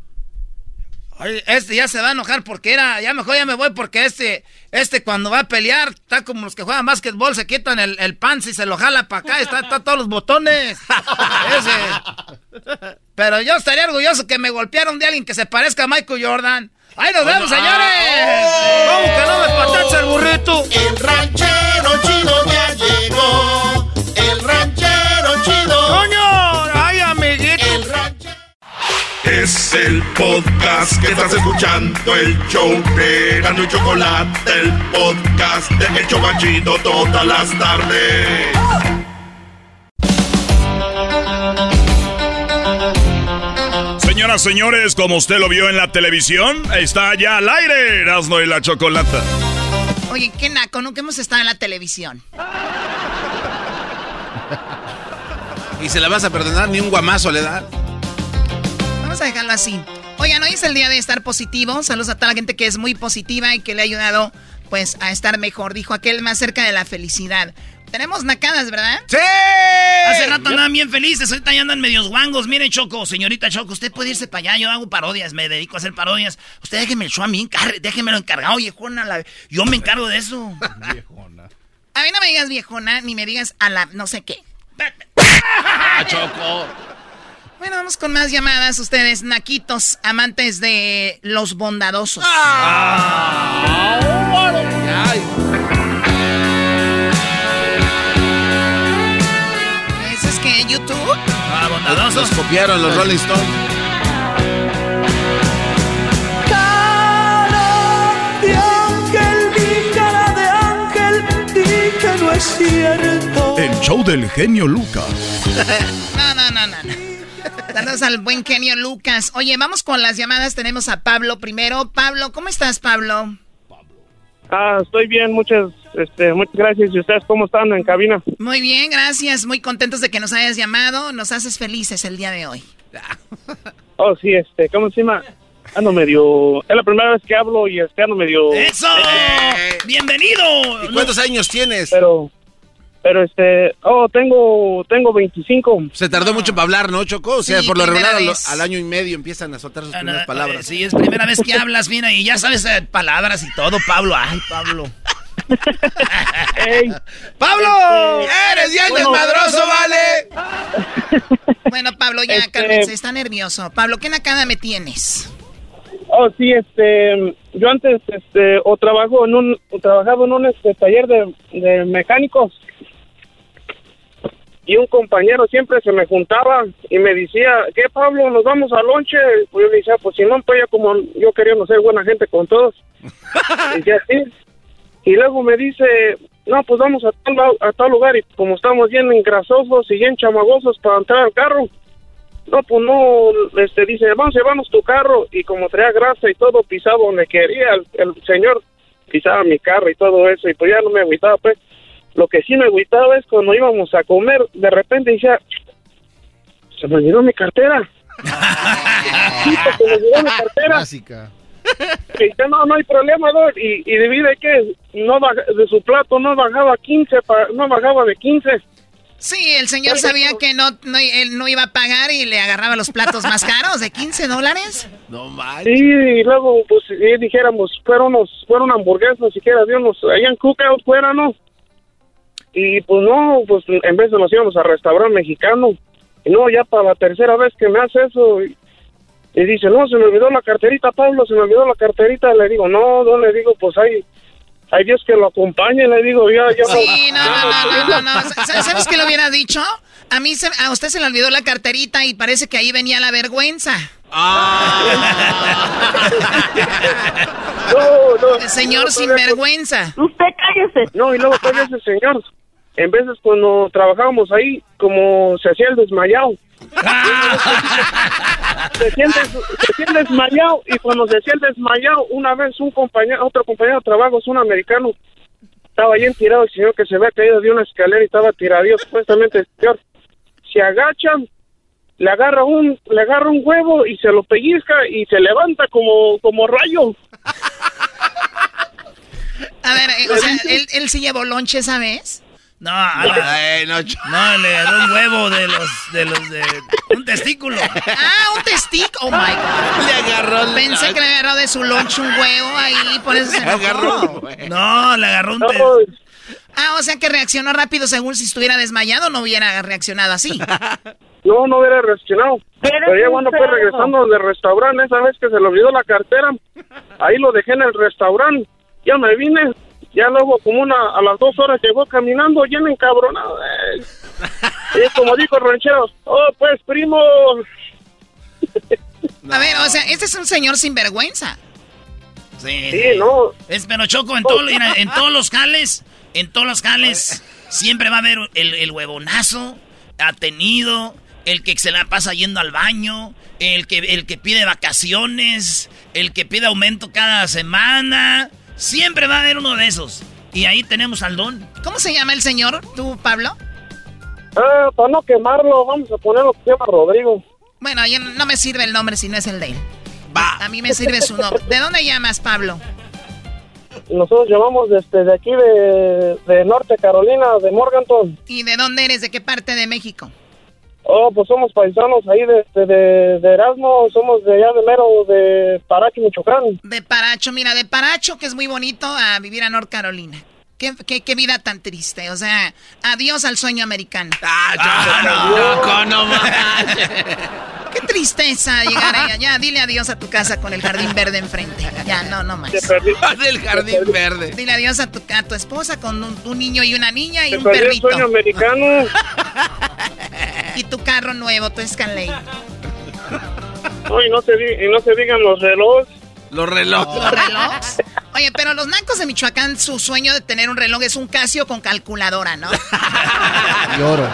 Oye, este ya se va a enojar porque era, ya mejor ya me voy porque este, este cuando va a pelear, está como los que juegan básquetbol, se quitan el, el pants y se lo jala para acá, está, está todos los botones. Ese. Pero yo estaría orgulloso que me golpearon de alguien que se parezca a Michael Jordan. ¡Ahí nos vemos, señores! ¿Cómo que no me patacha el burrito? El ranchero chido Es el podcast que estás escuchando, el show de Gano y Chocolate, el podcast de El Chocachito todas las tardes. Señoras, señores, como usted lo vio en la televisión, está ya al aire Erasmo y la Chocolata. Oye, qué naco, nunca hemos estado en la televisión. ¿Y se la vas a perdonar? Ni un guamazo le da. Vamos a dejarlo así. Oigan, hoy es el día de estar positivo. Saludos a toda la gente que es muy positiva y que le ha ayudado, pues, a estar mejor. Dijo aquel más cerca de la felicidad. Tenemos nacadas, ¿verdad? ¡Sí! Hace rato andaban bien felices, ahorita ya andan medios guangos. Mire, Choco, señorita Choco, usted puede irse para allá, yo hago parodias, me dedico a hacer parodias. Usted déjeme el show a mí, déjemelo encargado, viejona. la- Yo me encargo de eso. A mí no me digas viejona, ni me digas a la no sé qué. ¡Ah, Choco! Bueno, vamos con más llamadas. Ustedes, naquitos, amantes de los bondadosos. Ay, ¿Eso es que YouTube? Ah, bondadosos. Los copiaron los Rolling Stones. Cara de ángel, mi cara de ángel, di que no es cierto. El show del genio Lucas. No, no, no, no. no. Saludos al buen genio Lucas. Oye, vamos con las llamadas. Tenemos a Pablo primero. Pablo, ¿cómo estás, Pablo? Ah, estoy bien, muchas, este, muchas gracias. ¿Y ustedes cómo están en cabina? Muy bien, gracias. Muy contentos de que nos hayas llamado. Nos haces felices el día de hoy. Oh, sí, este, ¿cómo se llama? Ando medio, es la primera vez que hablo y este ando medio... ¡Eso! ¡Bienvenido! ¿Y cuántos años tienes? Pero, Pero este, oh, tengo, tengo 25. Se tardó mucho para hablar, ¿no, Choco? O sea, Sí, por lo regular al, al año y medio empiezan a soltar sus primeras palabras. Sí, es primera vez que hablas, mira, y ya sabes eh, palabras y todo, Pablo. Ay, Pablo. ¡Pablo! ¡Eres bien Bueno, desmadroso, vale! Bueno, Pablo, ya, Este- cálmense, está nervioso. Pablo, ¿qué nakada me tienes? Oh, sí, este, yo antes, este, o trabajo en un, o trabajaba en un este, taller de, de mecánicos y un compañero siempre se me juntaba y me decía, ¿qué Pablo, nos vamos al lonche? Pues yo le decía, pues si no, pues ya como yo queriendo ser buena gente con todos. decía, sí. Y luego me dice, no, pues vamos a tal, a tal lugar y como estamos bien engrasosos y bien chamagosos para entrar al carro, no, pues no, este, dice, vamos, llevamos tu carro, y como traía grasa y todo, pisaba donde quería, el, el señor pisaba mi carro y todo eso, y pues ya no me agüitaba, pues. Lo que sí me agüitaba es cuando íbamos a comer, de repente decía, se me olvidó mi cartera. Sí, se me olvidó mi cartera. Clásica. Y dice, no, no hay problema, Doc, y, y divide que no baja- de su plato no bajaba 15, pa- no bajaba de 15. Sí, el señor sabía que no, no- él no iba a pagar y le agarraba los platos más caros de 15 dólares. No manches. Sí, y luego, pues, y dijéramos, fueron unos, fueron hamburguesas, siquiera de unos, allá en Cookout fuera, ¿no? Y pues no, pues en vez de nos íbamos a restaurante mexicano. Y no, ya para la tercera vez que me hace eso, y, y dice, no, se me olvidó la carterita, Pablo, se me olvidó la carterita. Le digo, no, no, le digo, pues hay, hay Dios que lo acompañe, le digo, ya, ya. Sí, no, no, no, no, no, no. Sa- ¿Sabes qué le hubiera dicho? A mí, se- a usted se le olvidó la carterita y parece que ahí venía la vergüenza. No, no. El señor No, vergüenza. Usted cállese. No, y luego todavía ese señor. En veces cuando trabajábamos ahí, como se hacía el desmayado. se, hacía el des- se el desmayado y cuando se hacía el desmayado, una vez un compañero, otro compañero de trabajo, es un americano, estaba ahí tirado el señor que se había caído de una escalera y estaba tiradillo, supuestamente el señor. Se agacha, le agarra un, le agarra un huevo y se lo pellizca y se levanta como, como rayo. A ver, eh, o sea, ¿él, él sí llevó lonche esa vez? No, no, no, le agarró un huevo de los, de los de un testículo. Ah, un testículo. Oh my God. Le agarró. Pensé que le agarró de su lonche un huevo ahí, por eso se enojó. No, le agarró un tes- Ah, o sea que reaccionó rápido según si estuviera desmayado, no hubiera reaccionado así. No, no hubiera reaccionado. Pero ya cuando fue regresando del restaurante, esa vez que se le olvidó la cartera, ahí lo dejé en el restaurante. Ya me vine, ya luego como una, a las dos horas llegó caminando, bien encabronado. eh. Y como dijo el ranchero, oh, pues primo. A ver, o sea, este es un señor sin vergüenza. Sí, Sí, no. Es, pero Choco, en, todo- en todos los jales, en todos los jales, siempre va a haber el, el huevonazo, atenido, el que se la pasa yendo al baño, el que, el que pide vacaciones, el que pide aumento cada semana. Siempre va a haber uno de esos. Y ahí tenemos al don. ¿Cómo se llama el señor, tú, Pablo? Ah, para no quemarlo, vamos a poner lo que se llama Rodrigo. Bueno, yo no me sirve el nombre si no es el de él. A mí me sirve su nombre. ¿De dónde llamas, Pablo? Nosotros llamamos desde de aquí de, de Norte Carolina, de Morganton. ¿Y de dónde eres? ¿De qué parte de México? Oh, pues somos paisanos ahí de, de, de, de Erasmo, somos de allá de mero, de Parachi, Michoacán. De Paracho, mira, de Paracho, que es muy bonito, a vivir a North Carolina. Qué, qué, qué vida tan triste, o sea, adiós al sueño americano. no, no, no Qué tristeza llegar allá. Ya, dile adiós a tu casa con el jardín verde enfrente. Ya, no, no más. Del jardín verde. Dile adiós a tu, a tu esposa con un, un niño y una niña y un perdió el perrito. sueño americano. Y tu carro nuevo, tu Escalade. No, y no se, y no se digan los relojes. Los relojes. ¿Los relojes? Oye, pero los nancos de Michoacán, su sueño de tener un reloj es un Casio con calculadora, ¿no? Lloro.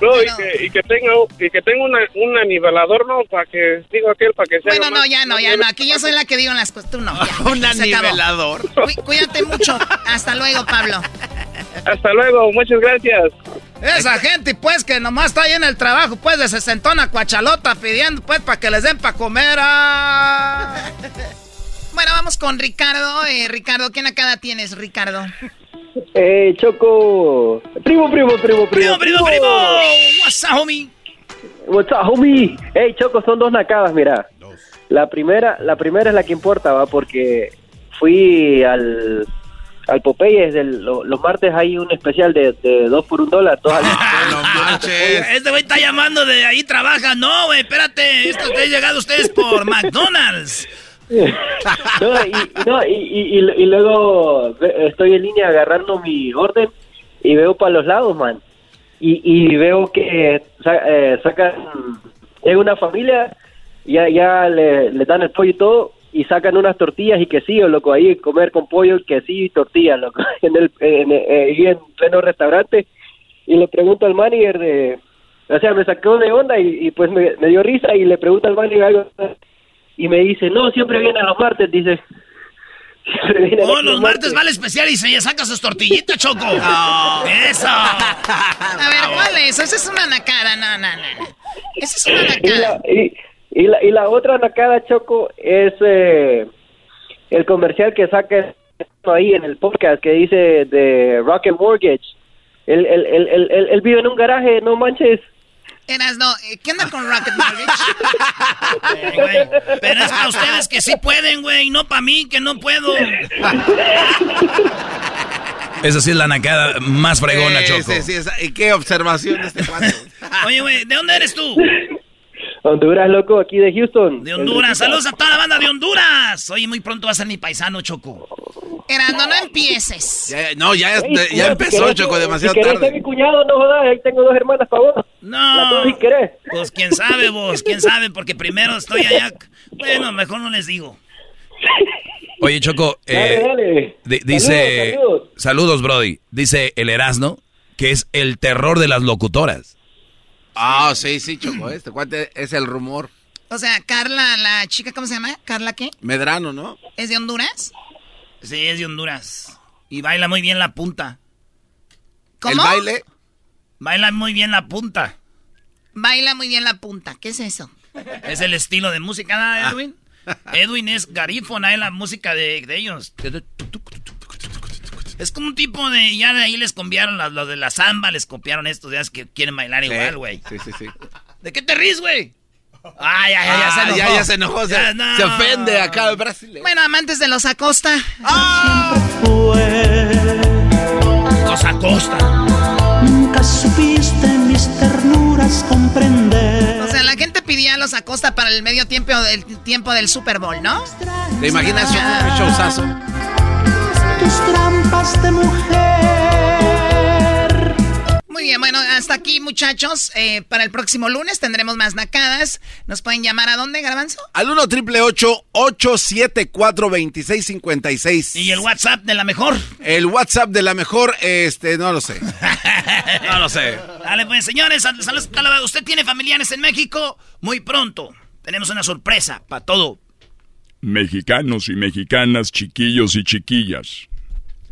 No, y que, y que tenga, y que tenga una, un nivelador, ¿no? Para que, digo aquel, para que sea. Bueno, no, ya no, ya no. Aquí yo soy la que digo las cosas. Tú no. ya. Un nivelador. Cuí- Cuídate mucho. Hasta luego, Pablo. Hasta luego, muchas gracias. Esa gente, pues, que nomás está ahí en el trabajo, pues, de sesentona cuachalota pidiendo, pues, para que les den para comer. ah. Bueno, vamos con Ricardo. Eh, Ricardo, ¿qué nacada tienes, Ricardo? Eh, Choco. Primo, primo, primo, primo. Primo, primo, primo. What's up, homie? What's up, homie? Hey, Choco, son dos nacadas, mira. La primera, la primera es la que importa, va, porque fui al al Popeyes del- lo- los martes hay un especial de, de dos por un dólar. Dos al- Este güey está llamando de ahí trabaja. No, güey, espérate. Esto te ha llegado ustedes por McDonald's. No, y, no, y, y- y- luego estoy en línea agarrando mi orden y veo para los lados, man. Y, y veo que eh, sacan, llega una familia, ya, ya le, le dan el pollo y todo, y sacan unas tortillas y quesillo, loco, ahí comer con pollo, quesillo y tortillas, loco, en el, en, eh, ahí en pleno restaurante. Y le pregunto al manager de, o sea, me sacó de onda y, y pues me, me dio risa y le pregunto al manager algo y me dice, no, siempre viene los martes, dice. Siempre viene Oh, aquí los martes va al especial y se saca sus tortillitas, Choco. Eso. A ver, ¿cuál es? Esa es una nacada. No, no, no. Esa es una y, nacada. la, y, y la, y la otra nacada, Choco, es eh, el comercial que saca ahí en el podcast que dice de Rocket Mortgage. Él, él, él, él, él- él vive en un garaje, no manches. Eras, no. eh, ¿Qué onda con Rocket Mortgage? Eh, Pero es para ustedes que sí pueden, güey. No para mí, que no puedo. Esa sí es la nacada más fregona, Sí, Choco. sí, sí, esa- ¿Y qué observación de este cuate? Oye, güey, ¿de dónde eres tú? Honduras, loco, aquí de Houston. De Honduras. Saludos a toda la banda de Honduras. Oye, muy pronto va a ser mi paisano, Choco. Erasno, no empieces. Ya- no, ya, Ey, ya cuñado, empezó, si Choco, demasiado si tarde. ser mi cuñado, no jodas, ahí tengo dos hermanas para vos. No. si querés. Pues quién sabe, vos, quién sabe, porque primero estoy allá. Bueno, mejor no les digo. Oye, Choco, eh, Dale, dale. di- dice... Saludos, Saludos, Brody. Dice el Erasno que es el terror de las locutoras. Ah, sí, sí, Choco, este cuate es el rumor. O sea, Carla, la chica, ¿cómo se llama? ¿Carla qué? Medrano, ¿no? ¿Es de Honduras? Sí, es de Honduras. Y baila muy bien la punta. ¿Cómo? El baile. Baila muy bien la punta. Baila muy bien la punta. ¿Qué es eso? Es el estilo de música, ¿no, Edwin? Edwin es garífona, es la música de, de ellos. Es como un tipo de. Ya de ahí les copiaron las- los de la samba, les copiaron estos es que quieren bailar igual, güey. Sí, sí, sí. ¿De qué te ríes, güey? Ah, ya, ya, ya se Ah, enojó. ya, ya se enojó, se, Ya, no. se ofende acá el Brasil. Bueno, amantes de los Acosta. Los Acosta. Nunca supiste mis ternuras comprender. O sea, la gente pedía a los Acosta para el medio tiempo del tiempo del Super Bowl, ¿no? ¿Te imaginas qué showzazo? Tus trampas de mujer. Muy bien, bueno, hasta aquí, muchachos. Eh, para el próximo lunes tendremos más nacadas. ¿Nos pueden llamar a dónde, Garbanzo? Al 1 triple 874 2656 ¿Y el WhatsApp de la mejor? El WhatsApp de la mejor, este, no lo sé. No lo sé. Dale, pues, señores, sal- saludos a la- ¿Usted tiene familiares en México? Muy pronto. Tenemos una sorpresa para todo. Mexicanos y mexicanas, chiquillos y chiquillas.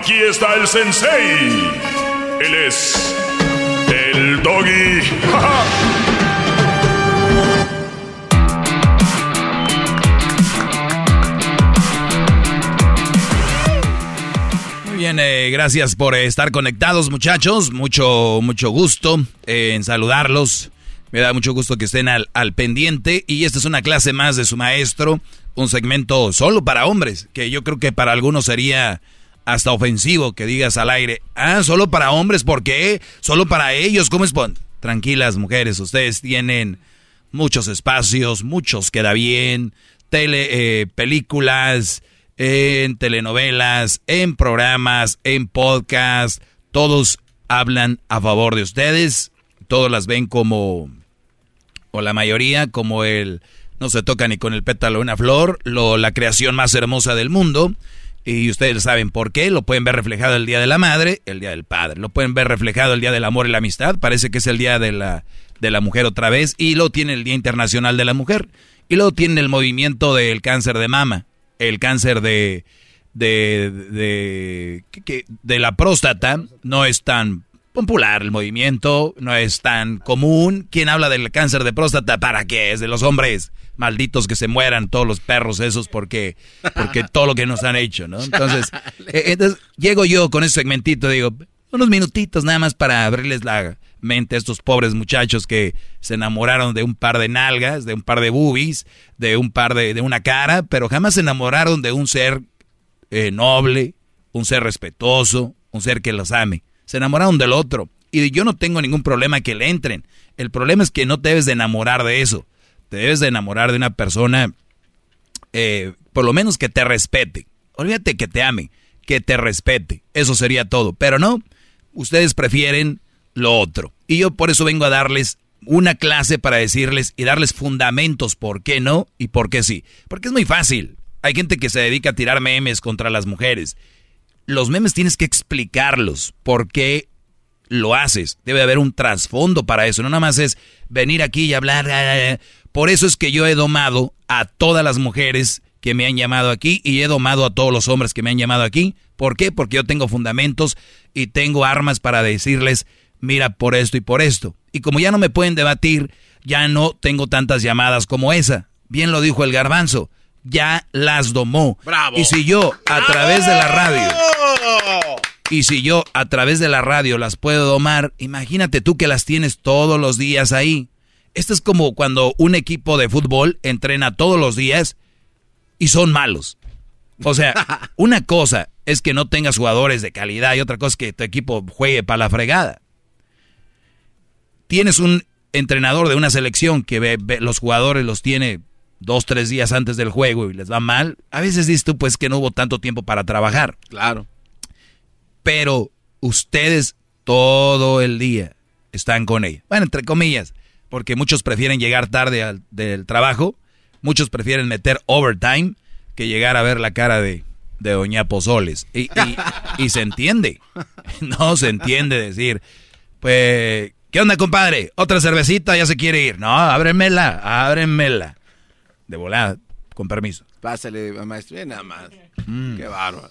Aquí está el sensei. Él es el doggy. Muy bien, eh, gracias por estar conectados, muchachos. Mucho, mucho gusto eh, en saludarlos. Me da mucho gusto que estén al pendiente. Y esta es una clase más de su maestro. Un segmento solo para hombres, que yo creo que para algunos sería hasta ofensivo que digas al aire. Ah, solo para hombres, ¿por qué? Solo para ellos, ¿cómo es? Tranquilas, mujeres, ustedes tienen muchos espacios, muchos queda bien, tele, eh, películas, en telenovelas, en programas, en podcast, todos hablan a favor de ustedes, todos las ven como, o la mayoría, como el, no se toca ni con el pétalo una flor, lo, la creación más hermosa del mundo, Y ustedes saben por qué. Lo pueden ver reflejado el Día de la Madre, el Día del Padre. Lo pueden ver reflejado el Día del Amor y la Amistad. Parece que es el Día de la, de la Mujer otra vez. Y luego tiene el Día Internacional de la Mujer. Y luego tiene el movimiento del cáncer de mama. El cáncer de, de, de, que- de la próstata. No es tan popular el movimiento. No es tan común. ¿Quién habla del cáncer de próstata? ¿Para qué? Es de los hombres malditos que se mueran todos los perros esos porque, porque todo lo que nos han hecho, ¿no? Entonces, eh, entonces llego yo con ese segmentito, digo, unos minutitos nada más para abrirles la mente a estos pobres muchachos que se enamoraron de un par de nalgas, de un par de boobies, de un par de, de una cara, pero jamás se enamoraron de un ser eh, noble, un ser respetuoso, un ser que los ame. Se enamoraron del otro. Y yo no tengo ningún problema que le entren. El problema es que no te debes de enamorar de eso. Te debes de enamorar de una persona, eh, por lo menos que te respete. Olvídate que te ame, que te respete. Eso sería todo. Pero no, ustedes prefieren lo otro. Y yo por eso vengo a darles una clase para decirles y darles fundamentos por qué no y por qué sí. Porque es muy fácil. Hay gente que se dedica a tirar memes contra las mujeres. Los memes tienes que explicarlos. ¿Por qué lo haces? Debe haber un trasfondo para eso. No nada más es venir aquí y hablar. Por eso es que yo he domado a todas las mujeres que me han llamado aquí y he domado a todos los hombres que me han llamado aquí. ¿Por qué? Porque yo tengo fundamentos y tengo armas para decirles, mira, por esto y por esto. Y como ya no me pueden debatir, ya no tengo tantas llamadas como esa. Bien lo dijo el garbanzo, ya las domó. Bravo. Y si yo a través de la radio, y si yo a través de la radio las puedo domar, imagínate tú que las tienes todos los días ahí. Esto es como cuando un equipo de fútbol entrena todos los días y son malos. O sea, una cosa es que no tengas jugadores de calidad y otra cosa es que tu equipo juegue para la fregada. Tienes un entrenador de una selección que ve, ve- los jugadores los tiene dos, tres días antes del juego y les va mal. A veces dices tú pues que no hubo tanto tiempo para trabajar. Claro. Pero ustedes todo el día están con ella. Bueno, entre comillas, porque muchos prefieren llegar tarde al, del trabajo, muchos prefieren meter overtime que llegar a ver la cara de, de Doña Pozoles. Y, y- y se entiende, no se entiende decir, pues, ¿qué onda, compadre? ¿Otra cervecita? Ya se quiere ir. No, ábremela, ábremela. De volada, con permiso. Pásale, maestro. Bien, nada más. Mm. Qué bárbaro.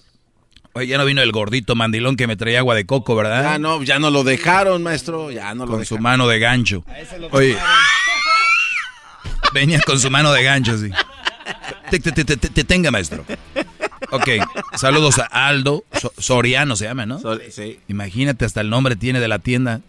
Oye, ya no vino el gordito mandilón que me traía agua de coco, ¿verdad? Ya no, ya no lo dejaron, maestro. Ya no lo con su mano de gancho. Oye, venía con su mano de gancho, sí. Te, te- te- te- te tenga, maestro. Ok, saludos a Aldo So- Soriano se llama, ¿no? sí. Imagínate, hasta el nombre tiene de la tienda.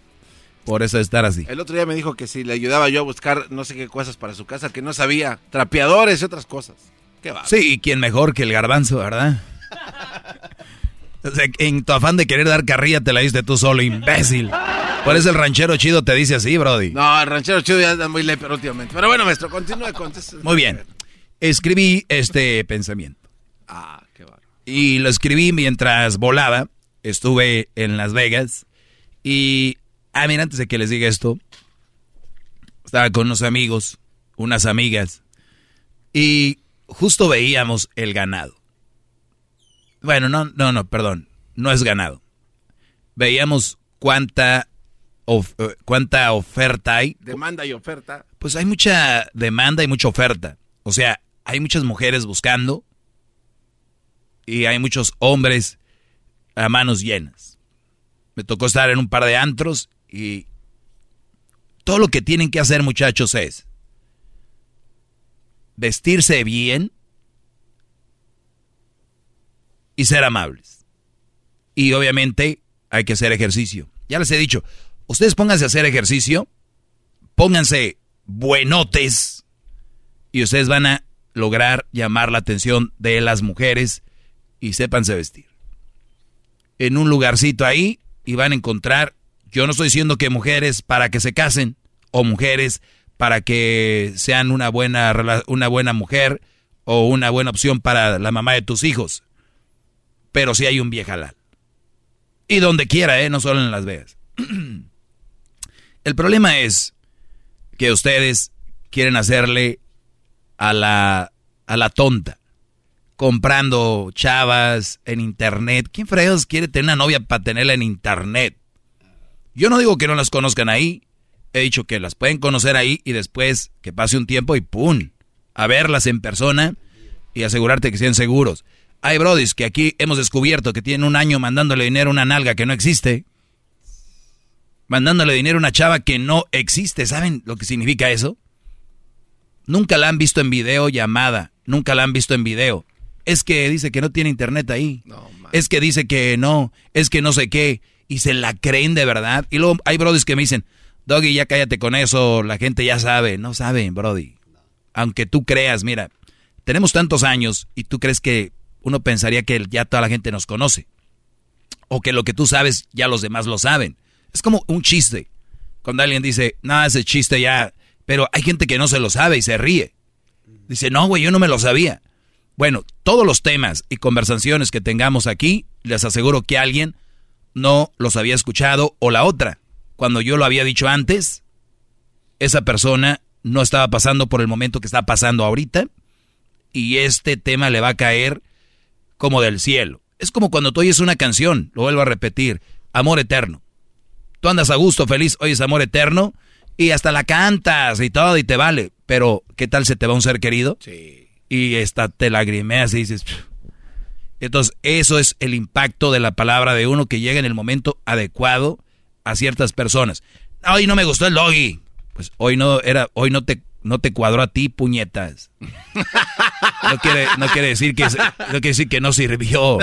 Por eso de estar así. El otro día me dijo que si le ayudaba yo a buscar no sé qué cosas para su casa, que no sabía. Trapeadores y otras cosas. Qué va. Sí, y quién mejor que el garbanzo, ¿verdad? O sea, en tu afán de querer dar carrilla te la diste tú solo, imbécil. Por eso el ranchero chido te dice así, Brody. No, el ranchero chido ya anda muy leper últimamente. Pero bueno, maestro, continúe con Muy bien. Escribí este pensamiento. Ah, qué bárbaro. Y lo escribí mientras volaba. Estuve en Las Vegas. Y, ah, mira, antes de que les diga esto, estaba con unos amigos, unas amigas. Y justo veíamos el ganado. Bueno, no, no, no, perdón. No es ganado. Veíamos cuánta, of- eh, cuánta oferta hay. Demanda y oferta. Pues hay mucha demanda y mucha oferta. O sea, hay muchas mujeres buscando y hay muchos hombres a manos llenas. Me tocó estar en un par de antros y todo lo que tienen que hacer muchachos es vestirse bien y ser amables. Y obviamente hay que hacer ejercicio. Ya les he dicho, ustedes pónganse a hacer ejercicio, pónganse buenotes y ustedes van a lograr llamar la atención de las mujeres y sépanse vestir. En un lugarcito ahí y van a encontrar, yo no estoy diciendo que mujeres para que se casen o mujeres para que sean una buena, una buena mujer o una buena opción para la mamá de tus hijos. Pero sí hay un viejalal. Y donde quiera, ¿eh? No solo en Las Vegas. El problema es que ustedes quieren hacerle a la, a la tonta. comprando chavas en internet. ¿Quién fregados quiere tener una novia para tenerla en internet? Yo no digo que no las conozcan ahí. He dicho que las pueden conocer ahí y después que pase un tiempo y ¡pum! A verlas en persona y asegurarte que sean seguros. Hay brodis que aquí hemos descubierto que tienen un año mandándole dinero a una nalga que no existe. Mandándole dinero a una chava que no existe. ¿Saben lo que significa eso? Nunca la han visto en video llamada. Nunca la han visto en video. Es que dice que no tiene internet ahí. es que dice que no. Es que no sé qué. Y se la creen de verdad. Y luego hay brodis que me dicen, Doggy, ya cállate con eso. La gente ya sabe. No saben, brody. Aunque tú creas, mira, tenemos tantos años y tú crees que uno pensaría que ya toda la gente nos conoce. O que lo que tú sabes ya los demás lo saben. Es como un chiste. Cuando alguien dice, nada, ese chiste ya... Pero hay gente que no se lo sabe y se ríe. Dice, no, güey, yo no me lo sabía. Bueno, todos los temas y conversaciones que tengamos aquí, les aseguro que alguien no los había escuchado o la otra. Cuando yo lo había dicho antes, esa persona no estaba pasando por el momento que está pasando ahorita y este tema le va a caer como del cielo. Es como cuando tú oyes una canción, lo vuelvo a repetir, amor eterno. Tú andas a gusto, feliz, oyes amor eterno y hasta la cantas y todo y te vale. Pero, ¿qué tal se te va un ser querido? Sí. Y esta te lagrimeas y dices... Entonces, eso es el impacto de la palabra de uno que llega en el momento adecuado a ciertas personas. Hoy no me gustó el doggy. Pues hoy no era, hoy no te no te cuadró a ti, puñetas. No quiere, no quiere decir que no quiere decir que no sirvió.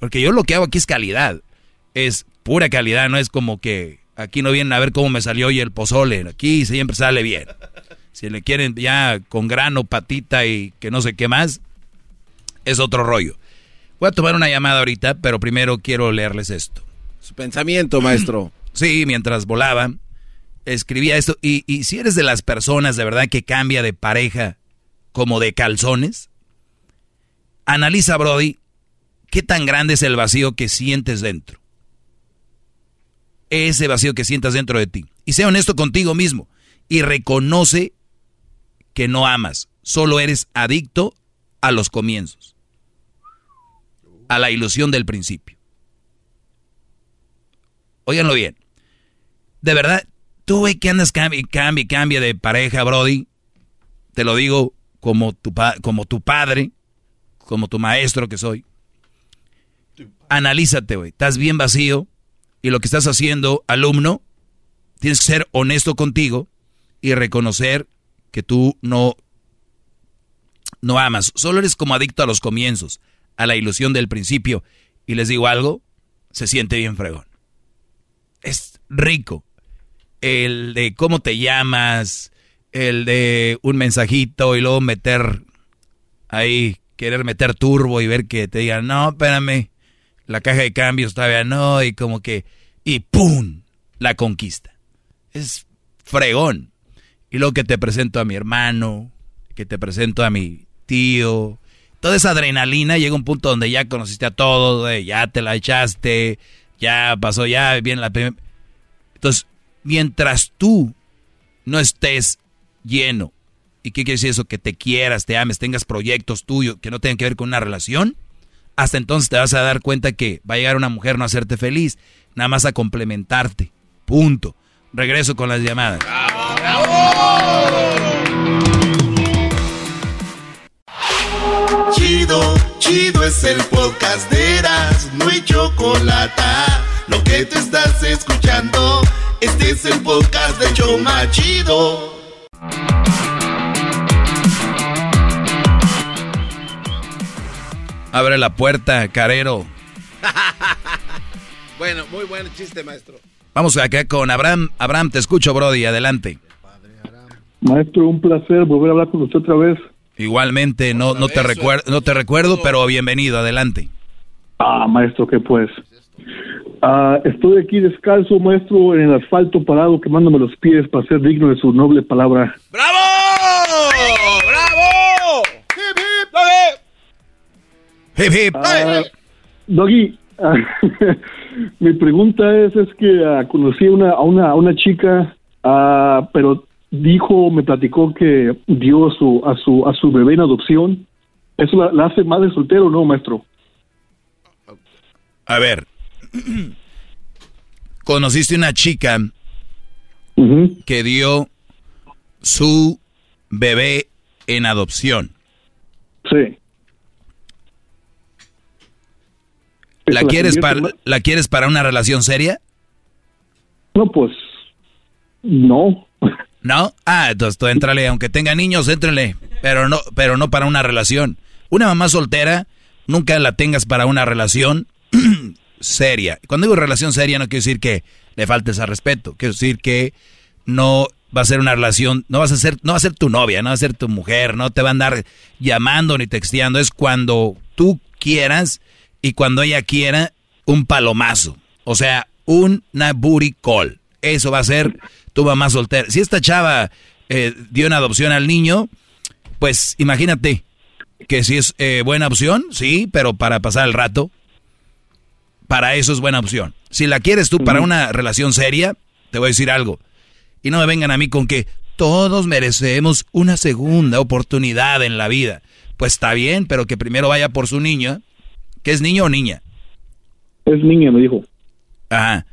Porque yo lo que hago aquí es calidad. Es pura calidad, no es como que aquí no vienen a ver cómo me salió hoy el pozole. Aquí siempre sale bien. Si le quieren ya con grano, patita y que no sé qué más, es otro rollo. Voy a tomar una llamada ahorita, pero primero quiero leerles esto. Su pensamiento, maestro. Sí, mientras volaba escribía esto. Y, y si eres de las personas de verdad que cambia de pareja como de calzones, analiza, Brody, qué tan grande es el vacío que sientes dentro. Ese vacío que sientas dentro de ti. Y sea honesto contigo mismo. Y reconoce que no amas. Solo eres adicto a los comienzos. A la ilusión del principio. Óiganlo bien. De verdad, Tú, güey, que andas cambia, cambia, cambia de pareja, Brody. Te lo digo como tu, como tu padre, como tu maestro que soy. Analízate, güey. Estás bien vacío y lo que estás haciendo, alumno, tienes que ser honesto contigo y reconocer que tú no, no amas. Solo eres como adicto a los comienzos, a la ilusión del principio. Y les digo algo, se siente bien fregón. Es rico el de cómo te llamas, el de un mensajito y luego meter ahí, querer meter turbo y ver que te digan, no, espérame, la caja de cambios todavía no, y como que, y ¡pum! La conquista. Es fregón. Y luego que te presento a mi hermano, que te presento a mi tío, toda esa adrenalina llega a un punto donde ya conociste a todos, ya te la echaste, ya pasó ya bien la primera. Entonces, mientras tú no estés lleno, ¿y qué quiere decir eso? Que te quieras, te ames, tengas proyectos tuyos que no tengan que ver con una relación, hasta entonces te vas a dar cuenta que va a llegar una mujer no a hacerte feliz, nada más a complementarte. Punto. Regreso con las llamadas. Chido, chido es el podcast de Eras, no hay chocolate. Lo que te estás escuchando. Este es el podcast de Choma Chido. Abre la puerta, carero. bueno, muy buen chiste, maestro. Vamos acá con Abraham. Abraham, te escucho, Brody. Adelante. Maestro, un placer volver a hablar con usted otra vez. Igualmente, no, no, te, recuerdo, no te recuerdo, pero bienvenido, adelante. Ah, maestro, ¿qué pues? Ah, estoy aquí descalzo, maestro, en el asfalto parado, quemándome los pies para ser digno de su noble palabra. ¡Bravo! ¡Bravo! ¡Hip, hip! ¡Hip, hip! Ah, Doggy, ah, mi pregunta es, es que conocí una, a, una, a una chica, pero dijo, me platicó que dio su, a, su, a su bebé en adopción ¿Eso la, la hace madre soltera o no, maestro? A ver, conociste una chica que dio su bebé en adopción. Sí. ¿La ¿Eso la quieres, para, ¿La quieres para una relación seria? No, pues, no. ¿No? Ah, entonces tú éntrale, aunque tenga niños, éntrale, pero no, pero no para una relación. Una mamá soltera, nunca la tengas para una relación seria. Cuando digo relación seria no quiero decir que le faltes al respeto, quiero decir que no va a ser una relación, no vas a ser, no va a ser tu novia, no va a ser tu mujer, no te va a andar llamando ni texteando, es cuando tú quieras y cuando ella quiera un palomazo, o sea, una booty. Eso va a ser tu mamá soltera. Si esta chava eh, dio una adopción al niño, pues imagínate que si es eh, buena opción, sí, pero para pasar el rato, para eso es buena opción. Si la quieres tú para una relación seria, te voy a decir algo. Y no me vengan a mí con que todos merecemos una segunda oportunidad en la vida. Pues está bien, pero que primero vaya por su niña. ¿Que es niño o niña? Es niña, me dijo. Ajá.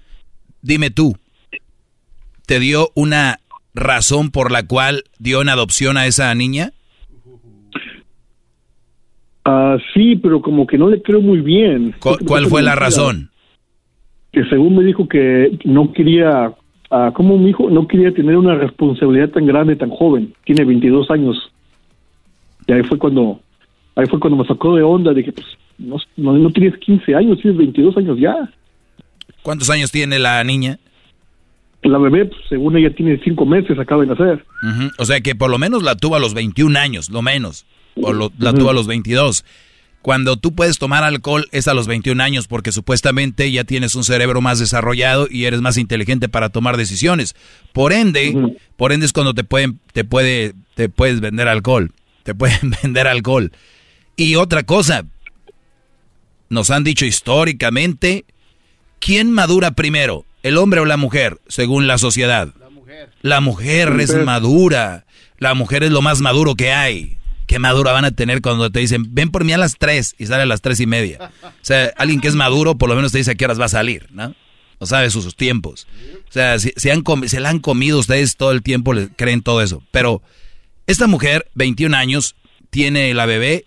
Dime tú, ¿te dio una razón por la cual dio en adopción a esa niña? Ah, sí, pero como que no le creo muy bien. ¿Cu- ¿Cuál fue la razón? Que según me dijo que no quería, ah, ¿cómo me dijo? No quería tener una responsabilidad tan grande, tan joven. Tiene 22 años. Y ahí fue cuando, ahí fue cuando me sacó de onda que pues, no, no, no tienes 15 años, tienes 22 años ya. ¿Cuántos años tiene la niña? La bebé, pues, según ella, tiene 5 meses, acaba de nacer. O sea que por lo menos la tuvo a los 21 años, lo menos. O lo- la tuvo a los 22. Cuando tú puedes tomar alcohol es a los 21 años porque supuestamente ya tienes un cerebro más desarrollado y eres más inteligente para tomar decisiones. Por ende, por ende es cuando te pueden te puede te puedes vender alcohol. Te pueden vender alcohol. Y otra cosa, nos han dicho históricamente ¿quién madura primero? ¿El hombre o la mujer, según la sociedad? La mujer La es mujer. madura. La mujer es lo más maduro que hay. ¿Qué madura van a tener cuando te dicen, ven por mí a las 3 y sale a las tres y media? O sea, alguien que es maduro por lo menos te dice a qué horas va a salir, ¿no? O sabe sus, sus tiempos. O sea, si, si han comi- se la han comido ustedes todo el tiempo, le creen todo eso. Pero esta mujer, 21 años, tiene la bebé,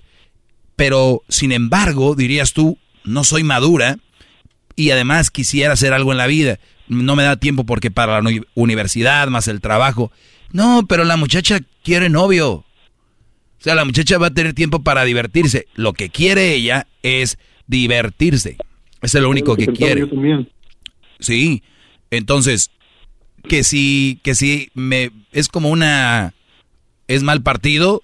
pero sin embargo, dirías tú, no soy madura y además quisiera hacer algo en la vida. No me da tiempo porque para la uni- universidad, más el trabajo. No, pero la muchacha quiere novio. O sea, la muchacha va a tener tiempo para divertirse. Lo que quiere ella es divertirse. Eso es lo único que quiere. Sí. Entonces, que si, que si me, es como una, es mal partido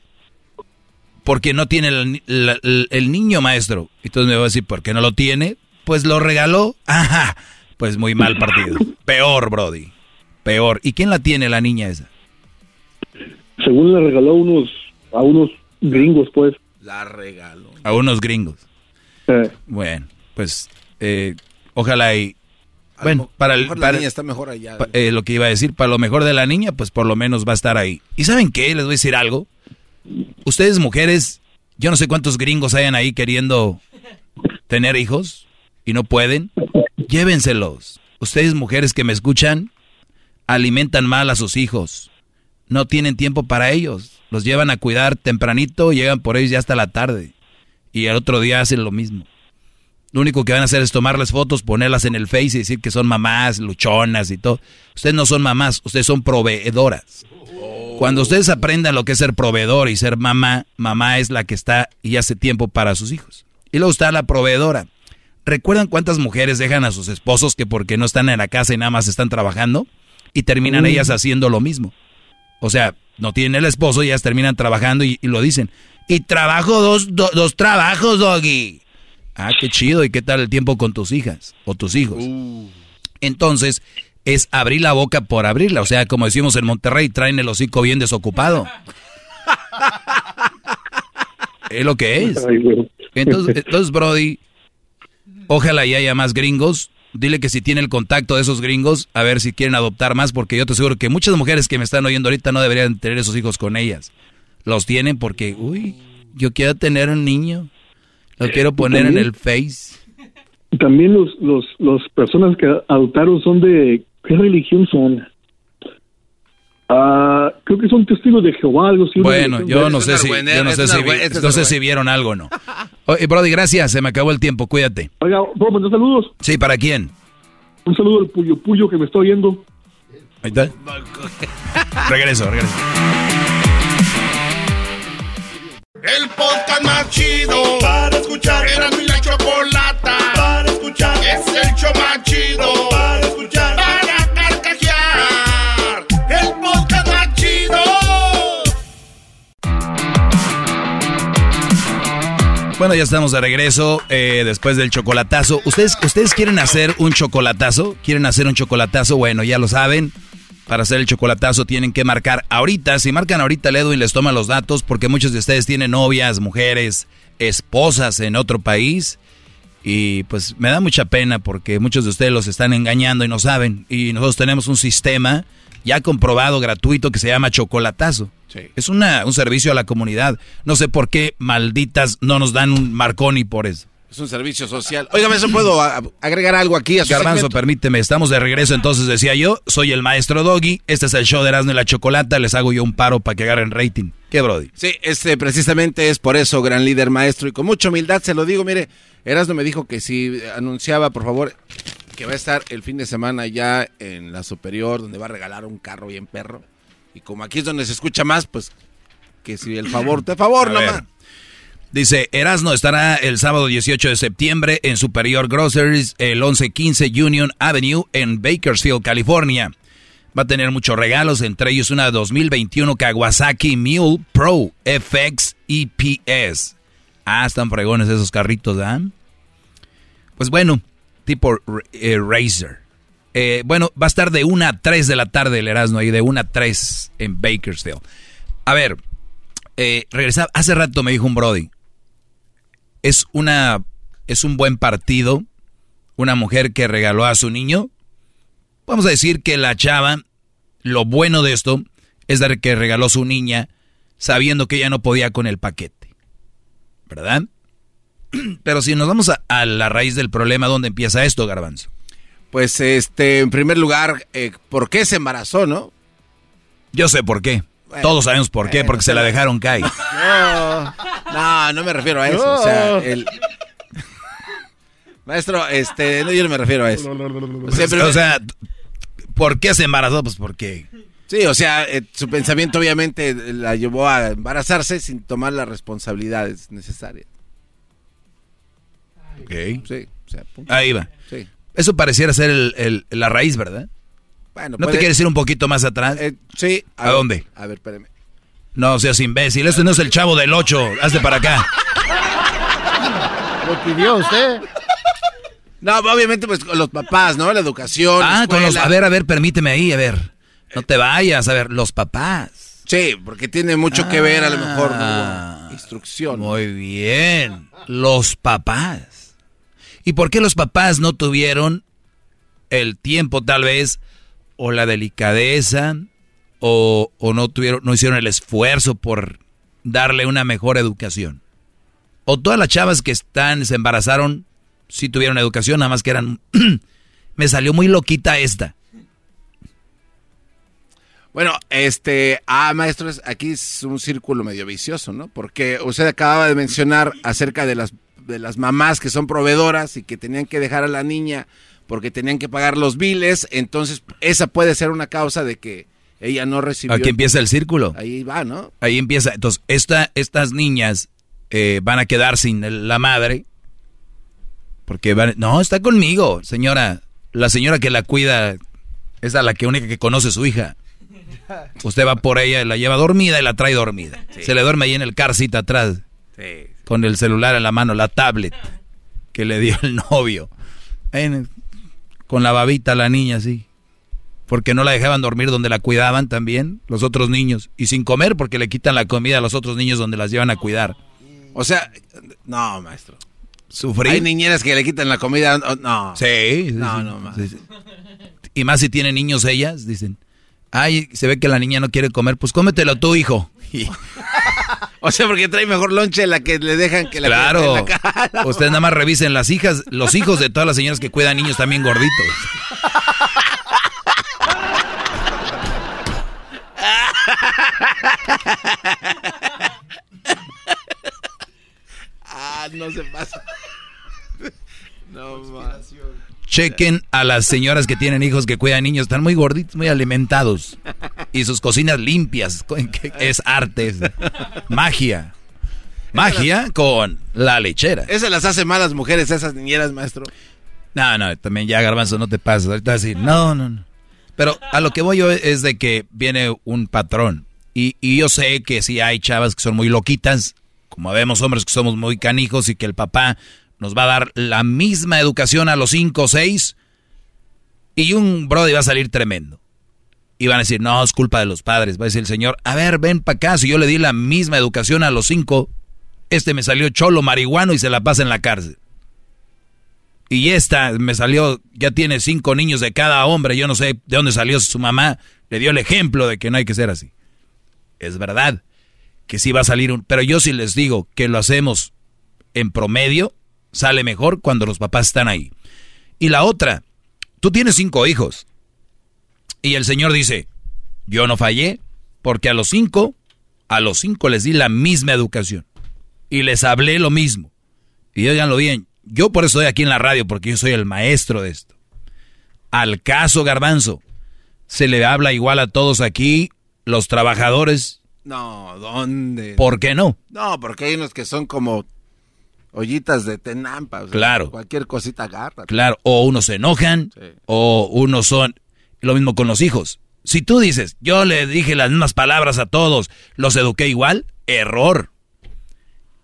porque no tiene el, la- el- el niño maestro. Entonces me va a decir, ¿por qué no lo tiene? Pues lo regaló. Ajá. Pues muy mal partido. Peor, Brody. Peor. ¿Y quién la tiene la niña esa? Según le regaló a unos, a unos gringos, pues. La regaló. A unos gringos. Eh, Bueno, pues eh, ojalá y... Bueno, para el... mejor la niña está mejor allá. pa- eh, lo que iba a decir, para lo mejor de la niña, pues por lo menos va a estar ahí. ¿Y saben qué? Les voy a decir algo. Ustedes mujeres, yo no sé cuántos gringos hayan ahí queriendo tener hijos y no pueden. Llévenselos. Ustedes mujeres que me escuchan, alimentan mal a sus hijos. No tienen tiempo para ellos. Los llevan a cuidar tempranito, llegan por ellos ya hasta la tarde. Y el otro día hacen lo mismo. Lo único que van a hacer es tomarles fotos, ponerlas en el Face y decir que son mamás, luchonas y todo. Ustedes no son mamás, ustedes son proveedoras. Cuando ustedes aprendan lo que es ser proveedor y ser mamá, mamá es la que está y hace tiempo para sus hijos. Y luego está la proveedora. ¿Recuerdan cuántas mujeres dejan a sus esposos que porque no están en la casa y nada más están trabajando? Y terminan Mm. ellas haciendo lo mismo. O sea, no tienen el esposo y ellas terminan trabajando y, y lo dicen. Y trabajo dos, do- dos trabajos, doggy. Ah, qué chido. ¿Y qué tal el tiempo con tus hijas o tus hijos? Entonces, es abrir la boca por abrirla. O sea, como decimos en Monterrey, traen el hocico bien desocupado. es lo que es. Entonces, entonces, Brody, ojalá y haya más gringos. Dile que si tiene el contacto de esos gringos, a ver si quieren adoptar más, porque yo te aseguro que muchas mujeres que me están oyendo ahorita no deberían tener esos hijos con ellas. Los tienen porque, uy, yo quiero tener un niño, lo quiero poner en el Face. También los, los, los personas que adoptaron son de, ¿qué religión son? Ah, creo que son testigos de Jehová, algo así. Bueno, yo no sé si, yo no sé si, vi- no sé si vieron algo o no. Oye, Brody, gracias, se me acabó el tiempo, cuídate. Oiga, ¿puedo mandar saludos? Sí, ¿para quién? Un saludo al Puyo Puyo que me está oyendo. Ahí está. Regreso, regreso. El podcast más chido para escuchar. Era mi la chocolata para escuchar. Es el show Bueno, ya estamos de regreso eh, después del chocolatazo. ¿Ustedes, ¿Ustedes quieren hacer un chocolatazo? ¿Quieren hacer un chocolatazo? Bueno, ya lo saben. Para hacer el chocolatazo tienen que marcar ahorita. Si marcan ahorita, el Edwin les toma los datos porque muchos de ustedes tienen novias, mujeres, esposas en otro país. Y pues me da mucha pena porque muchos de ustedes los están engañando y no saben. Y nosotros tenemos un sistema ya comprobado, gratuito, que se llama chocolatazo. Es una, un servicio a la comunidad. No sé por qué malditas no nos dan un marconi por eso. Es un servicio social. Óigame, ¿eso puedo agregar algo aquí a su Garbanzo, segmento? permíteme, estamos de regreso, entonces decía yo, soy el maestro Doggy, este es el show de Erasmo y la Chocolata, les hago yo un paro para que agarren rating. ¿Qué, Brody? Sí, este precisamente es por eso, gran líder maestro, y con mucha humildad se lo digo, mire, Erasmo me dijo que si anunciaba, por favor, que va a estar el fin de semana ya en la superior, donde va a regalar un carro bien perro, y como aquí es donde se escucha más, pues, que si el favor, de favor nomás. Dice, Erasno estará el sábado 18 de septiembre en Superior Groceries, el 1115 Union Avenue en Bakersfield, California. Va a tener muchos regalos, entre ellos una 2021 Kawasaki Mule Pro FX EPS. Ah, están fregones esos carritos, ¿ah? Pues bueno, tipo eh, Razer. Eh, bueno, va a estar de 1 a 3 de la tarde el Erasmo ahí, de 1 a 3 en Bakersfield. A ver, eh, regresaba, hace rato me dijo un Brody, es una, es un buen partido, una mujer que regaló a su niño. Vamos a decir que la chava, lo bueno de esto es dar que regaló su niña sabiendo que ella no podía con el paquete, ¿verdad? Pero si nos vamos a, a la raíz del problema, ¿dónde empieza esto, Garbanzo? Pues, este, en primer lugar, eh, ¿por qué se embarazó, no? Yo sé por qué. Todos sabemos por qué, bueno, porque se la dejaron caer. No, no, no me refiero a eso. O sea, el... Maestro, este, no, yo no me refiero a eso. O sea, pero- o sea, ¿por qué se embarazó? Pues porque... Sí, o sea, eh, su pensamiento obviamente la llevó a embarazarse sin tomar las responsabilidades necesarias. Ok. Sí, o sea, punto. Ahí va. Sí. Eso pareciera ser el- el- la raíz, ¿verdad? Bueno, ¿No te quieres ir un poquito más atrás? Eh, sí. ¿A, ver, dónde? A ver, espérame. No seas imbécil. Este no es el chavo del 8. Hazte para acá. Lo pidió usted. No, obviamente pues con los papás, ¿no? La educación. Ah, con los, a ver, a ver, permíteme ahí, a ver. No te vayas, a ver, los papás. Sí, porque tiene mucho que ver a lo mejor, Ah, ¿no? Instrucción. Muy bien. Los papás. ¿Y por qué los papás no tuvieron el tiempo, tal vez, o la delicadeza, o, o no tuvieron, no hicieron el esfuerzo por darle una mejor educación? O todas las chavas que están, se embarazaron, sí tuvieron educación, nada más que eran. Me salió muy loquita esta. Bueno, este, ah, maestros, aquí es un círculo medio vicioso, ¿no? Porque usted acababa de mencionar acerca de las, de las mamás que son proveedoras y que tenían que dejar a la niña porque tenían que pagar los biles, entonces esa puede ser una causa de que ella no recibió. Aquí empieza el círculo. Ahí va, ¿no? Ahí empieza. Entonces, esta, estas niñas eh, van a quedar sin la madre. Porque van, no, está conmigo, señora. La señora que la cuida es a la que única que conoce su hija. Usted va por ella, la lleva dormida y la trae dormida. Se le duerme ahí en el car seat atrás. Con el celular en la mano, la tablet que le dio el novio. En con la babita la niña así. Porque no la dejaban dormir donde la cuidaban también los otros niños. Y sin comer porque le quitan la comida a los otros niños donde las llevan a cuidar. O sea, no, maestro. Sufrir. Hay niñeras que le quitan la comida, no. Sí, sí, No, sí, no, sí, sí. Y más si tienen niños ellas, dicen. Ay, se ve que la niña no quiere comer, pues cómetelo tú, hijo. Y- O sea, porque trae mejor lonche la que le dejan que la Claro. en la cara. Ustedes nada más revisen las hijas, los hijos de todas las señoras que cuidan niños también gorditos. Ah, no se pasa. No más. Chequen a las señoras que tienen hijos que cuidan niños, están muy gorditos, muy alimentados. Y sus cocinas limpias, es arte, es magia. Magia con la lechera. Esas las hace malas mujeres, esas niñeras, maestro. No, no, también ya garbanzo, no te pases. Ahorita vas a decir, no, no, no. Pero a lo que voy yo es de que viene un patrón. Y, y yo sé que sí hay chavas que son muy loquitas, como vemos hombres que somos muy canijos y que el papá nos va a dar la misma educación a los cinco o seis. Y un brody va a salir tremendo. Y van a decir, no, es culpa de los padres. Va a decir el señor, a ver, ven para acá. Si yo le di la misma educación a los cinco, este me salió cholo marihuano y se la pasa en la cárcel. Y esta me salió, ya tiene cinco niños de cada hombre, yo no sé de dónde salió su mamá, le dio el ejemplo de que no hay que ser así. Es verdad que sí va a salir un... Pero yo sí les digo que lo hacemos en promedio, sale mejor cuando los papás están ahí. Y la otra, tú tienes cinco hijos. Y el Señor dice, yo no fallé porque a los cinco, a los cinco les di la misma educación. Y les hablé lo mismo. Y oiganlo bien, yo por eso estoy aquí en la radio, porque yo soy el maestro de esto. Al caso garbanzo, se le habla igual a todos aquí, los trabajadores. No, ¿dónde? ¿Por qué no? No, porque hay unos que son como ollitas de tenampa. o sea, Claro. Cualquier cosita agarra. Claro, o unos se enojan, o unos son... Lo mismo con los hijos. Si tú dices, yo le dije las mismas palabras a todos, los eduqué igual, error.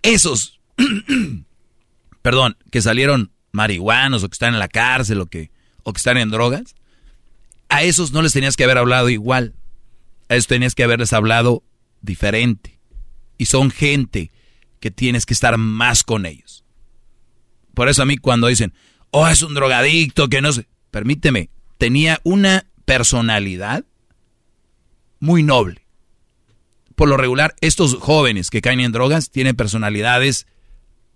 Esos, perdón, que salieron marihuanos o que están en la cárcel o que, o que están en drogas, a esos no les tenías que haber hablado igual. A esos tenías que haberles hablado diferente. Y son gente que tienes que estar más con ellos. Por eso a mí cuando dicen, oh, es un drogadicto, que no sé, permíteme, tenía una personalidad muy noble. Por lo regular, estos jóvenes que caen en drogas tienen personalidades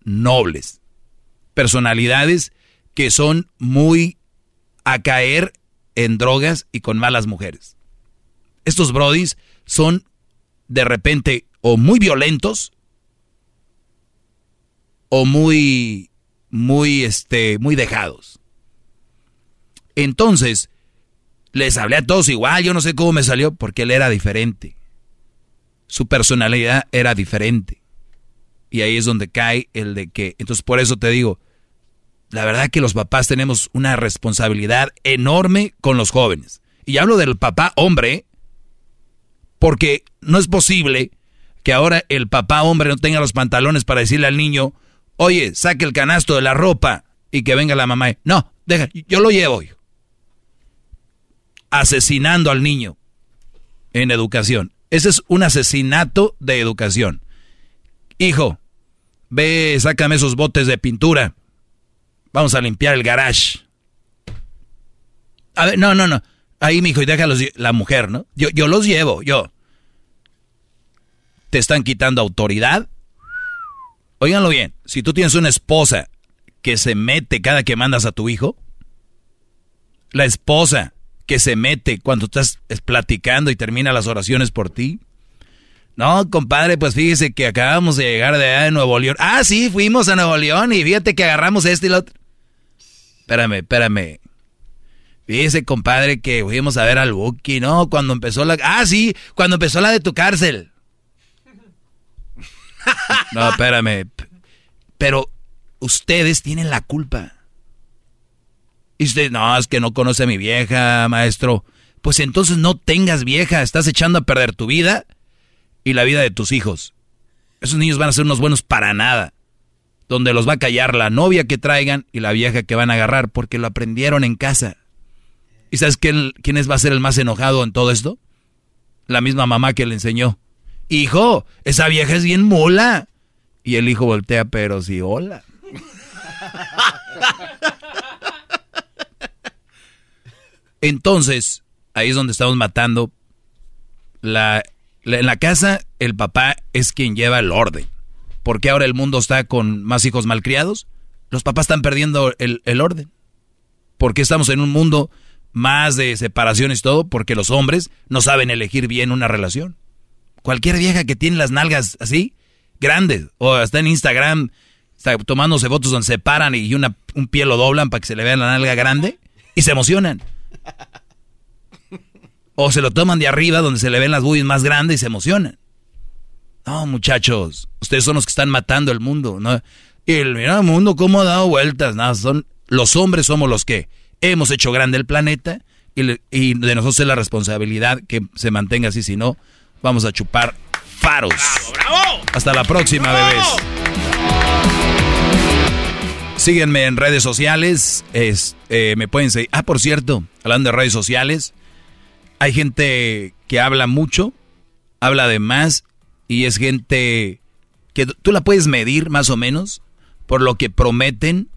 nobles. Personalidades que son muy a caer en drogas y con malas mujeres. Estos brodis son de repente o muy violentos o muy muy este muy dejados. Entonces, les hablé a todos igual, yo no sé cómo me salió porque él era diferente. Su personalidad era diferente. Y ahí es donde cae el de que, entonces por eso te digo, la verdad que los papás tenemos una responsabilidad enorme con los jóvenes. Y hablo del papá hombre, porque no es posible que ahora el papá hombre no tenga los pantalones para decirle al niño, oye, saque el canasto de la ropa y que venga la mamá. No, deja, yo lo llevo. hijo". Asesinando al niño en educación. Ese es un asesinato de educación. Hijo, ve, sácame esos botes de pintura. Vamos a limpiar el garage. A ver, no, no, no. Ahí, mijo, y déjalos la mujer, ¿no? Yo, yo los llevo, yo. Te están quitando autoridad. Óiganlo bien, si tú tienes una esposa que se mete cada que mandas a tu hijo, la esposa que se mete cuando estás es, platicando y termina las oraciones por ti. No, compadre, pues fíjese que acabamos de llegar de de Nuevo León. Ah, sí, fuimos a Nuevo León y fíjate que agarramos este y lo otro. Espérame, espérame. Fíjese, compadre, que fuimos a ver al Buki, ¿no? Cuando empezó la... Ah, sí, cuando empezó la de tu cárcel. No, espérame. Pero ustedes tienen la culpa. Y usted, no, es que no conoce a mi vieja, maestro. Pues entonces no tengas vieja, estás echando a perder tu vida y la vida de tus hijos. Esos niños van a ser unos buenos para nada. Donde los va a callar la novia que traigan y la vieja que van a agarrar porque lo aprendieron en casa. ¿Y sabes quién, quién es, va a ser el más enojado en todo esto? La misma mamá que le enseñó. Hijo, esa vieja es bien mula. Y el hijo voltea, pero sí, hola. Entonces, ahí es donde estamos matando la En la casa, el papá es quien lleva el orden. ¿Por qué ahora el mundo está con más hijos malcriados? Los papás están perdiendo el, el orden. ¿Por qué estamos en un mundo más de separaciones y todo? Porque los hombres no saben elegir bien una relación. Cualquier vieja que tiene las nalgas así, grandes, o está en Instagram, está tomándose fotos donde se paran y una, un pie lo doblan para que se le vea la nalga grande y se emocionan. O se lo toman de arriba donde se le ven las boobies más grandes y se emocionan. No, muchachos, ustedes son los que están matando el mundo, ¿no? Y el, mira, el mundo cómo ha dado vueltas, nada, son los hombres somos los que hemos hecho grande el planeta y, y de nosotros es la responsabilidad que se mantenga así, si no, vamos a chupar faros. Hasta la próxima, bebés. Síguenme en redes sociales. Es, eh, me pueden seguir. Ah, por cierto, hablando de redes sociales, hay gente que habla mucho, habla de más, y es gente que tú la puedes medir más o menos por lo que prometen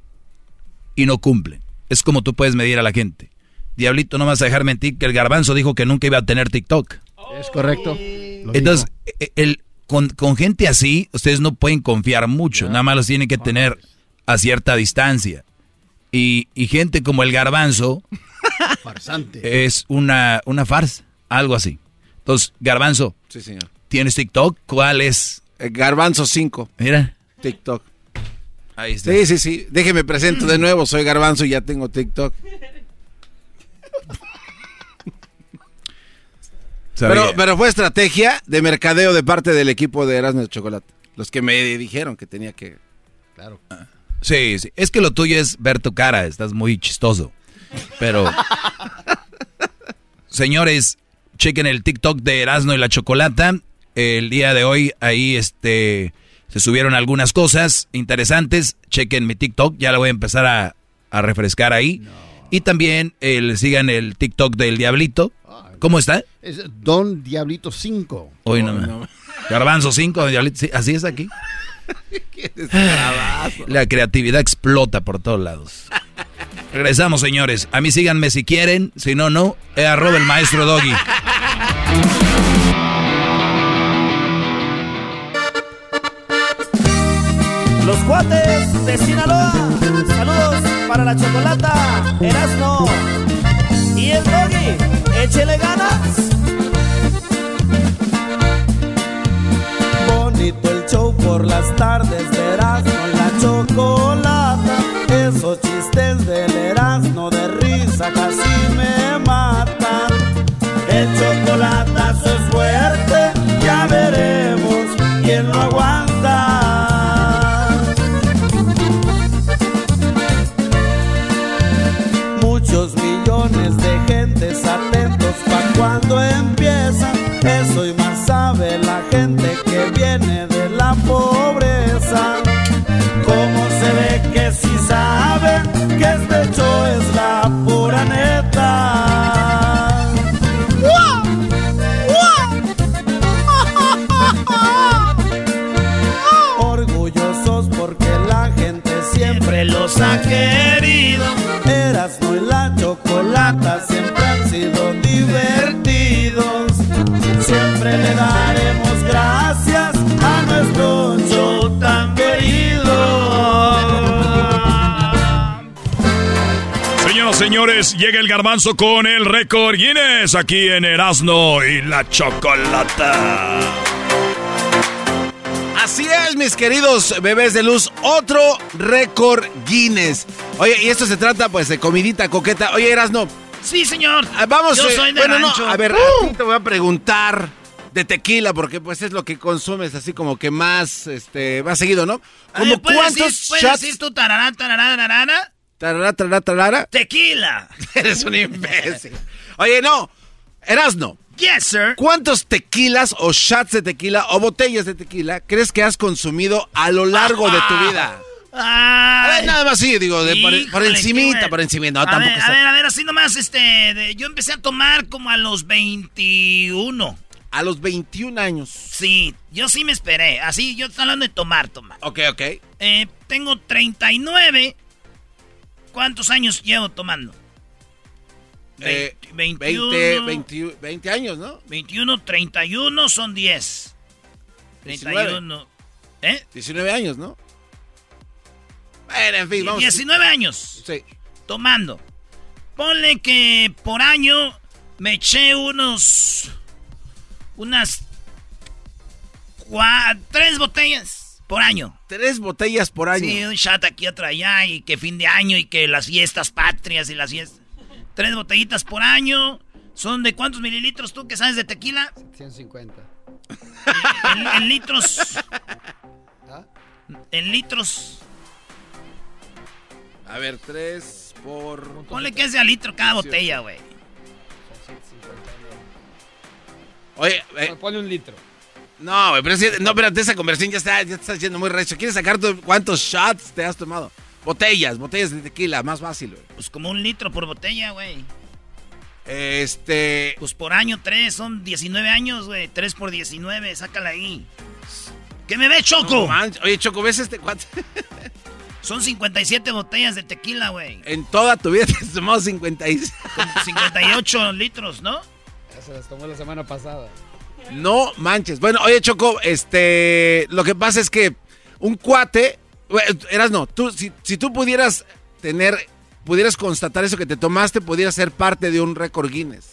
y no cumplen. Es como tú puedes medir a la gente. Diablito, no vas a dejar mentir que el garbanzo dijo que nunca iba a tener TikTok. Es correcto. Entonces, e, el, con, con, gente así, ustedes no pueden confiar mucho. Nada más los tienen que tener a cierta distancia. Y, y gente como el garbanzo Farsante. es una, una farsa, algo así. Entonces, garbanzo, Sí, señor. ¿tienes TikTok? ¿Cuál es? Eh, Garbanzo 5. Mira. TikTok. Ahí está. Sí, sí, sí. Déjeme presento de nuevo. Soy Garbanzo y ya tengo TikTok. Pero, pero fue estrategia de mercadeo de parte del equipo de Erasmus de Chocolate. Los que me dijeron que tenía que. Claro. Sí, sí. Es que lo tuyo es ver tu cara. Estás muy chistoso. Pero. Señores, chequen el TikTok de Erasmo y la Chocolata. El día de hoy ahí este se subieron algunas cosas interesantes. Chequen mi TikTok, ya la voy a empezar a, a refrescar ahí. Y también el, sigan el TikTok del Diablito. ¿Cómo está? Es Don Diablito 5. Hoy no, Garbanzo 5, Diablito, sí, así es aquí. La creatividad explota por todos lados. Regresamos, señores. A mí síganme si quieren, si no, no. Es arroba el maestro Doggy. Los cuates de Sinaloa. Saludos para la chocolata, Erasno el Doggy. Échele ganas. Bonito el show por las tardes viene de la pobreza. Señores, llega el garbanzo con el récord Guinness aquí en Erasmo y la Chocolata. Así es, mis queridos bebés de luz, otro récord Guinness. Oye, y esto se trata pues de comidita coqueta. Oye, Erasno. Sí, señor. Ah, Vamos, Yo eh, soy de bueno, no, a ver, ¡Uh! a ti te voy a preguntar de tequila porque pues es lo que consumes así como que más este más seguido, ¿no? Como ¿puedes cuántos decir, puedes shots decir tu tarará, tarará, tarará? Tarara, tarara, tarara? Tequila. Eres un imbécil. Oye, no. Erasno. Yes, sir. ¿Cuántos tequilas o shots de tequila o botellas de tequila crees que has consumido a lo largo de tu vida? A ver, nada más sí, digo, de por, por Híjole, encimita, qué por encimita, no, a tampoco ver, está- a ver, a ver, así nomás, este, de- yo empecé a tomar como a los 21. A los 21 años. Sí, yo sí me esperé, así, yo estoy hablando de tomar, tomar. Ok, ok. Eh, tengo 39. ¿Cuántos años llevo tomando? Eh, 21, 20, 20, 20 años, ¿no? 21, 31 son 10. 31. ¿Eh? 19 años, ¿no? Bueno, en fin, vamos. 19 años. Sí. Tomando. Ponle que por año me eché unos. Unas. cua- tres botellas por año. Tres botellas por año. Sí, un shot aquí, otro allá, y que fin de año, y que las fiestas patrias y las fiestas. Tres botellitas por año. ¿Son de cuántos mililitros tú que sabes de tequila? 150. En, en litros. ¿Ah? En litros. A ver, tres por. Ponle que es de a litro cada botella, güey. Oye, eh, Ponle un litro. No, güey, pero que- no, espérate, esa conversación ya está, ya está yendo muy recho. ¿Quieres sacar tú cuántos shots te has tomado? Botellas, botellas de tequila, más fácil, güey. Pues como un litro por botella, güey. Este. Pues por año tres, son 19 años, güey. Tres por 19, sácala ahí. ¿Qué me ve, Choco? No. Oye, Choco, ¿ves este cuate? Son 57 botellas de tequila, güey. En toda tu vida te has tomado 56. Con 58 litros, ¿no? Ya se las tomó la semana pasada. No manches. Bueno, oye, Choco, este. Lo que pasa es que un cuate. Eras no, tú, si, si tú pudieras tener. Pudieras constatar eso que te tomaste, pudieras ser parte de un récord Guinness.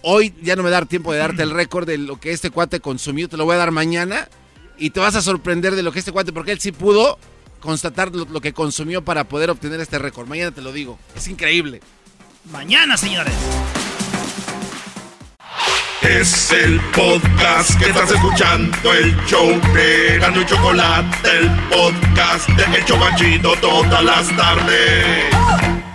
Hoy ya no me da tiempo de darte el récord de lo que este cuate consumió, te lo voy a dar mañana. Y te vas a sorprender de lo que este cuate, porque él sí pudo constatar lo, lo que consumió para poder obtener este récord. Mañana te lo digo. Es increíble. Mañana, señores. Es el podcast que estás escuchando, el show de y Chocolate, el podcast de El Chobachito todas las tardes.